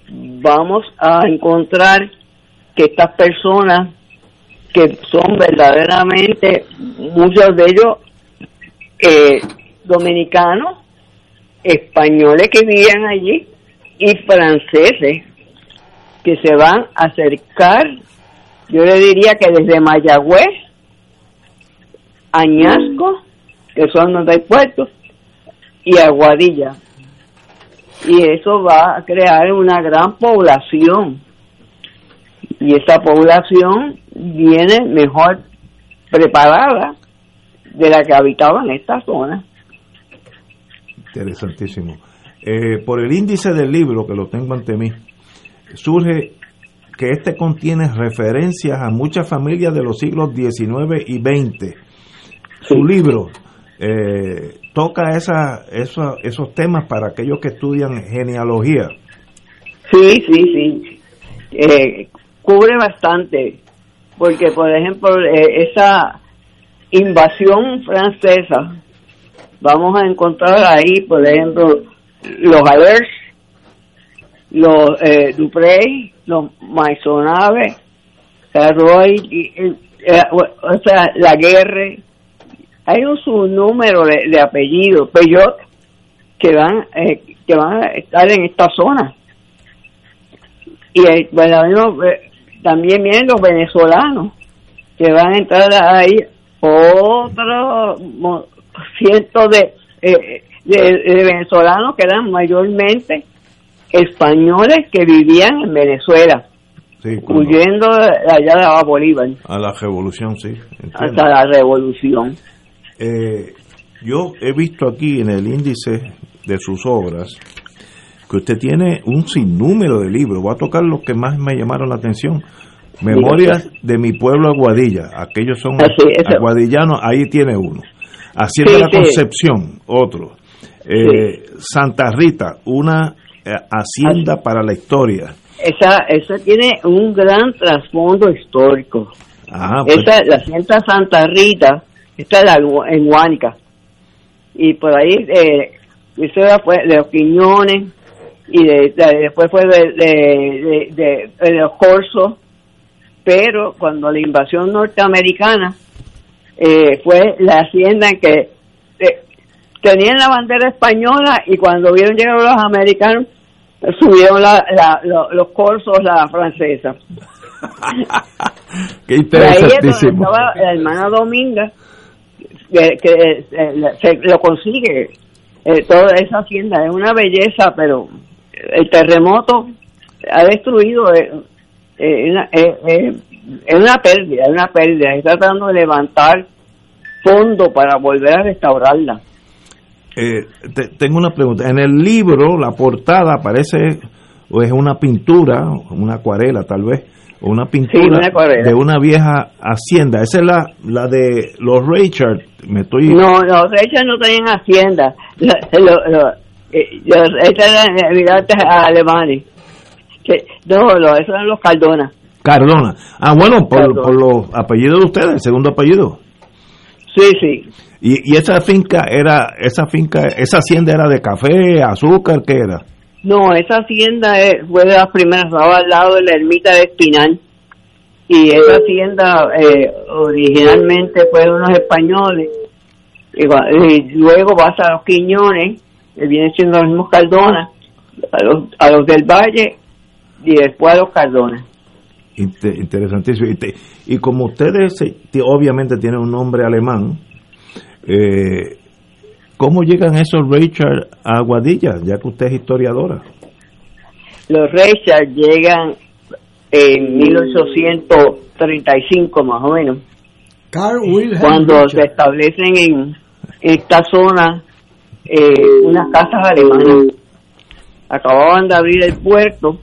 vamos a encontrar que estas personas que son verdaderamente, muchos de ellos eh, dominicanos, españoles que vivían allí y franceses que se van a acercar, yo le diría que desde Mayagüez, Añasco, que son donde hay puertos, y Aguadilla. Y eso va a crear una gran población. Y esa población viene mejor preparada de la que habitaba en esta zona. Interesantísimo. Eh, por el índice del libro, que lo tengo ante mí, surge que este contiene referencias a muchas familias de los siglos XIX y XX. Su libro eh, toca esa, esa- esos temas para aquellos que estudian genealogía. Sí, sí, sí. Eh, cubre bastante, porque por ejemplo eh, esa invasión francesa, vamos a encontrar ahí, por ejemplo, los Alers, los eh, Duprey, los Maisonave, Roy, y, eh, o sea, la guerra, hay un sinnúmero de, de apellidos, Peyot, que van, eh, que van a estar en esta zona. Y bueno, también vienen los venezolanos que van a entrar ahí cientos de, eh, de, de venezolanos que eran mayormente españoles que vivían en Venezuela Sí, huyendo allá de abajo Bolívar a la revolución, sí. entiendo. hasta la revolución Eh, yo he visto aquí en el índice de sus obras que usted tiene un sinnúmero de libros. Voy a tocar los que más me llamaron la atención. Memorias de mi pueblo Aguadilla. Aquellos son Así, aguadillanos, ahí tiene uno. Hacienda Sí, la sí. Concepción, otro. Eh, Santa Rita, una eh, hacienda para la historia. esa esa tiene un gran trasfondo histórico Ah, pues, Esa, la hacienda Santa Rita, está en, Guánica. Y por ahí, eh, eso de los Quiñones, y de, de- después fue de, de, los Corsos. Pero cuando la invasión norteamericana, eh, fue la hacienda en que eh, tenían la bandera española y cuando vieron llegar los americanos, subieron la, la- lo- los Corsos, la francesa. qué Y ahí es donde interesantísimo. estaba la hermana Dominga, que, que, eh, se lo consigue. Eh, toda esa hacienda es una belleza, pero el terremoto ha destruido. eh, eh, una- eh, es una pérdida, es una pérdida. Está tratando de levantar fondo para volver a restaurarla. Eh, te- tengo una pregunta. En el libro, la portada parece o es una pintura, una acuarela tal vez, o una pintura una de una vieja hacienda. Esa es la, la de los Richard. Me estoy. No, no, ellas no tenían hacienda. Lo- lo- lo- eh, los- Estas eran emigrantes alemanes. Que, no, no, esos eran los Cardona. Cardona. Ah, bueno, por, Cardona. por los apellidos de ustedes, el segundo apellido. Sí, sí. Y, y esa finca era, esa finca, esa hacienda era de café, azúcar, ¿qué era? No, esa hacienda fue de las primeras, estaba al lado de la ermita de Espinal. y esa hacienda eh, originalmente fue de unos españoles y, y luego pasa a los Quiñones que vienen siendo los mismos Cardona a los, a los del Valle y después a los Cardona Inte- interesantísimo. Y, te- y como ustedes eh, obviamente tienen un nombre alemán, eh, ¿cómo llegan esos Richard a Aguadilla, ya que usted es historiadora? los Richard llegan en 1835 más o menos Carl Wilhelm cuando Richard. se establecen en esta zona eh, unas casas alemanas. Acababan de abrir el puerto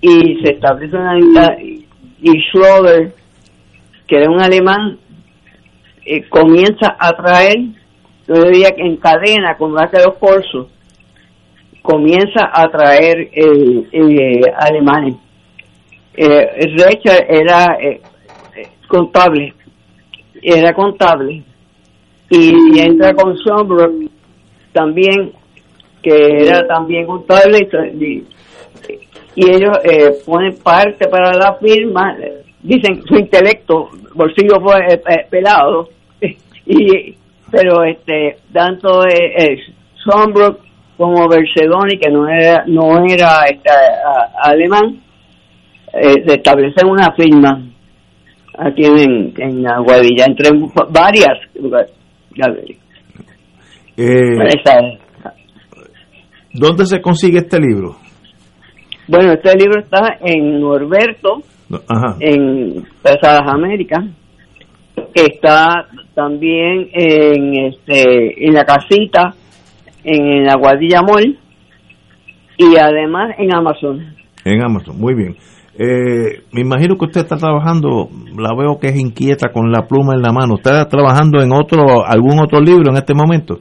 y se establece una y Schroeder, que era un alemán, eh, comienza a traer, yo diría que en cadena, con más que los corsos, comienza a traer eh, eh, alemanes. Eh, Richard era eh, eh, contable, era contable y, entra con Schomburg también que era también contable y, y ellos eh, ponen parte para la firma dicen su intelecto bolsillo fue eh, eh, pelado y pero este tanto eh, eh, Schomburg como Bercedoni que no era no era este, a- alemán eh, se establecen una firma aquí en, en Aguadilla, entre varias. Eh. ¿Dónde se consigue este libro? Bueno, este libro está en Norberto, Ajá. en las Américas. Está también en este en la casita, en Aguadilla Mall y además en Amazon. En Amazon, muy bien. Eh, me imagino que usted está trabajando, la veo que es inquieta con la pluma en la mano. ¿Usted está trabajando en otro, algún otro libro en este momento?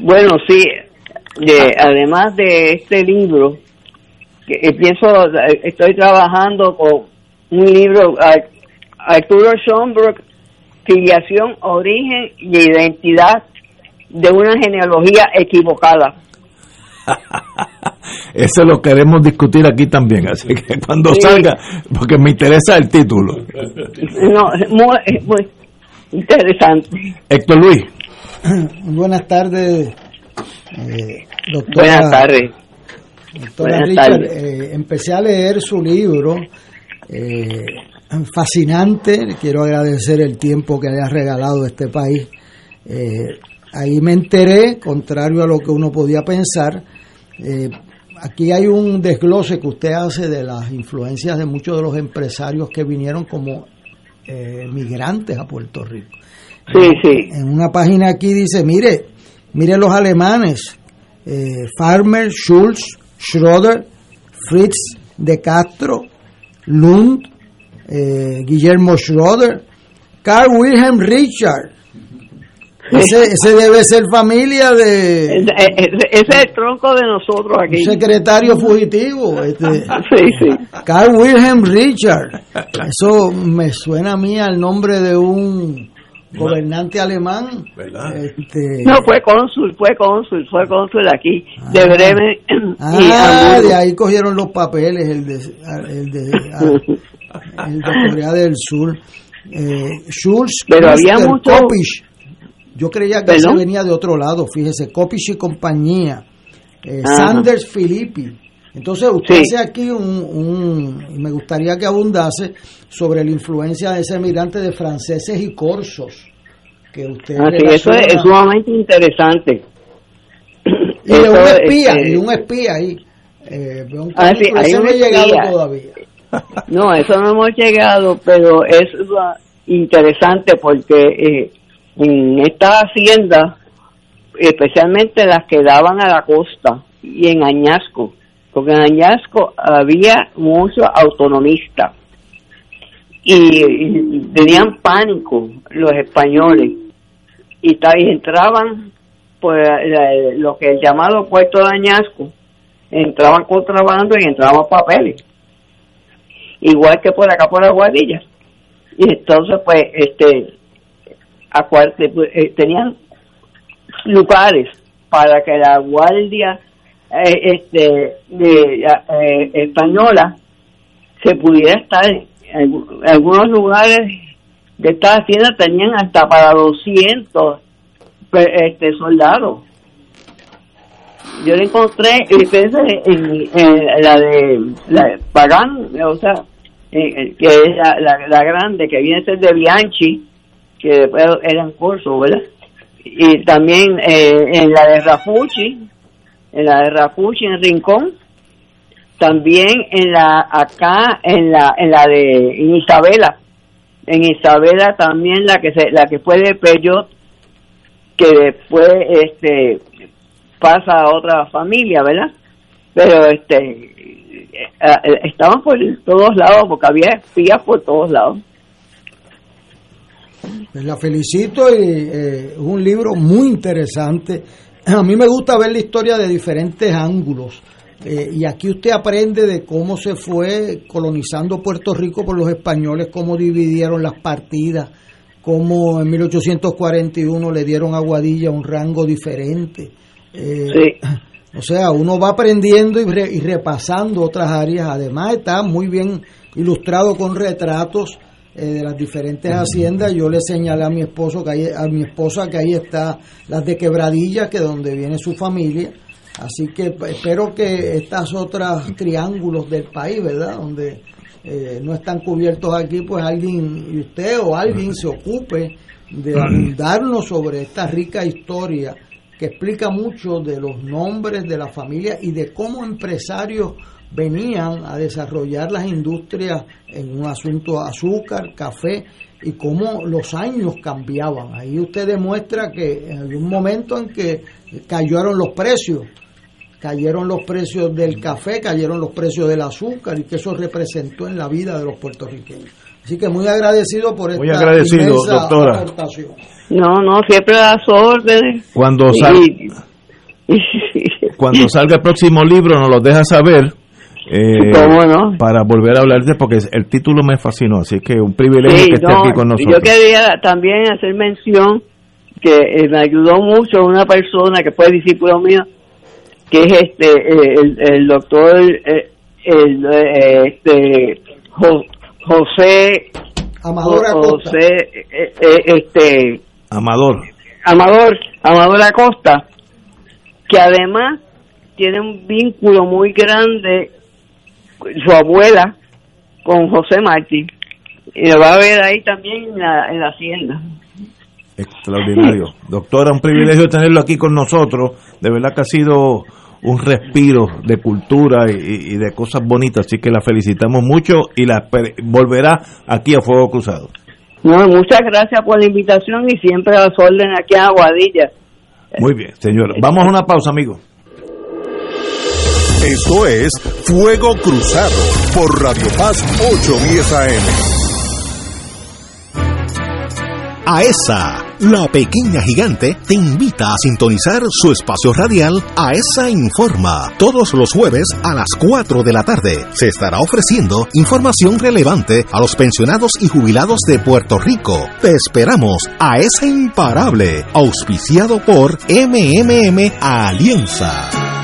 Bueno, sí, de- además de este libro, que pienso, estoy trabajando con un libro, Ar- Arturo Schomburg, Filiación, Origen y Identidad de una genealogía equivocada. Eso lo queremos discutir aquí también, así que cuando Sí. salga, porque me interesa el título. No, es muy, es muy interesante. Héctor Luis. Buenas tardes, eh, doctora. Buenas tardes. Doctora Buenas Richard, tardes. eh, empecé a leer su libro, eh, fascinante, quiero agradecer el tiempo que le ha regalado a este país. Eh, ahí me enteré, contrario a lo que uno podía pensar, eh, aquí hay un desglose que usted hace de las influencias de muchos de los empresarios que vinieron como eh, migrantes a Puerto Rico. Sí, sí. En una página aquí dice, mire, mire los alemanes, eh, Farmer, Schulz, Schroeder, Fritz de Castro, Lund, eh, Guillermo Schroeder, Carl Wilhelm Richard. Ese, ese debe ser familia de Ese ese- ese es el tronco de nosotros aquí. un secretario fugitivo. Este, Sí, sí. Carl Wilhelm Richard. Eso me suena a mí al nombre de un gobernante alemán. Este, No, fue cónsul, fue cónsul, fue cónsul aquí, de Bremen y Ah, de ahí cogieron los papeles, el de, el de, ah, el de Corea del Sur. Eh, Schulz, Pero había mucho- Kopisch. Yo creía que ese ¿Perdón? venía de otro lado, fíjese, Kopisch y compañía. Eh. Sanders Filippi. Entonces usted Sí. hace aquí un, un- me gustaría que abundase sobre la influencia de ese migrante de franceses y corsos que usted Ah, eso es, sumamente interesante. y de un espía, este, y un espía ahí. Eh, Ah, sí, hay un no he llegado espía. todavía. No, eso no hemos llegado, pero es interesante porque eh, en esta hacienda, especialmente las que daban a la costa y en Añasco, porque en Añasco había muchos autonomistas y, tenían pánico los españoles. Y, y entraban por la- lo que es llamado puerto de Añasco, entraban contrabando y entraban papeles. Igual que por acá por Aguadilla. Y entonces, pues, este, acuarte, pues, eh, tenían lugares para que la guardia eh, este, de, eh, española se pudiera estar en algunos lugares de estas haciendas tenían hasta para 200 pues, este, soldados. Yo le encontré, en, la de la Pagán, o sea, que es la, grande, que viene a ser de Bianchi, que después era en curso, ¿verdad? Y también eh, en la de Rafuchi, en la de Rafuchi en Rincón, también en la acá en la en la de Isabela, en Isabela también la que se, la que fue de Peyot, que después este pasa a otra familia, ¿verdad? Pero este eh, eh, estaban por todos lados porque había espías por todos lados. Pues la felicito y eh, es un libro muy interesante. A mí me gusta ver la historia de diferentes ángulos. y aquí usted aprende de cómo se fue colonizando Puerto Rico por los españoles, cómo dividieron las partidas, cómo en 1841 le dieron a Guadilla un rango diferente. Eh, o sea, uno va aprendiendo y, repasando otras áreas. Además, está muy bien ilustrado con retratos eh, de las diferentes haciendas. Yo le señalé a mi esposo que hay, a mi esposa que ahí está las de Quebradillas, que es donde viene su familia. Así que espero que estas otras triángulos del país, ¿verdad? Donde eh, no están cubiertos aquí, pues alguien, y usted o alguien se ocupe de darnos sobre esta rica historia que explica mucho de los nombres de la familia y de cómo empresarios venían a desarrollar las industrias en un asunto azúcar, café y cómo los años cambiaban. Ahí usted demuestra que en un momento en que cayeron los precios, cayeron los precios del café, cayeron los precios del azúcar y que eso representó en la vida de los puertorriqueños. Así que muy agradecido por esta muy agradecido, doctora. aportación. No, no, siempre a su órdenes. Cuando, cuando salga el próximo libro nos lo deja saber. Eh, para volver a hablarte porque el título me fascinó, así que un privilegio que esté aquí con nosotros. Yo quería también hacer mención que eh, me ayudó mucho una persona que fue discípulo mío, que es este eh, el, doctor el, este José Amador José este Amador. Amador, Amador Acosta, que además tiene un vínculo muy grande, su abuela, con José Martí. Y lo va a ver ahí también en la, en la hacienda. Extraordinario. Doctora, un privilegio tenerlo aquí con nosotros. De verdad que ha sido un respiro de cultura y, de cosas bonitas. Así que la felicitamos mucho y la volverá aquí a Fuego Cruzado. No, muchas gracias por la invitación y siempre a las órdenes aquí a Aguadilla. Muy bien, señor. Vamos a una pausa, amigo. Esto es Fuego Cruzado por Radio Paz 810 AM. AESA, la pequeña gigante, te invita a sintonizar su espacio radial AESA Informa. Todos los jueves a las 4 de la tarde se estará ofreciendo información relevante a los pensionados y jubilados de Puerto Rico. Te esperamos AESA Imparable, auspiciado por MMM Alianza.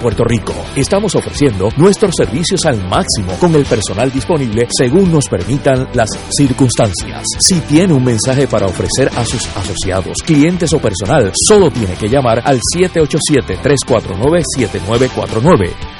Puerto Rico. Estamos ofreciendo nuestros servicios al máximo con el personal disponible según nos permitan las circunstancias. Si tiene un mensaje para ofrecer a sus asociados, clientes o personal, solo tiene que llamar al 787-349-7949.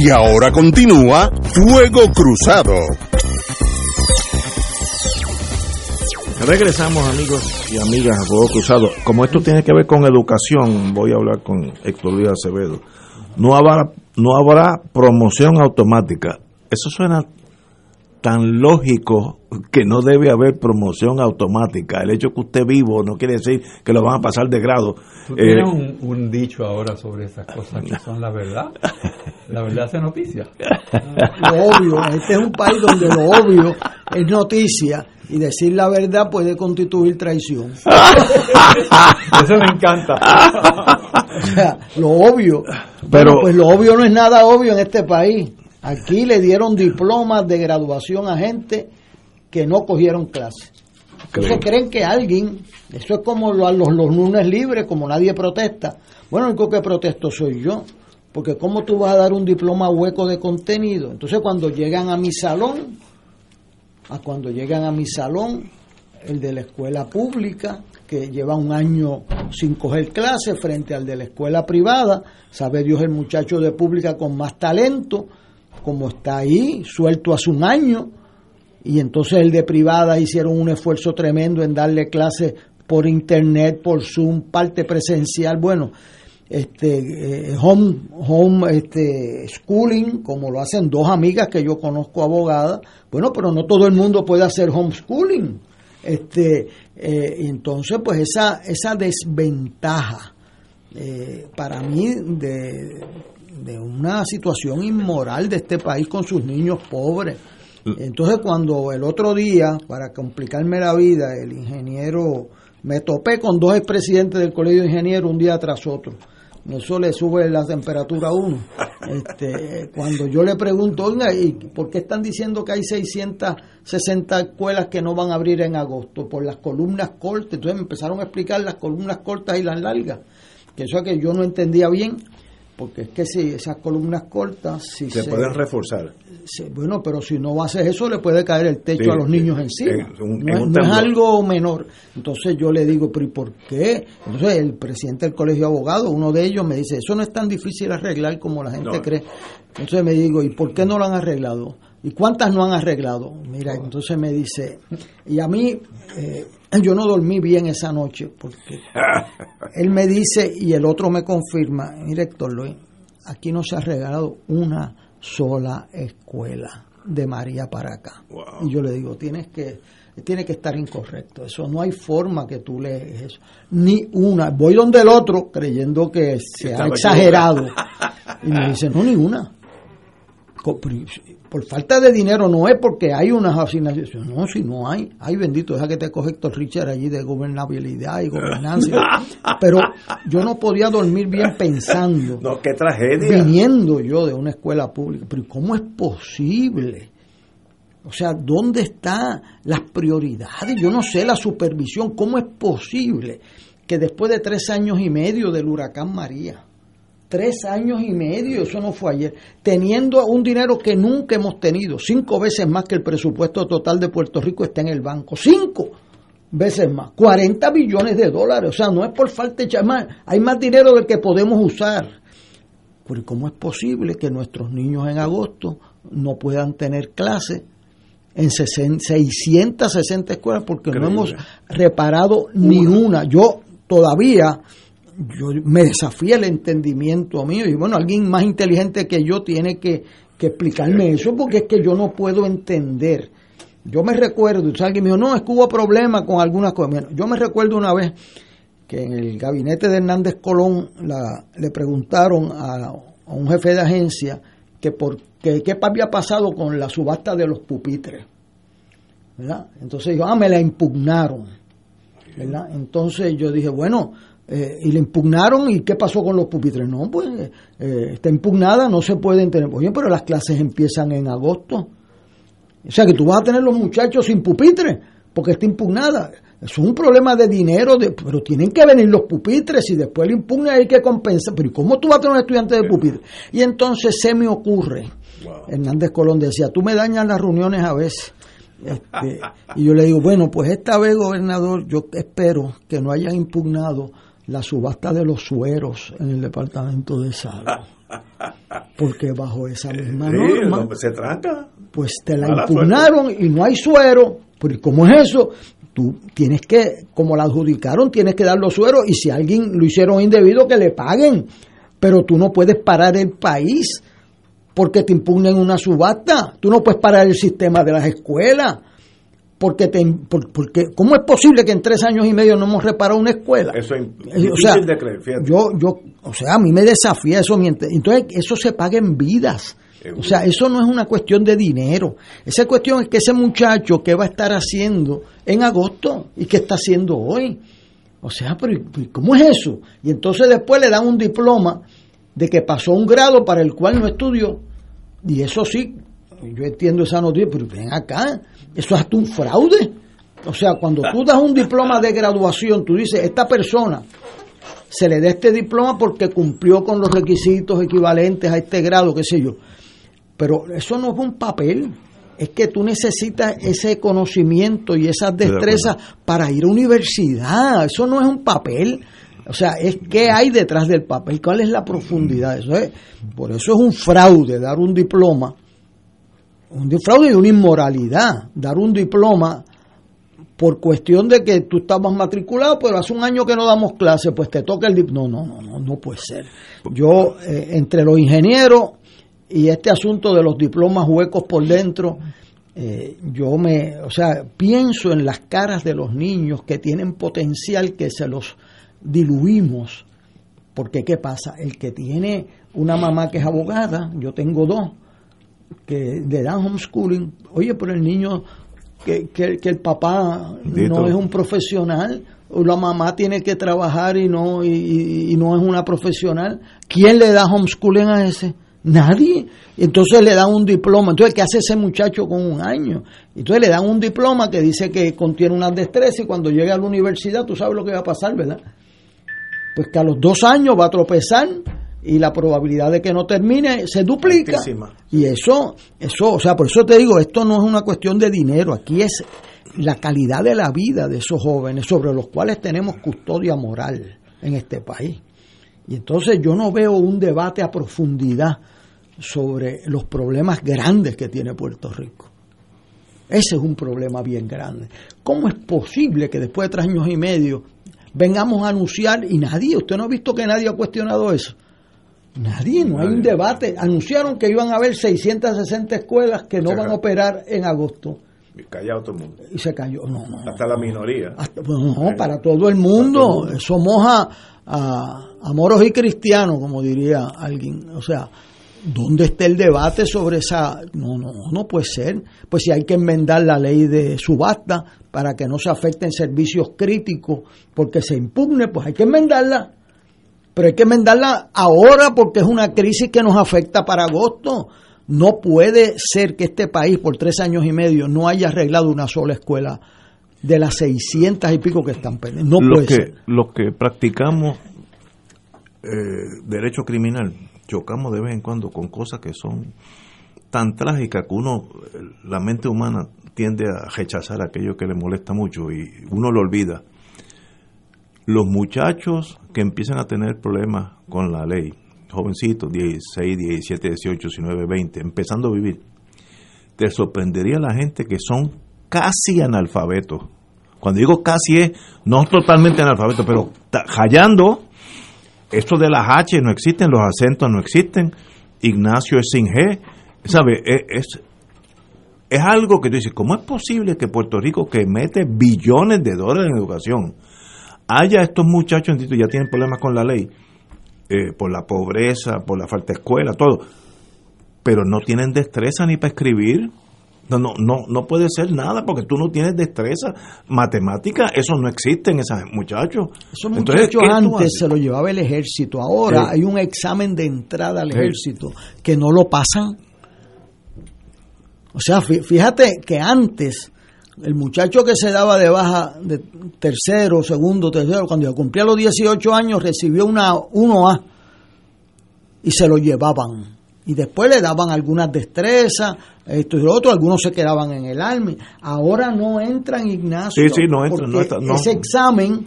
Y ahora continúa Fuego Cruzado. Regresamos amigos y amigas a Fuego Cruzado. Como esto tiene que ver con educación, voy a hablar con Héctor Luis Acevedo. No habrá, no habrá promoción automática. Eso suena tan lógico que no debe haber promoción automática. El hecho que usted vivo no quiere decir que lo van a pasar de grado. Tú tienes un, un, dicho ahora sobre esas cosas que son la verdad. La verdad hace noticia. Lo obvio, este es un país donde lo obvio es noticia y decir la verdad puede constituir traición. Eso me encanta. o sea, lo obvio. Pero bueno, pues lo obvio no es nada obvio en este país. Aquí le dieron diplomas de graduación a gente que no cogieron clases. Entonces creen que alguien, eso es como los, los, los lunes libres, como nadie protesta. Bueno, el único que protesto soy yo, porque ¿cómo tú vas a dar un diploma hueco de contenido? Entonces cuando llegan a mi salón, a cuando llegan a mi salón, el de la escuela pública, que lleva un año sin coger clases, frente al de la escuela privada, sabe Dios el muchacho de pública con más talento, como está ahí, suelto hace un año, y entonces el de privada hicieron un esfuerzo tremendo en darle clases por internet, por Zoom, parte presencial, bueno, este eh, home home este schooling como lo hacen dos amigas que yo conozco abogadas bueno pero no todo el mundo puede hacer homeschooling este eh, entonces pues esa esa desventaja eh, para mí de, de una situación inmoral de este país con sus niños pobres entonces cuando el otro día para complicarme la vida el ingeniero me topé con dos expresidentes del colegio de ingenieros un día tras otro eso le sube la temperatura a uno. Este, cuando yo le pregunto, oiga, ¿y por qué están diciendo que hay 660 escuelas que no van a abrir en agosto? Por las columnas cortas. Entonces me empezaron a explicar las columnas cortas y las largas. Que eso es que yo no entendía bien, porque es que si esas columnas cortas... Si se, se pueden reforzar. Se, bueno, pero si no haces eso, le puede caer el techo sí, a los niños encima. Eh, un, no, no es algo menor. Entonces yo le digo, pero ¿y por qué? Entonces el presidente del colegio de abogados, uno de ellos, me dice, eso no es tan difícil arreglar como la gente no. cree. Entonces me digo, ¿y por qué no lo han arreglado? ¿Y cuántas no han arreglado? Mira, entonces me dice, y a mí, eh, yo no dormí bien esa noche, porque él me dice y el otro me confirma, mire Héctor Luis, aquí no se ha regalado una sola escuela de María para acá. Wow. Y yo le digo, tienes que, tiene que estar incorrecto, eso no hay forma que tú lees eso, ni una. Voy donde el otro creyendo que se ha exagerado. Y me dice, no, ni una por falta de dinero no es porque hay unas asignaciones, no, si no hay, hay bendito, deja que te coge Héctor Richard allí de gobernabilidad y gobernanza, pero yo no podía dormir bien pensando, no, qué tragedia, viniendo yo de una escuela pública, pero ¿cómo es posible? O sea, ¿dónde están las prioridades? Yo no sé la supervisión, ¿cómo es posible que después de tres años y medio del huracán María, tres años y medio, eso no fue ayer, teniendo un dinero que nunca hemos tenido, cinco veces más que el presupuesto total de Puerto Rico está en el banco, cinco veces más, 40 billones de dólares, o sea, no es por falta de más, hay más dinero del que podemos usar. Pero ¿cómo es posible que nuestros niños en agosto no puedan tener clases en 660 escuelas porque Increíble. no hemos reparado ni una? Yo todavía yo me desafía el entendimiento mío y bueno, alguien más inteligente que yo tiene que, que explicarme eso porque es que yo no puedo entender. Yo me recuerdo, alguien me dijo, no, es que hubo problemas con algunas cosas. Bueno, yo me recuerdo una vez que en el gabinete de Hernández Colón la, le preguntaron a, a, un jefe de agencia que por que qué había pasado con la subasta de los pupitres. ¿verdad? Entonces yo, ah, me la impugnaron. ¿verdad? Entonces yo dije, bueno, eh, y le impugnaron y qué pasó con los pupitres. No, pues eh, está impugnada, no se pueden tener. Oye, pero las clases empiezan en agosto. O sea que tú vas a tener los muchachos sin pupitres porque está impugnada. Es un problema de dinero, de, pero tienen que venir los pupitres y después le impugna hay que compensar. Pero ¿y cómo tú vas a tener un estudiante de pupitre? Y entonces se me ocurre, Hernández Colón decía, tú me dañas las reuniones a veces. Este, y yo le digo, bueno, pues esta vez, gobernador, yo espero que no hayan impugnado la subasta de los sueros en el departamento de salud. Porque bajo esa misma norma, se tranca. pues te la Mala impugnaron y no hay suero. Pero ¿cómo es eso? Tú tienes que, como la adjudicaron, tienes que dar los sueros y si alguien lo hicieron indebido, que le paguen. Pero tú no puedes parar el país porque te impugnen una subasta. Tú no puedes parar el sistema de las escuelas. Porque, te, por- porque ¿cómo es posible que en tres años y medio no hemos reparado una escuela? Eso es Eh, difícil o sea, de creer, fíjate. Yo, yo, o sea, a mí me desafía eso. Entonces, eso se paga en vidas. O sea, eso no es una cuestión de dinero. Esa cuestión es que ese muchacho, ¿qué va a estar haciendo en agosto? ¿Y qué está haciendo hoy? O sea, pero ¿y ¿cómo es eso? Y entonces después le dan un diploma de que pasó un grado para el cual no estudió. Y eso sí, yo entiendo esa noticia, pero ven acá, eso es hasta un fraude. O sea, cuando tú das un diploma de graduación, tú dices, esta persona se le da este diploma porque cumplió con los requisitos equivalentes a este grado, qué sé yo. Pero eso no es un papel, es que tú necesitas ese conocimiento y esas de destrezas para ir a universidad. Eso no es un papel. O sea, es qué hay detrás del papel, cuál es la profundidad. Eso es, por eso es un fraude dar un diploma, un fraude y una inmoralidad, dar un diploma por cuestión de que tú estabas matriculado, pero hace un año que no damos clase, pues te toca el diploma. No, no, no, no puede ser. Yo, eh, entre los ingenieros y este asunto de los diplomas huecos por dentro, eh, yo me, o sea, pienso en las caras de los niños que tienen potencial que se los diluimos. Porque, ¿qué pasa? El que tiene una mamá que es abogada, yo tengo dos, que le dan homeschooling, oye, pero el niño, que, que, que el papá no es un profesional, o la mamá tiene que trabajar y no, y, no es una profesional, ¿quién le da homeschooling a ese? Nadie. Entonces le dan un diploma. Entonces, ¿qué hace ese muchacho con un año? Entonces le dan un diploma que dice que contiene unas destrezas y cuando llegue a la universidad, tú sabes lo que va a pasar, ¿verdad? Pues que a los dos años va a tropezar y la probabilidad de que no termine se duplica. Altísima. Y eso, eso, o sea, por eso te digo, esto no es una cuestión de dinero, aquí es la calidad de la vida de esos jóvenes sobre los cuales tenemos custodia moral en este país. Y entonces yo no veo un debate a profundidad sobre los problemas grandes que tiene Puerto Rico. Ese es un problema bien grande. ¿Cómo es posible que después de tres años y medio vengamos a anunciar y nadie, usted no ha visto que nadie ha cuestionado eso? Nadie, no hay un debate. Anunciaron que iban a haber 660 escuelas que no Se van a operar en agosto. Callado todo el mundo. Y se cayó. No, no. Hasta la minoría. Bueno, no, para todo el mundo. Eso moja a, a moros y cristianos, como diría alguien. O sea, ¿dónde está el debate sobre esa? No, no, no puede ser. Pues si hay que enmendar la ley de subasta para que no se afecten servicios críticos porque se impugne, pues hay que enmendarla. Pero hay que enmendarla ahora porque es una crisis que nos afecta para agosto. No puede ser que este país por tres años y medio no haya arreglado una sola escuela de las 600 y pico que están pendientes. No los puede que, ser. Los que practicamos eh, derecho criminal chocamos de vez en cuando con cosas que son tan trágicas que uno, eh, la mente humana tiende a rechazar aquello que le molesta mucho y uno lo olvida. Los muchachos que empiezan a tener problemas con la ley, jovencitos, 16, 17, 18, 19, 20, empezando a vivir, te sorprendería la gente que son casi analfabetos. Cuando digo casi es, no totalmente analfabetos, pero hallando, esto de las H no existen, los acentos no existen, Ignacio es sin G, ¿sabe? Es, es, es algo que tú dices, ¿cómo es posible que Puerto Rico, que mete billones de dólares en educación, haya estos muchachos, ya tienen problemas con la ley, eh, por la pobreza, por la falta de escuela, todo? pero no tienen destreza ni para escribir. No, no, no, no puede ser nada porque tú no tienes destreza. Matemática, eso no existe en esos muchachos. Esos muchachos ¿qué tú antes se lo llevaba el ejército. Ahora Sí. hay un examen de entrada al Sí. ejército que no lo pasan. O sea, fí- fíjate que antes el muchacho que se daba de baja de tercero, segundo, tercero, cuando ya cumplía los 18 años recibió una 1A y se lo llevaban. Y después le daban algunas destrezas, esto y lo otro, algunos se quedaban en el Army. Ahora no entran, Ignacio. Sí, sí, no entran, no entran, no. Ese examen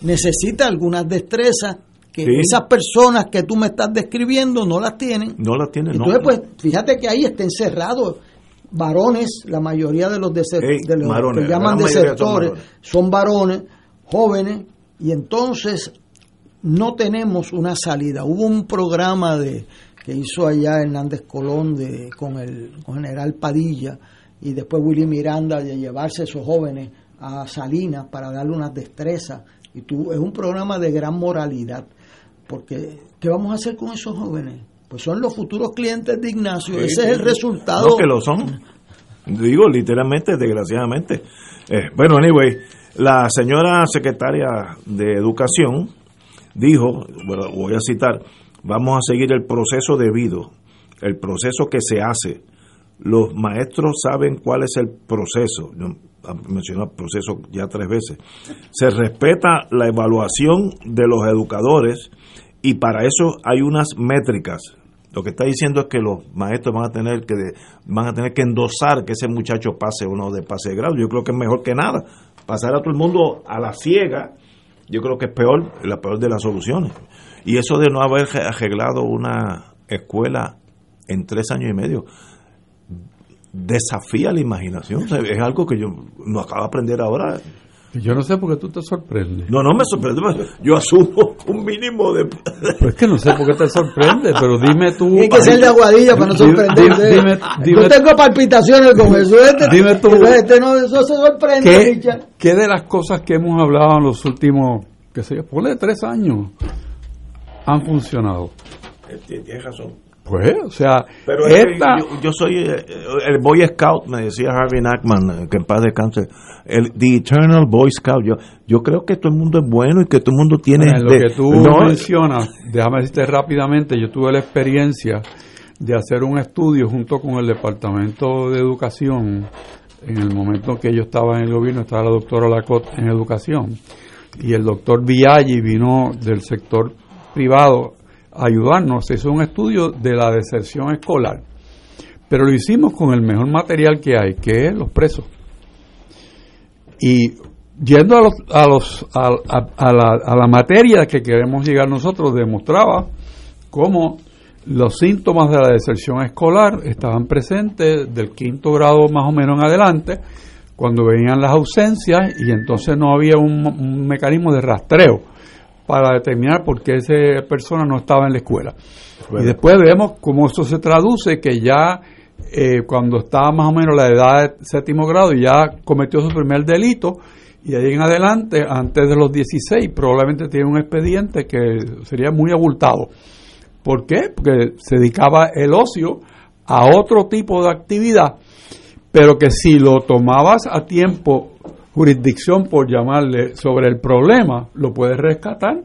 necesita algunas destrezas que Sí. esas personas que tú me estás describiendo no las tienen. No la tienen, no. Entonces, pues, fíjate que ahí está encerrado varones, la mayoría de los, deser- Ey, de los varones, que la llaman son desertores varones. son varones, jóvenes, y entonces no tenemos una salida. Hubo un programa de que hizo allá Hernández Colón de, con el con general Padilla y después Willy Miranda de llevarse a esos jóvenes a Salinas para darle unas destrezas. Y tú, es un programa de gran moralidad, porque ¿qué vamos a hacer con esos jóvenes? Pues son los futuros clientes de Ignacio, Sí, ese es el resultado. No, que lo son. Digo, literalmente, desgraciadamente. Eh, bueno, anyway, la señora secretaria de Educación dijo, bueno, voy a citar, vamos a seguir el proceso debido, el proceso que se hace. Los maestros saben cuál es el proceso. Yo, mencionó el proceso ya tres veces. Se respeta la evaluación de los educadores y para eso hay unas métricas. Lo que está diciendo es que los maestros van a tener que van a tener que endosar que ese muchacho pase o no de pase de grado. Yo creo que es mejor que nada. Pasar a todo el mundo a la ciega, yo creo que es peor, la peor de las soluciones. Y eso de no haber arreglado una escuela en tres años y medio desafía la imaginación. Es algo que yo no acabo de aprender ahora. Yo no sé por qué tú te sorprendes. No, no me sorprende. Yo asumo un mínimo de. Pues es que no sé por qué te sorprende, pero dime tú. Hay que ser de aguadilla para no Dime- sorprenderse. dime- dime- Yo tengo palpitaciones con eso. Este, Dime tú. este no, eso se sorprende, ¿Qué, Richard. qué de las cosas que hemos hablado en los últimos, qué sé yo, ponle tres años, han funcionado? Tienes razón. Pues, o sea, Pero es que esta, yo, yo soy eh, el Boy Scout, me decía Harvey Nackman, eh, que en paz descanse, el The Eternal Boy Scout. Yo, yo creo que todo el mundo es bueno y que todo el mundo tiene. en lo de- que tú no, mencionas, déjame decirte rápidamente, yo tuve la experiencia de hacer un estudio junto con el Departamento de Educación, en el momento en que yo estaba en el gobierno, estaba la doctora Lacote en educación, y el doctor Viaggi vino del sector privado ayudarnos, se hizo un estudio de la deserción escolar, pero lo hicimos con el mejor material que hay, que es los presos. Y yendo a, los, a, los, a, la, a la materia que queremos llegar nosotros, demostraba cómo los síntomas de la deserción escolar estaban presentes del quinto grado más o menos en adelante, cuando venían las ausencias y entonces no había un mecanismo de rastreo para determinar por qué esa persona no estaba en la escuela. Y después vemos cómo eso se traduce, que ya eh, cuando estaba más o menos la edad de séptimo grado ya cometió su primer delito y de ahí en adelante, antes de los 16, probablemente tiene un expediente que sería muy abultado. ¿Por qué? Porque se dedicaba el ocio a otro tipo de actividad, pero que si lo tomabas a tiempo, jurisdicción por llamarle, sobre el problema, lo puedes rescatar.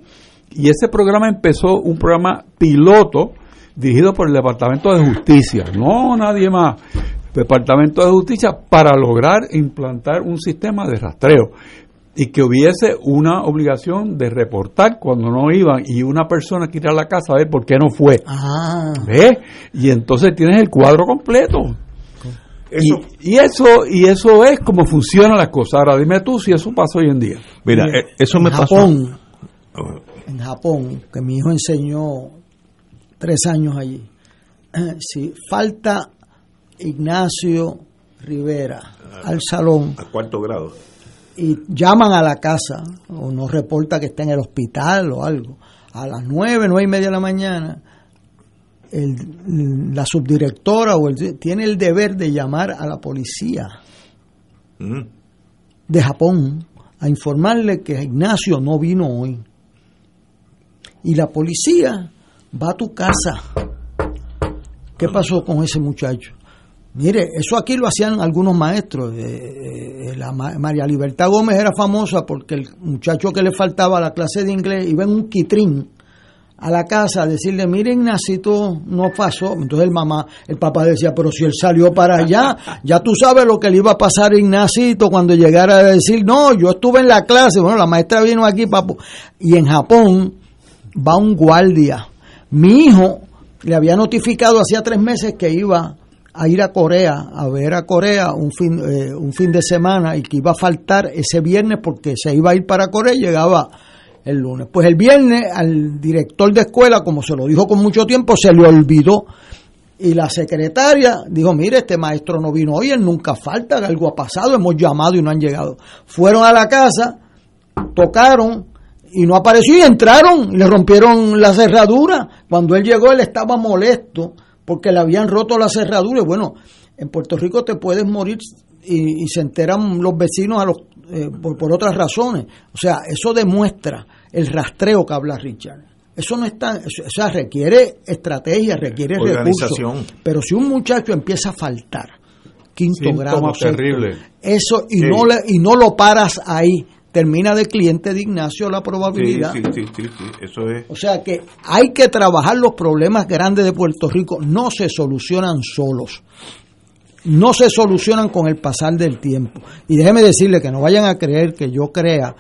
Y ese programa empezó un programa piloto dirigido por el Departamento de Justicia, no nadie más. Departamento de Justicia para lograr implantar un sistema de rastreo y que hubiese una obligación de reportar cuando no iban y una persona que ir a la casa a ver por qué no fue. Ah. ¿Ves? Y entonces tienes el cuadro completo. Y, y eso y eso es como funcionan las cosas. Ahora dime tú si eso pasa hoy en día. Mira, eh, eso me en pasó. Japón, en Japón, que mi hijo enseñó tres años allí. Si falta Ignacio Rivera al salón A cuarto grado. y llaman a la casa o nos reporta que está en el hospital o algo, a las nueve, nueve y media de la mañana, el- la subdirectora o el, tiene el deber de llamar a la policía Mm. de Japón a informarle que Ignacio no vino hoy. Y la policía va a tu casa ¿Qué pasó con ese muchacho? Mire, eso aquí lo hacían algunos maestros. Eh, eh, la María Libertad Gómez era famosa porque el muchacho que le faltaba a la clase de inglés iba en un quitrín a la casa a decirle, mire Ignacito, no pasó. Entonces el mamá, el papá decía, pero si él salió para allá, ya tú sabes lo que le iba a pasar a Ignacito cuando llegara a decir, no, yo estuve en la clase. Bueno, la maestra vino aquí, papu. Y en Japón va un guardia. Mi hijo le había notificado hacía tres meses que iba a ir a Corea, a ver a Corea un fin, eh, un fin de semana y que iba a faltar ese viernes porque se iba a ir para Corea y llegaba el lunes. Pues el viernes al director de escuela, como se lo dijo con mucho tiempo, se le olvidó. Y la secretaria dijo, mire, este maestro no vino hoy, él nunca falta, algo ha pasado, hemos llamado y no han llegado. Fueron a la casa, tocaron y no apareció y entraron y le rompieron la cerradura. Cuando él llegó, él estaba molesto porque le habían roto la cerradura. Y bueno, en Puerto Rico te puedes morir y, se enteran los vecinos a los, eh, por, otras razones. O sea, eso demuestra el rastreo que habla Richard. Eso no está, o sea, requiere estrategia, requiere recursos. Pero si un muchacho empieza a faltar, quinto grado, terrible. eso y no le, y no lo paras ahí, termina de cliente de Ignacio la probabilidad. Sí, sí, sí, eso es. O sea que hay que trabajar los problemas grandes de Puerto Rico, no se solucionan solos. No se solucionan con el pasar del tiempo. Y déjeme decirle que no vayan a creer que yo crea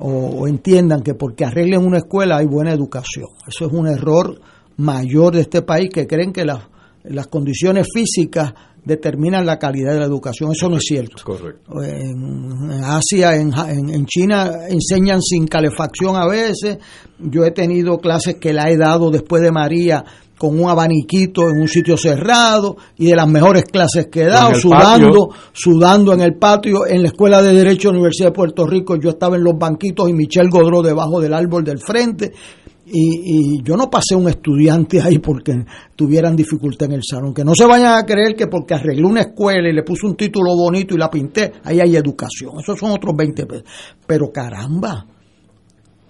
o, entiendan que porque arreglen una escuela hay buena educación. Eso es un error mayor de este país que creen que las, las condiciones físicas determinan la calidad de la educación. Eso no es cierto. Correcto. En Asia, en, en, China enseñan sin calefacción a veces. Yo he tenido clases que la he dado después de María con un abaniquito en un sitio cerrado y de las mejores clases que he dado, sudando, sudando en el patio. En la Escuela de Derecho de la Universidad de Puerto Rico yo estaba en los banquitos y Michelle Godró debajo del árbol del frente. Y, yo no pasé un estudiante ahí porque tuvieran dificultad en el salón. Que no se vayan a creer que porque arreglé una escuela y le puse un título bonito y la pinté, ahí hay educación. Esos son otros 20 pesos. Pero caramba,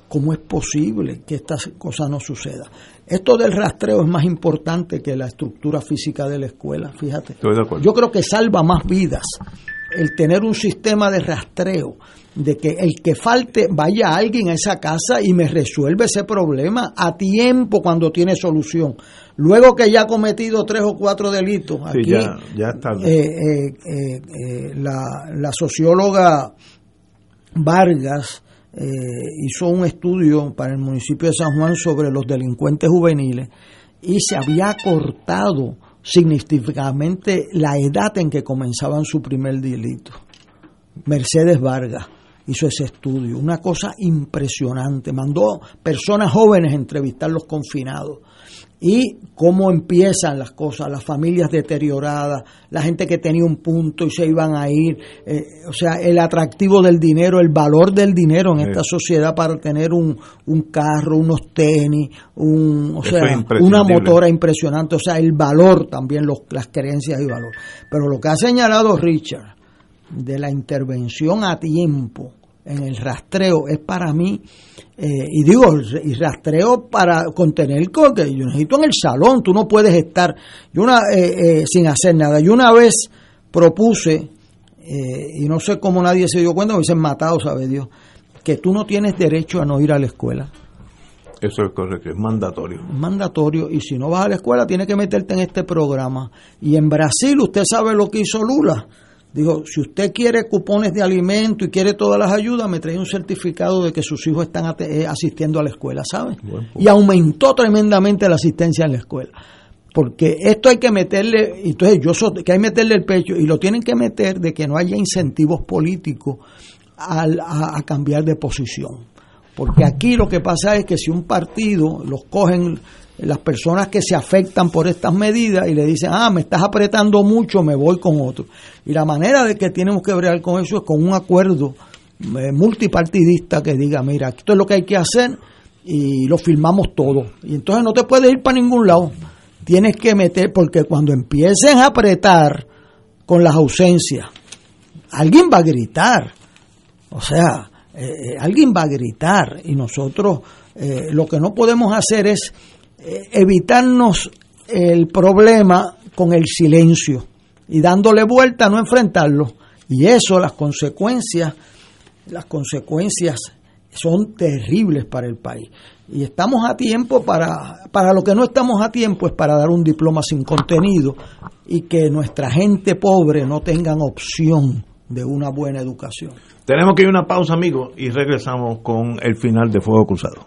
¿cómo es posible que esta cosa no suceda? Esto del rastreo es más importante que la estructura física de la escuela, fíjate. Yo creo que salva más vidas el tener un sistema de rastreo de que el que falte vaya alguien a esa casa y me resuelve ese problema a tiempo cuando tiene solución. Luego que ya ha cometido tres o cuatro delitos, aquí ya, eh, eh, eh, la, la, socióloga Vargas hizo un estudio para el municipio de San Juan sobre los delincuentes juveniles y se había cortado significativamente la edad en que comenzaban su primer delito. Mercedes Vargas hizo ese estudio, una cosa impresionante. Mandó personas jóvenes a entrevistar los confinados y cómo empiezan las cosas, las familias deterioradas, la gente que tenía un punto y se iban a ir, eh, o sea, el atractivo del dinero, el valor del dinero en esta sociedad para tener un, un carro, unos tenis, un, o sea, una motora impresionante, o sea, el valor también, los, las creencias y valor. Pero lo que ha señalado Richard de la intervención a tiempo, en el rastreo es para mí, eh, y digo, y rastreo para contener que yo necesito en el salón, tú no puedes estar yo una, eh, eh, sin hacer nada. Yo una vez propuse, y no sé cómo nadie se dio cuenta, me dicen matado, sabe Dios, que tú no tienes derecho a no ir a la escuela. Eso es correcto, es mandatorio. Mandatorio, y si no vas a la escuela, tienes que meterte en este programa. Y en Brasil, usted sabe lo que hizo Lula Digo, si usted quiere cupones de alimento y quiere todas las ayudas, me trae un certificado de que sus hijos están eh, asistiendo a la escuela, ¿sabe? y aumentó tremendamente la asistencia en la escuela. Porque esto hay que meterle, entonces yo so, que hay que meterle el pecho y lo tienen que meter de que no haya incentivos políticos a, a cambiar de posición. Porque aquí lo que pasa es que si un partido los cogen las personas que se afectan por estas medidas y le dicen, ah, me estás apretando mucho, me voy con otro. Y la manera de que tenemos que bregar con eso es con un acuerdo eh, multipartidista que diga, mira, esto es lo que hay que hacer y lo firmamos todo. Y entonces no te puedes ir para ningún lado. Tienes que meter, porque cuando empiecen a apretar con las ausencias, alguien va a gritar. O sea, eh, eh, alguien va a gritar y nosotros lo que no podemos hacer es evitarnos el problema con el silencio y dándole vuelta a no enfrentarlo. Y eso, las consecuencias, las consecuencias son terribles para el país. Y estamos a tiempo para, para lo que no estamos a tiempo es para dar un diploma sin contenido y que nuestra gente pobre no tengan opción de una buena educación. Tenemos que ir a una pausa, amigos, y regresamos con el final de Fuego Cruzado.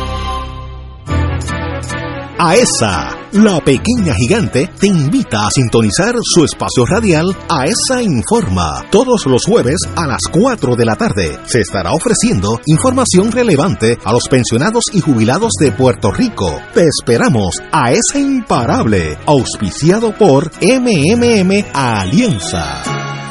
AESA, la pequeña gigante, te invita a sintonizar su espacio radial AESA Informa. Todos los jueves a las 4 de la tarde se estará ofreciendo información relevante a los pensionados y jubilados de Puerto Rico. Te esperamos a esa imparable, auspiciado por MMM Alianza.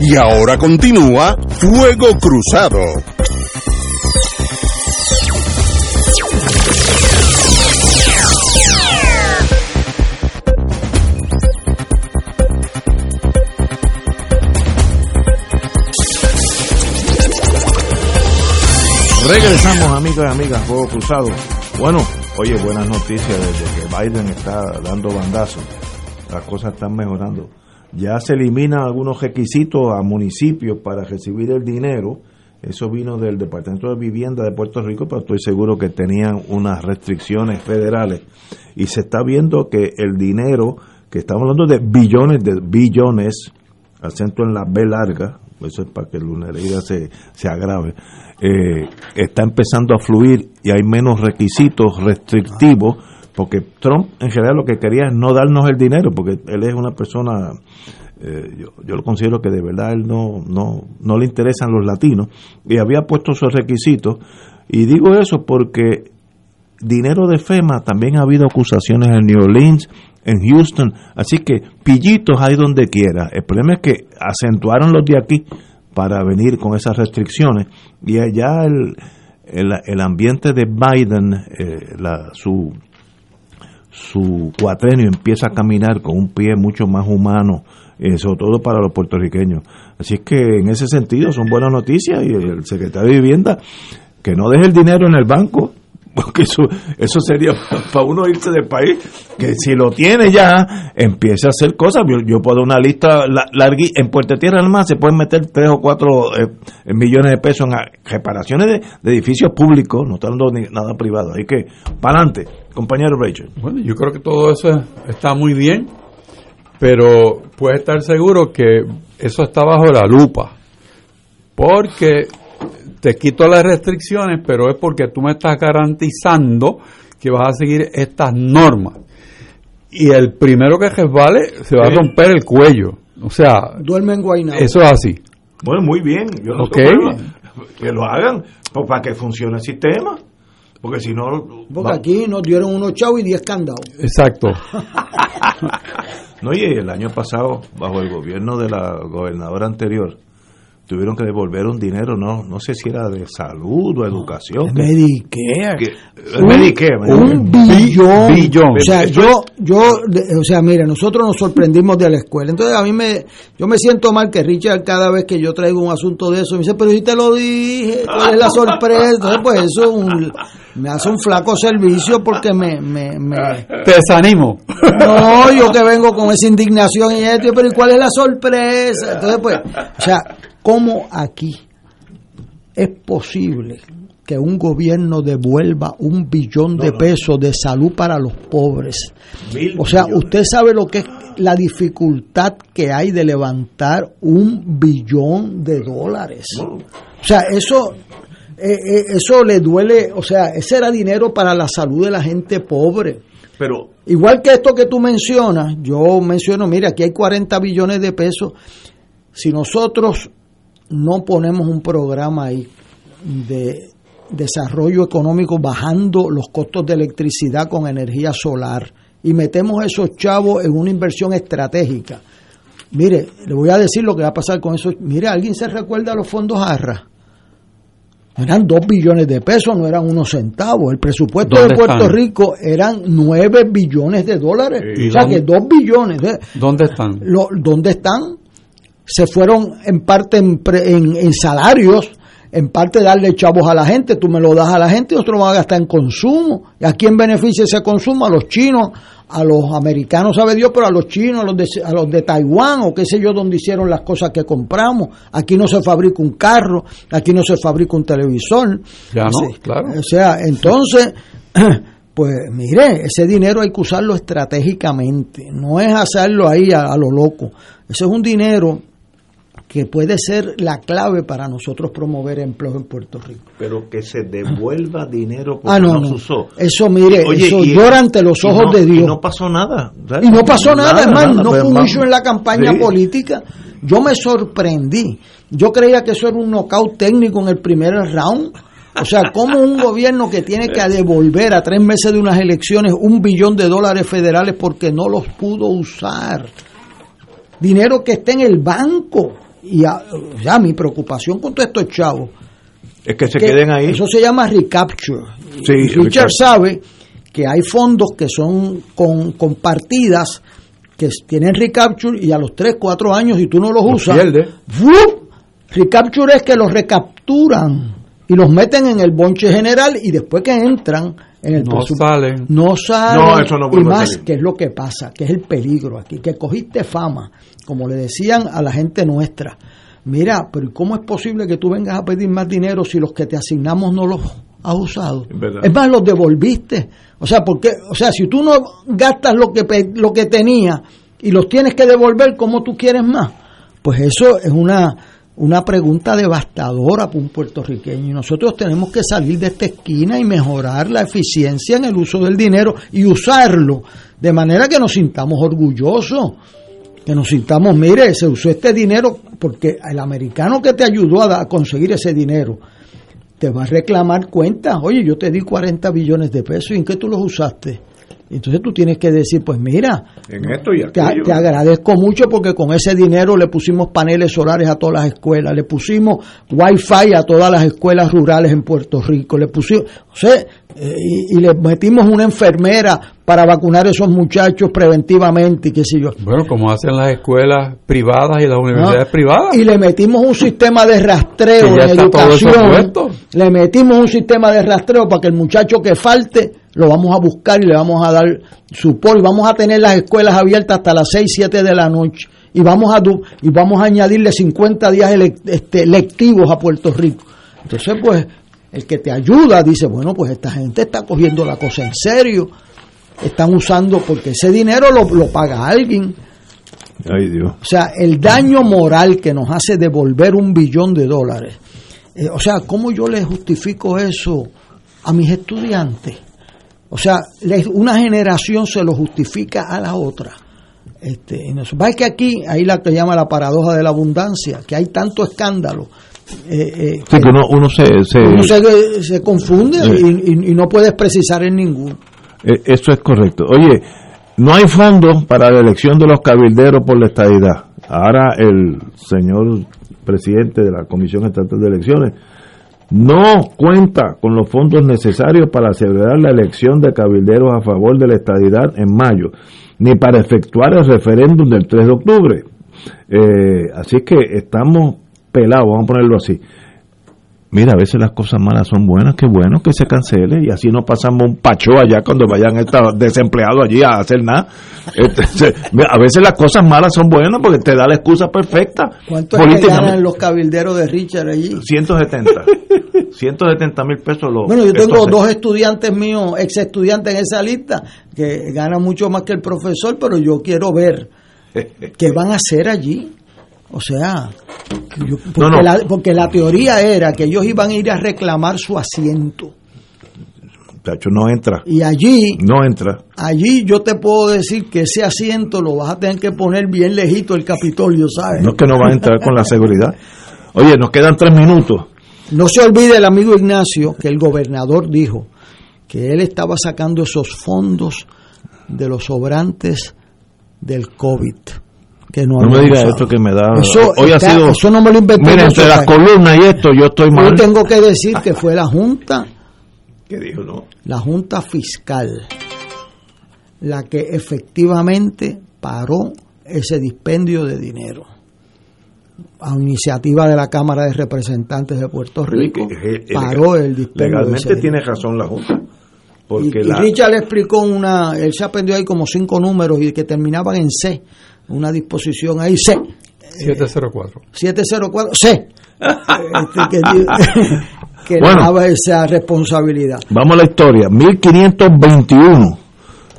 Y ahora continúa Fuego Cruzado. Regresamos, amigos y amigas, Fuego Cruzado. Bueno, oye, buenas noticias desde que Biden está dando bandazos. Las cosas están mejorando. Ya se eliminan algunos requisitos a municipios para recibir el dinero. Eso vino del Departamento de Vivienda de Puerto Rico, pero estoy seguro que tenían unas restricciones federales. Y se está viendo que el dinero, que estamos hablando de billones de billones, acento en la B larga, eso es para que la herida se, se agrave, eh, está empezando a fluir y hay menos requisitos restrictivos porque Trump en general lo que quería es no darnos el dinero porque él es una persona eh, yo, yo lo considero que de verdad él no, no, no le interesan los latinos y había puesto esos requisitos. Y digo eso porque dinero de FEMA también ha habido acusaciones en New Orleans en Houston así que pillitos hay donde quiera. El problema es que acentuaron los de aquí para venir con esas restricciones y allá el, el, el ambiente de Biden, eh, la, su, su cuatrenio empieza a caminar con un pie mucho más humano, eh, sobre todo para los puertorriqueños. Así es que en ese sentido son buenas noticias y el secretario de Vivienda que no deje el dinero en el banco, porque eso, eso sería para uno irse del país, que si lo tiene ya, empiece a hacer cosas. Yo, yo puedo una lista larga, en Puerto Tierra nada más se pueden meter tres o cuatro eh, millones de pesos en reparaciones de, edificios públicos, no está dando nada privado. Así que, para adelante, compañero Rachel. Bueno, yo creo que todo eso está muy bien, pero puede estar seguro que eso está bajo la lupa, porque te quito las restricciones, pero es porque tú me estás garantizando que vas a seguir estas normas. y el primero que resbale se va a romper el cuello. O sea, Duerme en Guaynabo. eso es así. Bueno, muy bien. Yo no Ok. tengo problema. Que lo hagan pues, para que funcione el sistema. Porque si no. Porque va- aquí nos dieron unos chavos y 10 candados. Exacto. No, y el año pasado, bajo el gobierno de la gobernadora anterior, tuvieron que devolver un dinero, no no sé si era de salud o educación. que- Medicare. que- Medicare, Un Medicare. billón. Billón. O sea, yo, yo, o sea, mire, nosotros nos sorprendimos de la escuela. Entonces, a mí me, yo me siento mal que Richard, cada vez que yo traigo un asunto de eso, me dice, pero si te lo dije, ¿cuál es la sorpresa? Entonces, pues eso es un- me hace un flaco servicio porque me, me, me, Te desanimo. no, yo que vengo con esa indignación y esto, pero ¿y cuál es la sorpresa? Entonces, pues, o sea, ¿cómo aquí es posible que un gobierno devuelva un billón de pesos de salud para los pobres? O sea, millones. usted sabe lo que es la dificultad que hay de levantar un billón de dólares. O sea, eso, eh, eh, eso le duele, o sea, ese era dinero para la salud de la gente pobre. Pero Igual que esto que tú mencionas, yo menciono, mira, aquí hay 40 billones de pesos. Si nosotros no ponemos un programa ahí de desarrollo económico bajando los costos de electricidad con energía solar y metemos esos chavos en una inversión estratégica. Mire, le voy a decir lo que va a pasar con eso. Mire, ¿alguien se recuerda los fondos ARRA? Eran dos billones de pesos, no eran unos centavos. El presupuesto de ¿Dónde Puerto están? Rico eran nueve billones de dólares. ¿Y o sea dónde- que dos billones. de- ¿Dónde están? lo- ¿Dónde están? Se fueron en parte en, en- en salarios, en parte darle chavos a la gente. Tú me lo das a la gente y otros van a gastar en consumo. ¿Y a quién beneficia ese consumo? A los chinos, a los americanos, sabe Dios, pero a los chinos, a los, de, a los de Taiwán o qué sé yo, donde hicieron las cosas que compramos. Aquí no se fabrica un carro, aquí no se fabrica un televisor. Ya no, Sí. claro. O sea, entonces, pues mire, ese dinero hay que usarlo estratégicamente, no es hacerlo ahí a, a lo loco. Ese es un dinero que puede ser la clave para nosotros promover empleo en Puerto Rico. pero que se devuelva dinero porque Ah, no, no, se usó. Eso, mire, eso y- llora ante los ojos no- de Dios. Y no pasó nada. Y no pasó nada, es más, no pues, fue un en la campaña Sí. política. Yo me sorprendí. Yo creía que eso era un knockout técnico en el primer round. O sea, como un gobierno que tiene que devolver a tres meses de unas elecciones un billón de dólares federales porque no los pudo usar. Dinero que está en el banco. Y a- ya mi preocupación con todos estos chavos. Es que se que queden ahí. Eso se llama recapture. Sí, Richard recapture. sabe que hay fondos que son con, con partidas que tienen recapture y a los 3, 4 años si tú no los, Los usas. ¡vup! recapture es que los recapturan y los meten en el bonche general y después que entran en el No salen. no salen No, eso no y más salir. que es lo que pasa, que es el peligro aquí, que cogiste fama, como le decían a la gente nuestra. Mira, pero ¿y ¿cómo es posible que tú vengas a pedir más dinero si los que te asignamos no los has usado? Es más, los devolviste. O sea, porque, o sea, si tú no gastas lo que lo que tenías y los tienes que devolver, ¿cómo tú quieres más? Pues eso es una una pregunta devastadora para un puertorriqueño y nosotros tenemos que salir de esta esquina y mejorar la eficiencia en el uso del dinero y usarlo de manera que nos sintamos orgullosos que nos sintamos, mire, se usó este dinero porque el americano que te ayudó a, conseguir ese dinero te va a reclamar cuentas. Oye, yo te di 40 billones de pesos y en qué tú los usaste. Entonces tú tienes que decir, pues mira, En esto y te, te agradezco mucho porque con ese dinero le pusimos paneles solares a todas las escuelas, le pusimos wifi a todas las escuelas rurales en Puerto Rico, le pusimos, o sea, eh, y, y le metimos una enfermera para vacunar a esos muchachos preventivamente y qué sé yo. Bueno, como hacen las escuelas privadas y las universidades ¿no? privadas. Y le metimos un sistema de rastreo en educación. Le metimos un sistema de rastreo para que el muchacho que falte lo vamos a buscar y le vamos a dar su polo. Y vamos a tener las escuelas abiertas hasta las 6, 7 de la noche. Y vamos a, y vamos a añadirle 50 días este, lectivos a Puerto Rico. Entonces, pues, el que te ayuda dice, bueno, pues esta gente está cogiendo la cosa en serio. Están usando, porque ese dinero lo, lo paga alguien. Ay, Dios. O sea, el daño moral que nos hace devolver un billón de dólares. Eh, o sea, ¿cómo yo le justifico eso a mis estudiantes? O sea, una generación se lo justifica a la otra. Este, y nos- va que aquí hay la que llama la paradoja de la abundancia, que hay tanto escándalo. Eh, eh, Sí, que uno, uno se, se- uno se, se confunde y, y- y no puedes precisar en ninguno. eh, eso es correcto. Oye, no hay fondos para la elección de los cabilderos por la estadidad. Ahora el señor presidente de la Comisión Estatal de Elecciones no cuenta con los fondos necesarios para celebrar la elección de cabilderos a favor de la estadidad en mayo, ni para efectuar el referéndum del 3 de octubre. Eh, así que estamos pelados, vamos a ponerlo así. Mira, a veces las cosas malas son buenas, qué bueno que se cancele y así no pasamos un pacho allá cuando vayan estos desempleados allí a hacer nada. A veces las cosas malas son buenas porque te da la excusa perfecta. ¿Cuánto es que políticamente. ganan los cabilderos de Richard allí? 170. 170 mil pesos los. Bueno, yo tengo dos estudiantes míos, ex estudiantes en esa lista, que ganan mucho más que el profesor, pero yo quiero ver qué van a hacer allí. O sea, yo- porque, No, no. La, porque la teoría era que ellos iban a ir a reclamar su asiento. Tacho, no entra. Y allí, No entra. allí yo te puedo decir que ese asiento lo vas a tener que poner bien lejito el Capitolio, ¿sabes? No es que no va a entrar con la seguridad. Oye, nos quedan tres minutos. No se olvide el amigo Ignacio que el gobernador dijo que él estaba sacando esos fondos de los sobrantes del COVID. Que no, No me usado. esto que me da. Eso Hoy ha sido. eso no me lo inventé Mira, entre las columnas y esto, yo estoy mal. Yo tengo que decir que fue la Junta, ¿Qué dijo, no? la Junta Fiscal, la que efectivamente paró ese dispendio de dinero. A iniciativa de la Cámara de Representantes de Puerto Rico, Eh, eh, paró el dispendio de Legalmente ese tiene razón la Junta. Porque y, y la, Richard le explicó una, él se aprendió ahí como cinco números y que terminaban en C, una disposición ahí C, 704. 704 C, este, que, que Bueno. daba esa responsabilidad. Vamos a la historia. 1521.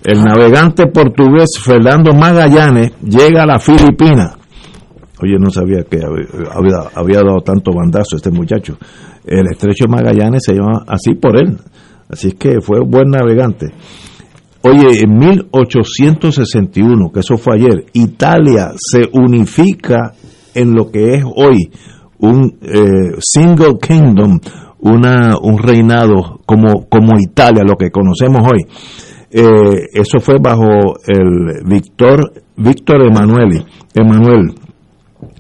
El navegante portugués Fernando Magallanes llega a la Filipina. Oye, no sabía que había, había- dado tanto bandazo este muchacho. El estrecho Magallanes se llama así por él. Así es que fue un buen navegante. Oye, en 1861, que eso fue ayer, Italia se unifica en lo que es hoy un eh, single kingdom, una, un reinado como, como Italia, lo que conocemos hoy. Eh, eso fue bajo el Víctor Víctor Emanuel.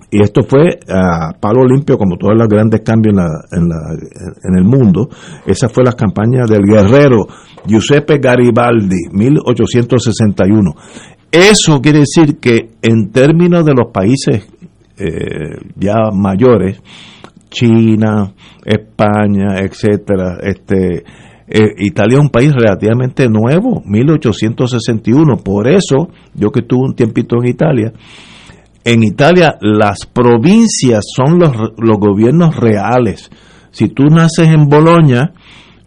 Y esto fue a palo limpio, como todos los grandes cambios en, la, en, la- en el mundo. Esa fue la campaña del guerrero Giuseppe Garibaldi, 1861. Eso quiere decir que en términos de los países eh, ya mayores, China, España, etcétera, este, eh, Italia es un país relativamente nuevo, 1861. Por eso, yo que estuve un tiempito en Italia, en Italia las provincias son los, los gobiernos reales. Si tú naces en Boloña,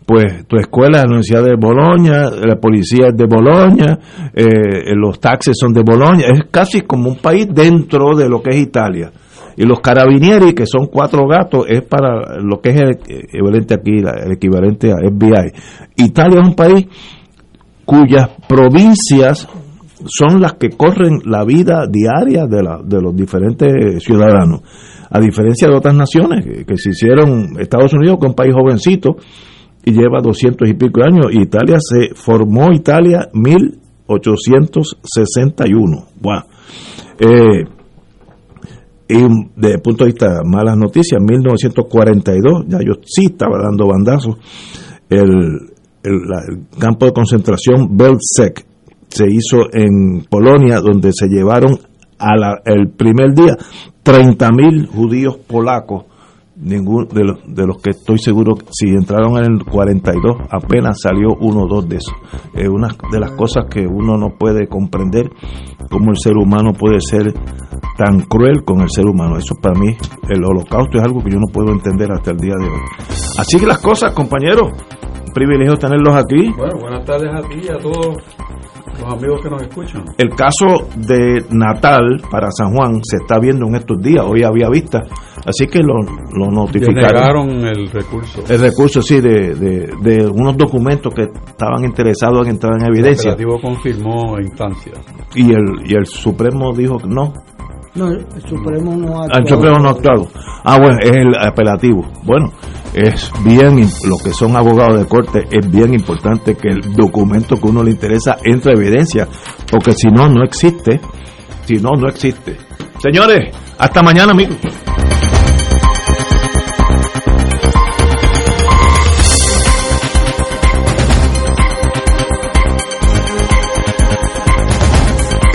pues tu escuela es la Universidad de Boloña, la policía es de Boloña, eh, los taxes son de Boloña, es casi como un país dentro de lo que es Italia. Y los carabinieri, que son cuatro gatos, es para lo que es el equivalente aquí, el equivalente a FBI. Italia es un país cuyas provincias son las que corren la vida diaria de, la- de los diferentes ciudadanos. A diferencia de otras naciones que, se hicieron, Estados Unidos, que es un país jovencito y lleva doscientos y pico de años, y Italia se formó Italia 1861. Wow. Eh, y desde el punto de vista de malas noticias, 1942, ya yo sí estaba dando bandazos, el, el, el campo de concentración Belzec se hizo en Polonia, donde se llevaron a la- el primer día 30.000 judíos polacos, ningún de los, de los que estoy seguro, si entraron en el 42, apenas salió uno o dos de esos. Es una de las cosas que uno no puede comprender, cómo el ser humano puede ser tan cruel con el ser humano. Eso para mí, el holocausto es algo que yo no puedo entender hasta el día de hoy. Así que las cosas, compañeros, un privilegio tenerlos aquí. Bueno, buenas tardes a ti y a todos Los amigos que nos escuchan. El caso de Natal para San Juan se está viendo en estos días, hoy había vista, así que lo, lo notificaron. Denegaron el recurso. El recurso, sí, de, de, de unos documentos que estaban interesados en entrar en evidencia. El confirmó instancia. Y el, y el Supremo dijo que no, No, el Supremo no ha Ah, El Supremo no ha actuado. Ah, bueno, es el apelativo. Bueno, es bien, im- lo que son abogados de corte, es bien importante que el documento que uno le interesa entre evidencia, porque si no, no existe. Si no, no existe. Señores, hasta mañana, amigos.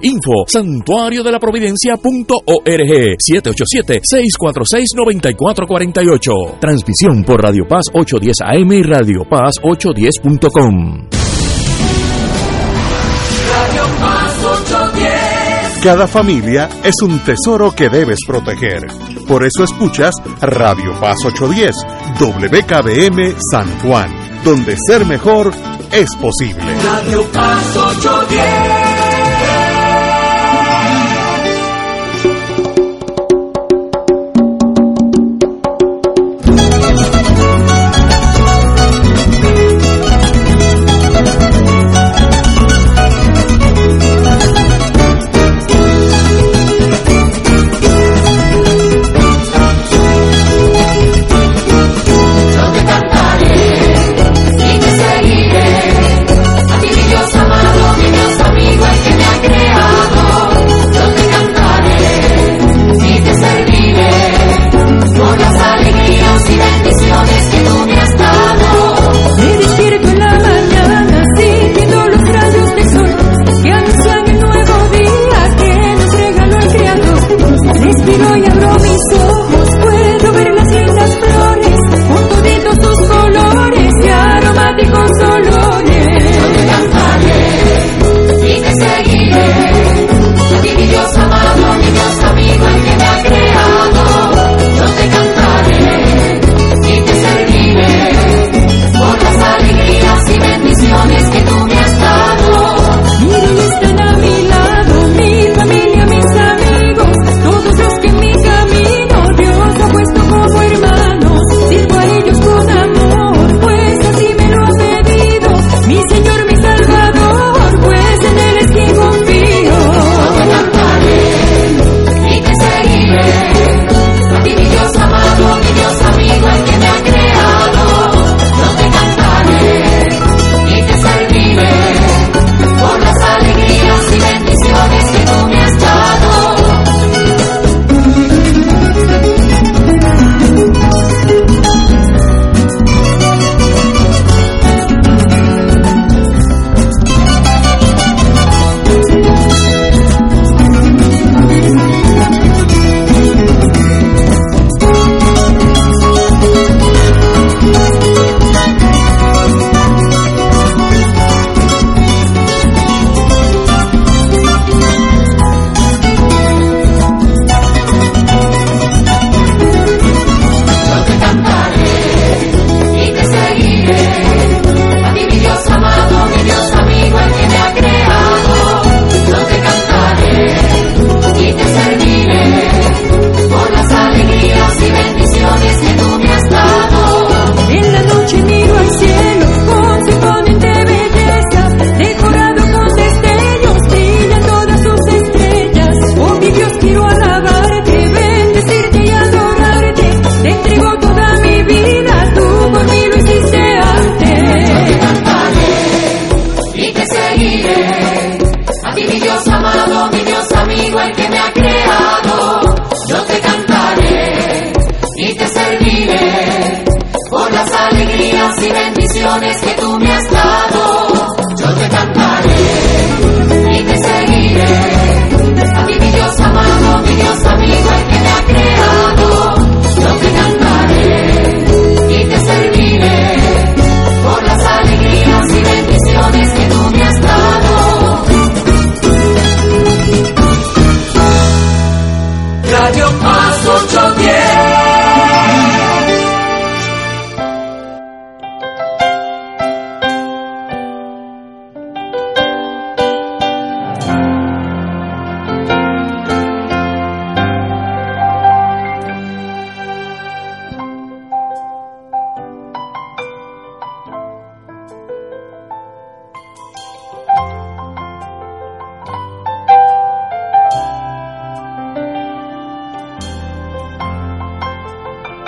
Info santuario de la providencia.org 787-646-9448. Transmisión por Radio Paz 810 AM y Radio Paz 810.com. Radio Paz 810. Cada familia es un tesoro que debes proteger. Por eso escuchas Radio Paz 810, WKBM San Juan, donde ser mejor es posible. Radio Paz 810.